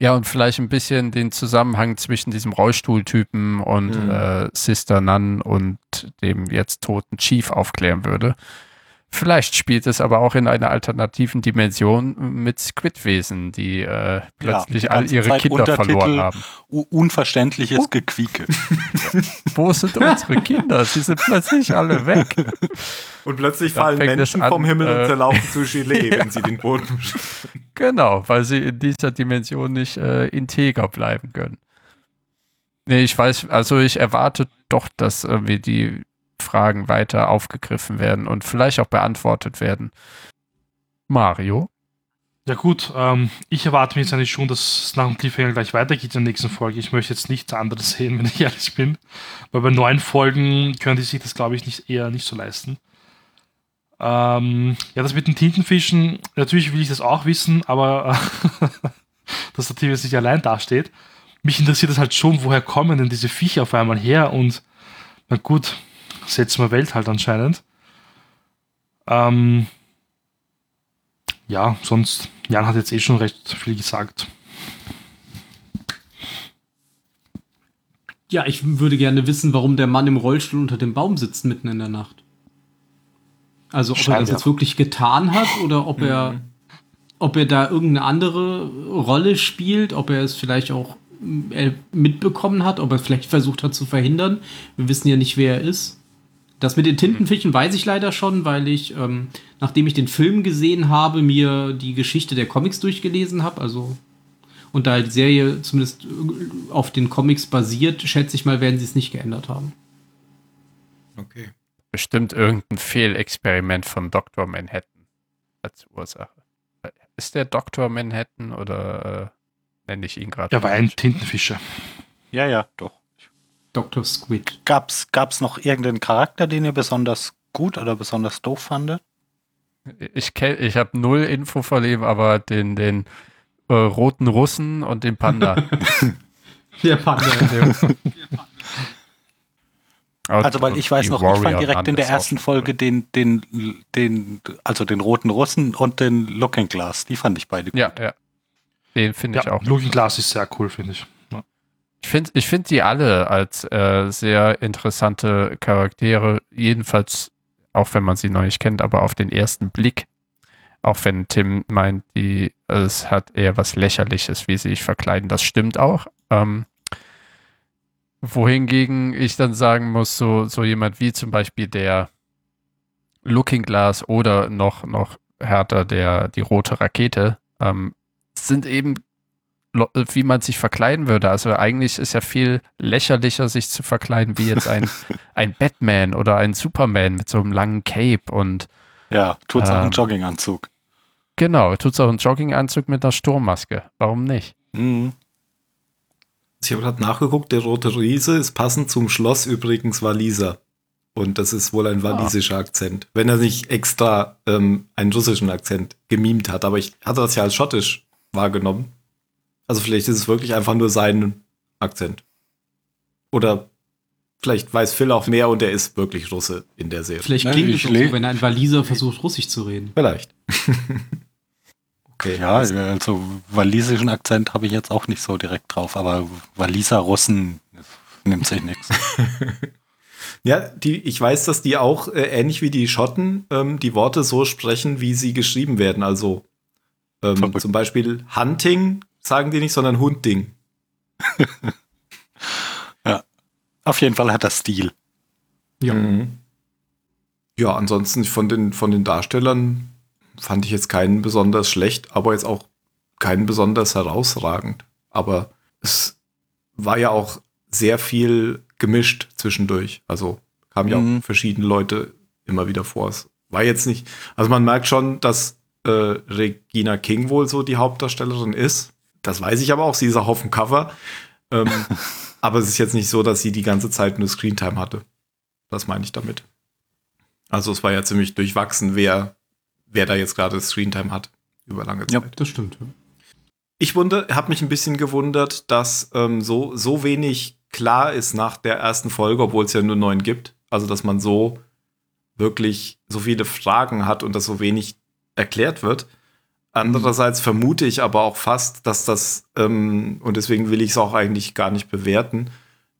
Ja, und vielleicht ein bisschen den Zusammenhang zwischen diesem Rollstuhltypen und Mhm. äh, Sister Nun und dem jetzt toten Chief aufklären würde. Vielleicht spielt es aber auch in einer alternativen Dimension mit Squidwesen, die äh, plötzlich die all ihre Zeit Kinder verloren Untertitel. haben. U unverständliches Gequieke. (laughs) Wo sind unsere Kinder? Sie sind plötzlich alle weg. (laughs) Und plötzlich Dann fallen Menschen an, vom Himmel äh, und zerlaufen zu Gelee, (laughs) wenn sie den Boden Genau, weil sie in dieser Dimension nicht äh, integer bleiben können. Nee, ich weiß, also ich erwarte doch, dass irgendwie die Fragen weiter aufgegriffen werden und vielleicht auch beantwortet werden. Mario? Ja gut, ähm, ich erwarte mir jetzt eigentlich schon, dass es nach dem Cliffhanger gleich weitergeht in der nächsten Folge. Ich möchte jetzt nichts anderes sehen, (laughs) wenn ich ehrlich bin. Weil bei neun Folgen können die sich das, glaube ich, nicht, eher nicht so leisten. Ähm, ja, das mit den Tintenfischen, natürlich will ich das auch wissen, aber äh, (laughs) dass der Team jetzt nicht allein dasteht. Mich interessiert das halt schon, woher kommen denn diese Viecher auf einmal her und na gut, setzen wir Welt halt anscheinend. Ähm, ja, sonst, Jan hat jetzt eh schon recht viel gesagt. Ja, ich würde gerne wissen, warum der Mann im Rollstuhl unter dem Baum sitzt mitten in der Nacht. Also ob er das jetzt wirklich getan hat oder ob er, ob er da irgendeine andere Rolle spielt, ob er es vielleicht auch äh, mitbekommen hat, ob er vielleicht versucht hat zu verhindern. Wir wissen ja nicht, wer er ist. Das mit den Tintenfischen weiß ich leider schon, weil ich, ähm, nachdem ich den Film gesehen habe, mir die Geschichte der Comics durchgelesen habe. Also und da die Serie zumindest äh, auf den Comics basiert, schätze ich mal, werden sie es nicht geändert haben. Okay. Bestimmt irgendein Fehlexperiment von Dr. Manhattan als Ursache. Ist der Dr. Manhattan oder äh, nenne ich ihn gerade? Er war ein Tintenfischer. Ja, ja, doch. Dr. Squid. Gab's, gab's noch irgendeinen Charakter, den ihr besonders gut oder besonders doof fandet? Ich, kenn- ich habe null Info von ihm, aber den, den äh, roten Russen und den Panda. (laughs) Der Panda. Also, weil ich weiß noch, ich fand direkt in der ersten Folge den, den, den, also den roten Russen und den Looking Glass. Die fand ich beide gut. Ja, ja. Den finde ich Ja, auch. Looking Glass ist sehr cool, finde ich. Ich finde ich find die alle als äh, sehr interessante Charaktere, jedenfalls auch wenn man sie noch nicht kennt, aber auf den ersten Blick. Auch wenn Tim meint, die, es hat eher was Lächerliches, wie sie sich verkleiden. Das stimmt auch. Ähm, wohingegen ich dann sagen muss, so, so jemand wie zum Beispiel der Looking Glass oder noch, noch härter der, die rote Rakete, ähm, sind eben wie man sich verkleiden würde. Also eigentlich ist ja viel lächerlicher, sich zu verkleiden, wie jetzt ein, (laughs) ein Batman oder ein Superman mit so einem langen Cape und Ja, tut's auch Ähm. einen Jogginganzug. genau, tut's auch einen Jogginganzug mit einer Sturmmaske. Warum nicht? Mhm. Ich habe gerade nachgeguckt, der rote Riese ist passend zum Schloss übrigens Waliser. Und das ist wohl ein walisischer Akzent. Wenn er nicht extra ähm, einen russischen Akzent gemimt hat. Aber ich hatte das ja als schottisch wahrgenommen. Also vielleicht ist es wirklich einfach nur sein Akzent. Oder vielleicht weiß Phil auch mehr und er ist wirklich Russe in der Serie. Vielleicht klingt es auch so, wenn ein Waliser versucht, Russisch zu reden. Vielleicht. (laughs) okay. Ja, also walisischen Akzent habe ich jetzt auch nicht so direkt drauf, aber Waliser Russen nimmt sich nichts. (laughs) Ja, die, ich weiß, dass die auch äh, ähnlich wie die Schotten ähm, die Worte so sprechen, wie sie geschrieben werden. Also ähm, zum Beispiel Hunting sagen die nicht, sondern Hunting. (laughs) Auf jeden Fall hat er Stil. Ja. Mhm. Ja, ansonsten von den, von den Darstellern fand ich jetzt keinen besonders schlecht, aber jetzt auch keinen besonders herausragend. Aber es war ja auch sehr viel gemischt zwischendurch. Also kamen ja Mhm. auch verschiedene Leute immer wieder vor. Es war jetzt nicht, also man merkt schon, dass äh, Regina King wohl so die Hauptdarstellerin ist. Das weiß ich aber auch, sie ist auch auf dem Cover. Ähm, (laughs) aber es ist jetzt nicht so, dass sie die ganze Zeit nur Screentime hatte. Das meine ich damit. Also es war ja ziemlich durchwachsen, wer, wer da jetzt gerade Screentime hat über lange Ja. Zeit. Das stimmt. ja. Ich habe mich ein bisschen gewundert, dass ähm, so, so wenig klar ist nach der ersten Folge, obwohl es ja nur neun gibt. Also dass man so wirklich so viele Fragen hat und dass so wenig erklärt wird. Andererseits vermute ich aber auch fast, dass das, ähm, und deswegen will ich es auch eigentlich gar nicht bewerten,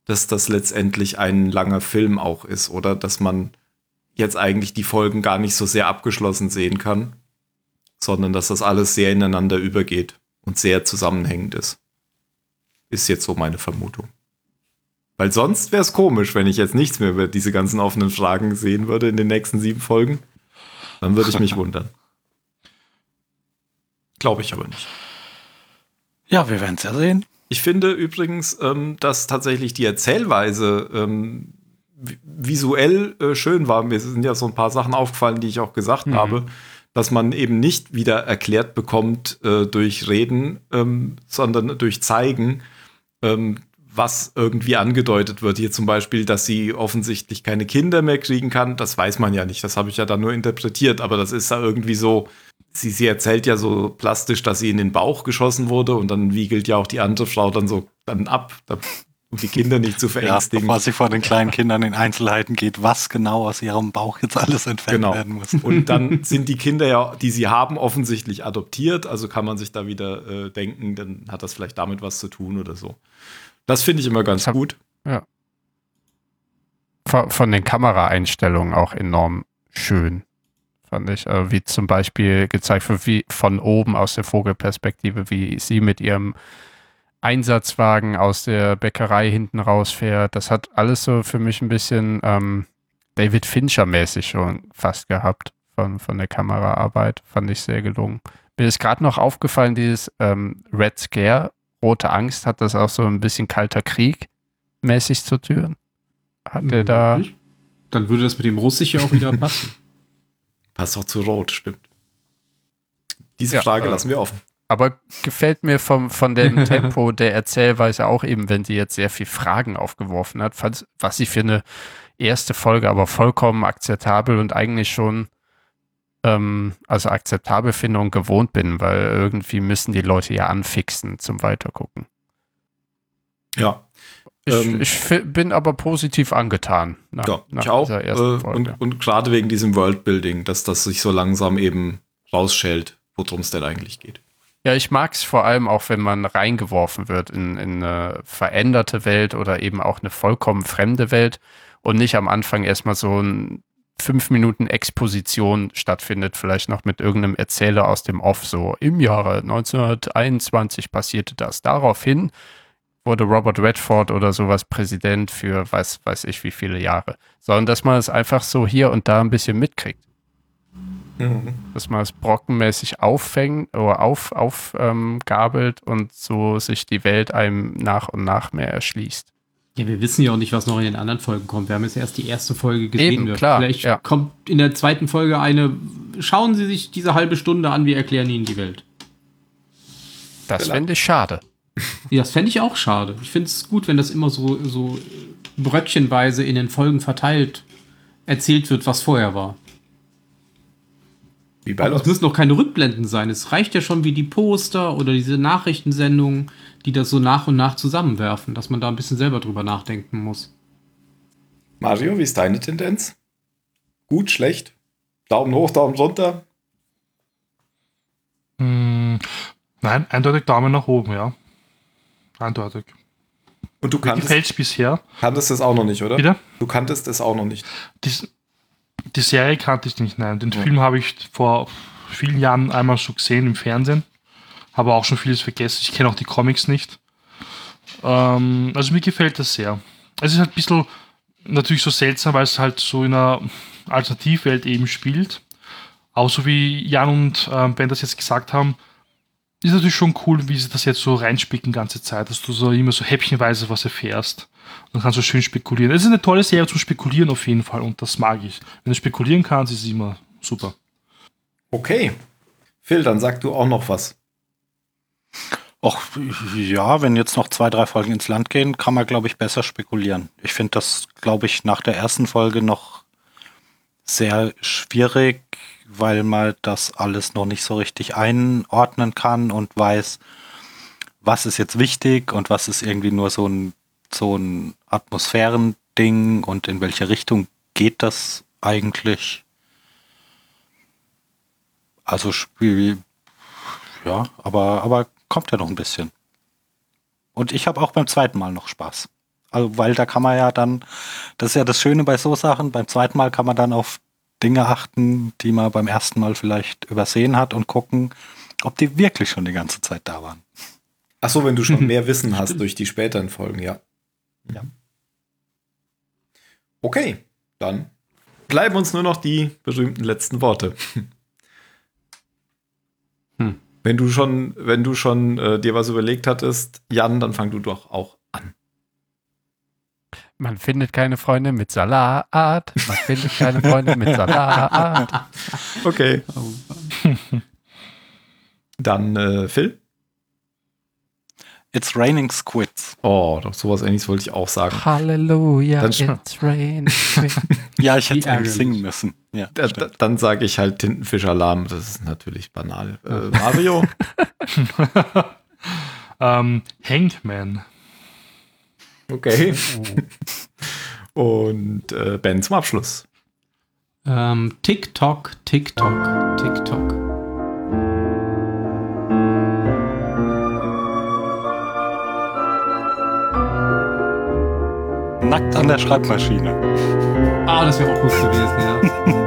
dass das letztendlich ein langer Film auch ist oder dass man jetzt eigentlich die Folgen gar nicht so sehr abgeschlossen sehen kann, sondern dass das alles sehr ineinander übergeht und sehr zusammenhängend ist. Ist jetzt so meine Vermutung. Weil sonst wäre es komisch, wenn ich jetzt nichts mehr über diese ganzen offenen Fragen sehen würde in den nächsten sieben Folgen. Dann würde ich mich (laughs) wundern. Glaube ich aber nicht. Ja, wir werden es ja sehen. Ich finde übrigens, ähm, dass tatsächlich die Erzählweise ähm, visuell äh, schön war. Mir sind ja so ein paar Sachen aufgefallen, die ich auch gesagt mhm. habe, dass man eben nicht wieder erklärt bekommt äh, durch Reden, ähm, sondern durch Zeigen, ähm, was irgendwie angedeutet wird. Hier zum Beispiel, dass sie offensichtlich keine Kinder mehr kriegen kann. Das weiß man ja nicht. Das habe ich ja dann nur interpretiert. Aber das ist ja irgendwie so. Sie, sie erzählt ja so plastisch, dass sie in den Bauch geschossen wurde und dann wiegelt ja auch die andere Frau dann so dann ab. Um die Kinder nicht zu verängstigen. Ja, was sie vor den kleinen Kindern in Einzelheiten geht, was genau aus ihrem Bauch jetzt alles entfernt genau. werden muss. Und (laughs) dann sind die Kinder ja, die sie haben, offensichtlich adoptiert. Also kann man sich da wieder äh, denken, dann hat das vielleicht damit was zu tun oder so. Das finde ich immer ganz hab, gut. Ja. Von, von, den Kameraeinstellungen auch enorm schön, fand ich. Äh, wie zum Beispiel gezeigt wird, wie von oben aus der Vogelperspektive, wie sie mit ihrem Einsatzwagen aus der Bäckerei hinten rausfährt. Das hat alles so für mich ein bisschen ähm, David Fincher-mäßig schon fast gehabt von, von der Kameraarbeit. Fand ich sehr gelungen. Mir ist gerade noch aufgefallen, dieses ähm, Red Scare, rote Angst, hat das auch so ein bisschen kalter Krieg mäßig zu Türen. Hat der da. Dann würde das mit dem Russisch ja auch wieder (laughs) passen. Passt auch zu Rot, stimmt. Diese Frage ja, lassen wir offen. Aber gefällt mir vom, von dem (laughs) Tempo der Erzählweise auch eben, wenn sie jetzt sehr viel Fragen aufgeworfen hat, was sie für eine erste Folge aber vollkommen akzeptabel und eigentlich schon ähm, also akzeptabel finde und gewohnt bin, weil irgendwie müssen die Leute ja anfixen zum Weitergucken. Ja. Ich, ähm, ich bin aber positiv angetan. Nach, ja, nach ich auch. Äh, und, und gerade wegen diesem Worldbuilding, dass das sich so langsam eben rausschält, worum es denn eigentlich geht. Ja, ich mag es vor allem auch, wenn man reingeworfen wird in, in eine veränderte Welt oder eben auch eine vollkommen fremde Welt und nicht am Anfang erstmal so ein fünf Minuten Exposition stattfindet, vielleicht noch mit irgendeinem Erzähler aus dem Off, so im Jahre 1921 passierte das. Daraufhin wurde Robert Redford oder sowas Präsident für weiß, weiß ich wie viele Jahre. Sondern dass man es einfach so hier und da ein bisschen mitkriegt. Mhm. Dass man es brockenmäßig auffängt oder auf, aufgabelt ähm, und so sich die Welt einem nach und nach mehr erschließt. Ja, wir wissen ja auch nicht, was noch in den anderen Folgen kommt. Wir haben jetzt erst die erste Folge gesehen. Eben, klar, Vielleicht ja. kommt in der zweiten Folge eine. Schauen Sie sich diese halbe Stunde an, wir erklären Ihnen die Welt. Das fände ich schade. Ja, das fände ich auch schade. Ich finde es gut, wenn das immer so, so bröckchenweise in den Folgen verteilt erzählt wird, was vorher war. Wie bei es müssen noch keine Rückblenden sein. Es reicht ja schon wie die Poster oder diese Nachrichtensendungen, die das so nach und nach zusammenwerfen, dass man da ein bisschen selber drüber nachdenken muss. Mario, wie ist deine Tendenz? Gut, schlecht? Daumen hoch, Daumen runter? Hm, nein, eindeutig Daumen nach oben, ja. Eindeutig. Und du kanntest, gefällt bisher. kanntest es auch noch nicht, oder? Bitte? Du kanntest es auch noch nicht. Dies, die Serie kannte ich nicht, nein. Den ja. Film habe ich vor vielen Jahren einmal schon gesehen im Fernsehen. Habe auch schon vieles vergessen. Ich kenne auch die Comics nicht. Ähm, also mir gefällt das sehr. Es ist halt ein bisschen natürlich so seltsam, weil es halt so in einer Alternativwelt eben spielt. Auch so wie Jan und äh, Ben das jetzt gesagt haben, ist natürlich schon cool, wie sie das jetzt so reinspicken ganze Zeit, dass du so immer so häppchenweise was erfährst. Und kannst du schön spekulieren. Es ist eine tolle Serie zum Spekulieren auf jeden Fall und das mag ich. Wenn du spekulieren kannst, ist es immer super. Okay. Phil, dann sag du auch noch was. Och, ja, wenn jetzt noch zwei, drei Folgen ins Land gehen, kann man, glaube ich, besser spekulieren. Ich finde das, glaube ich, nach der ersten Folge noch sehr schwierig, weil man das alles noch nicht so richtig einordnen kann und weiß, was ist jetzt wichtig und was ist irgendwie nur so ein, so ein Atmosphärending und in welche Richtung geht das eigentlich. Also Ja, aber, aber kommt ja noch ein bisschen. Und ich habe auch beim zweiten Mal noch Spaß. Also, weil da kann man ja dann, das ist ja das Schöne bei so Sachen, beim zweiten Mal kann man dann auf Dinge achten, die man beim ersten Mal vielleicht übersehen hat und gucken, ob die wirklich schon die ganze Zeit da waren. Ach so, wenn du schon (laughs) mehr Wissen hast durch die späteren Folgen, ja. Ja. Okay, dann bleiben uns nur noch die berühmten letzten Worte. Hm. Wenn du schon, wenn du schon äh, dir was überlegt hattest, Jan, dann fang du doch auch an. Man findet keine Freunde mit Salat. Man findet keine Freunde mit Salat. (laughs) Okay, dann äh, Phil. It's raining squids. Oh, doch sowas ähnliches wollte ich auch sagen. Halleluja, it's rain. (laughs) Ja, ich hätte eigentlich singen müssen. Ja, Da, da, dann sage ich halt Tintenfischalarm. Das ist natürlich banal. Äh, Mario. (laughs) Ähm, Hangman. Okay. (laughs) (laughs) Und äh, Ben zum Abschluss. Ähm, TikTok, TikTok, TikTok. Nackt an der Schreibmaschine. Ah, das wäre auch gut gewesen, ja. (laughs)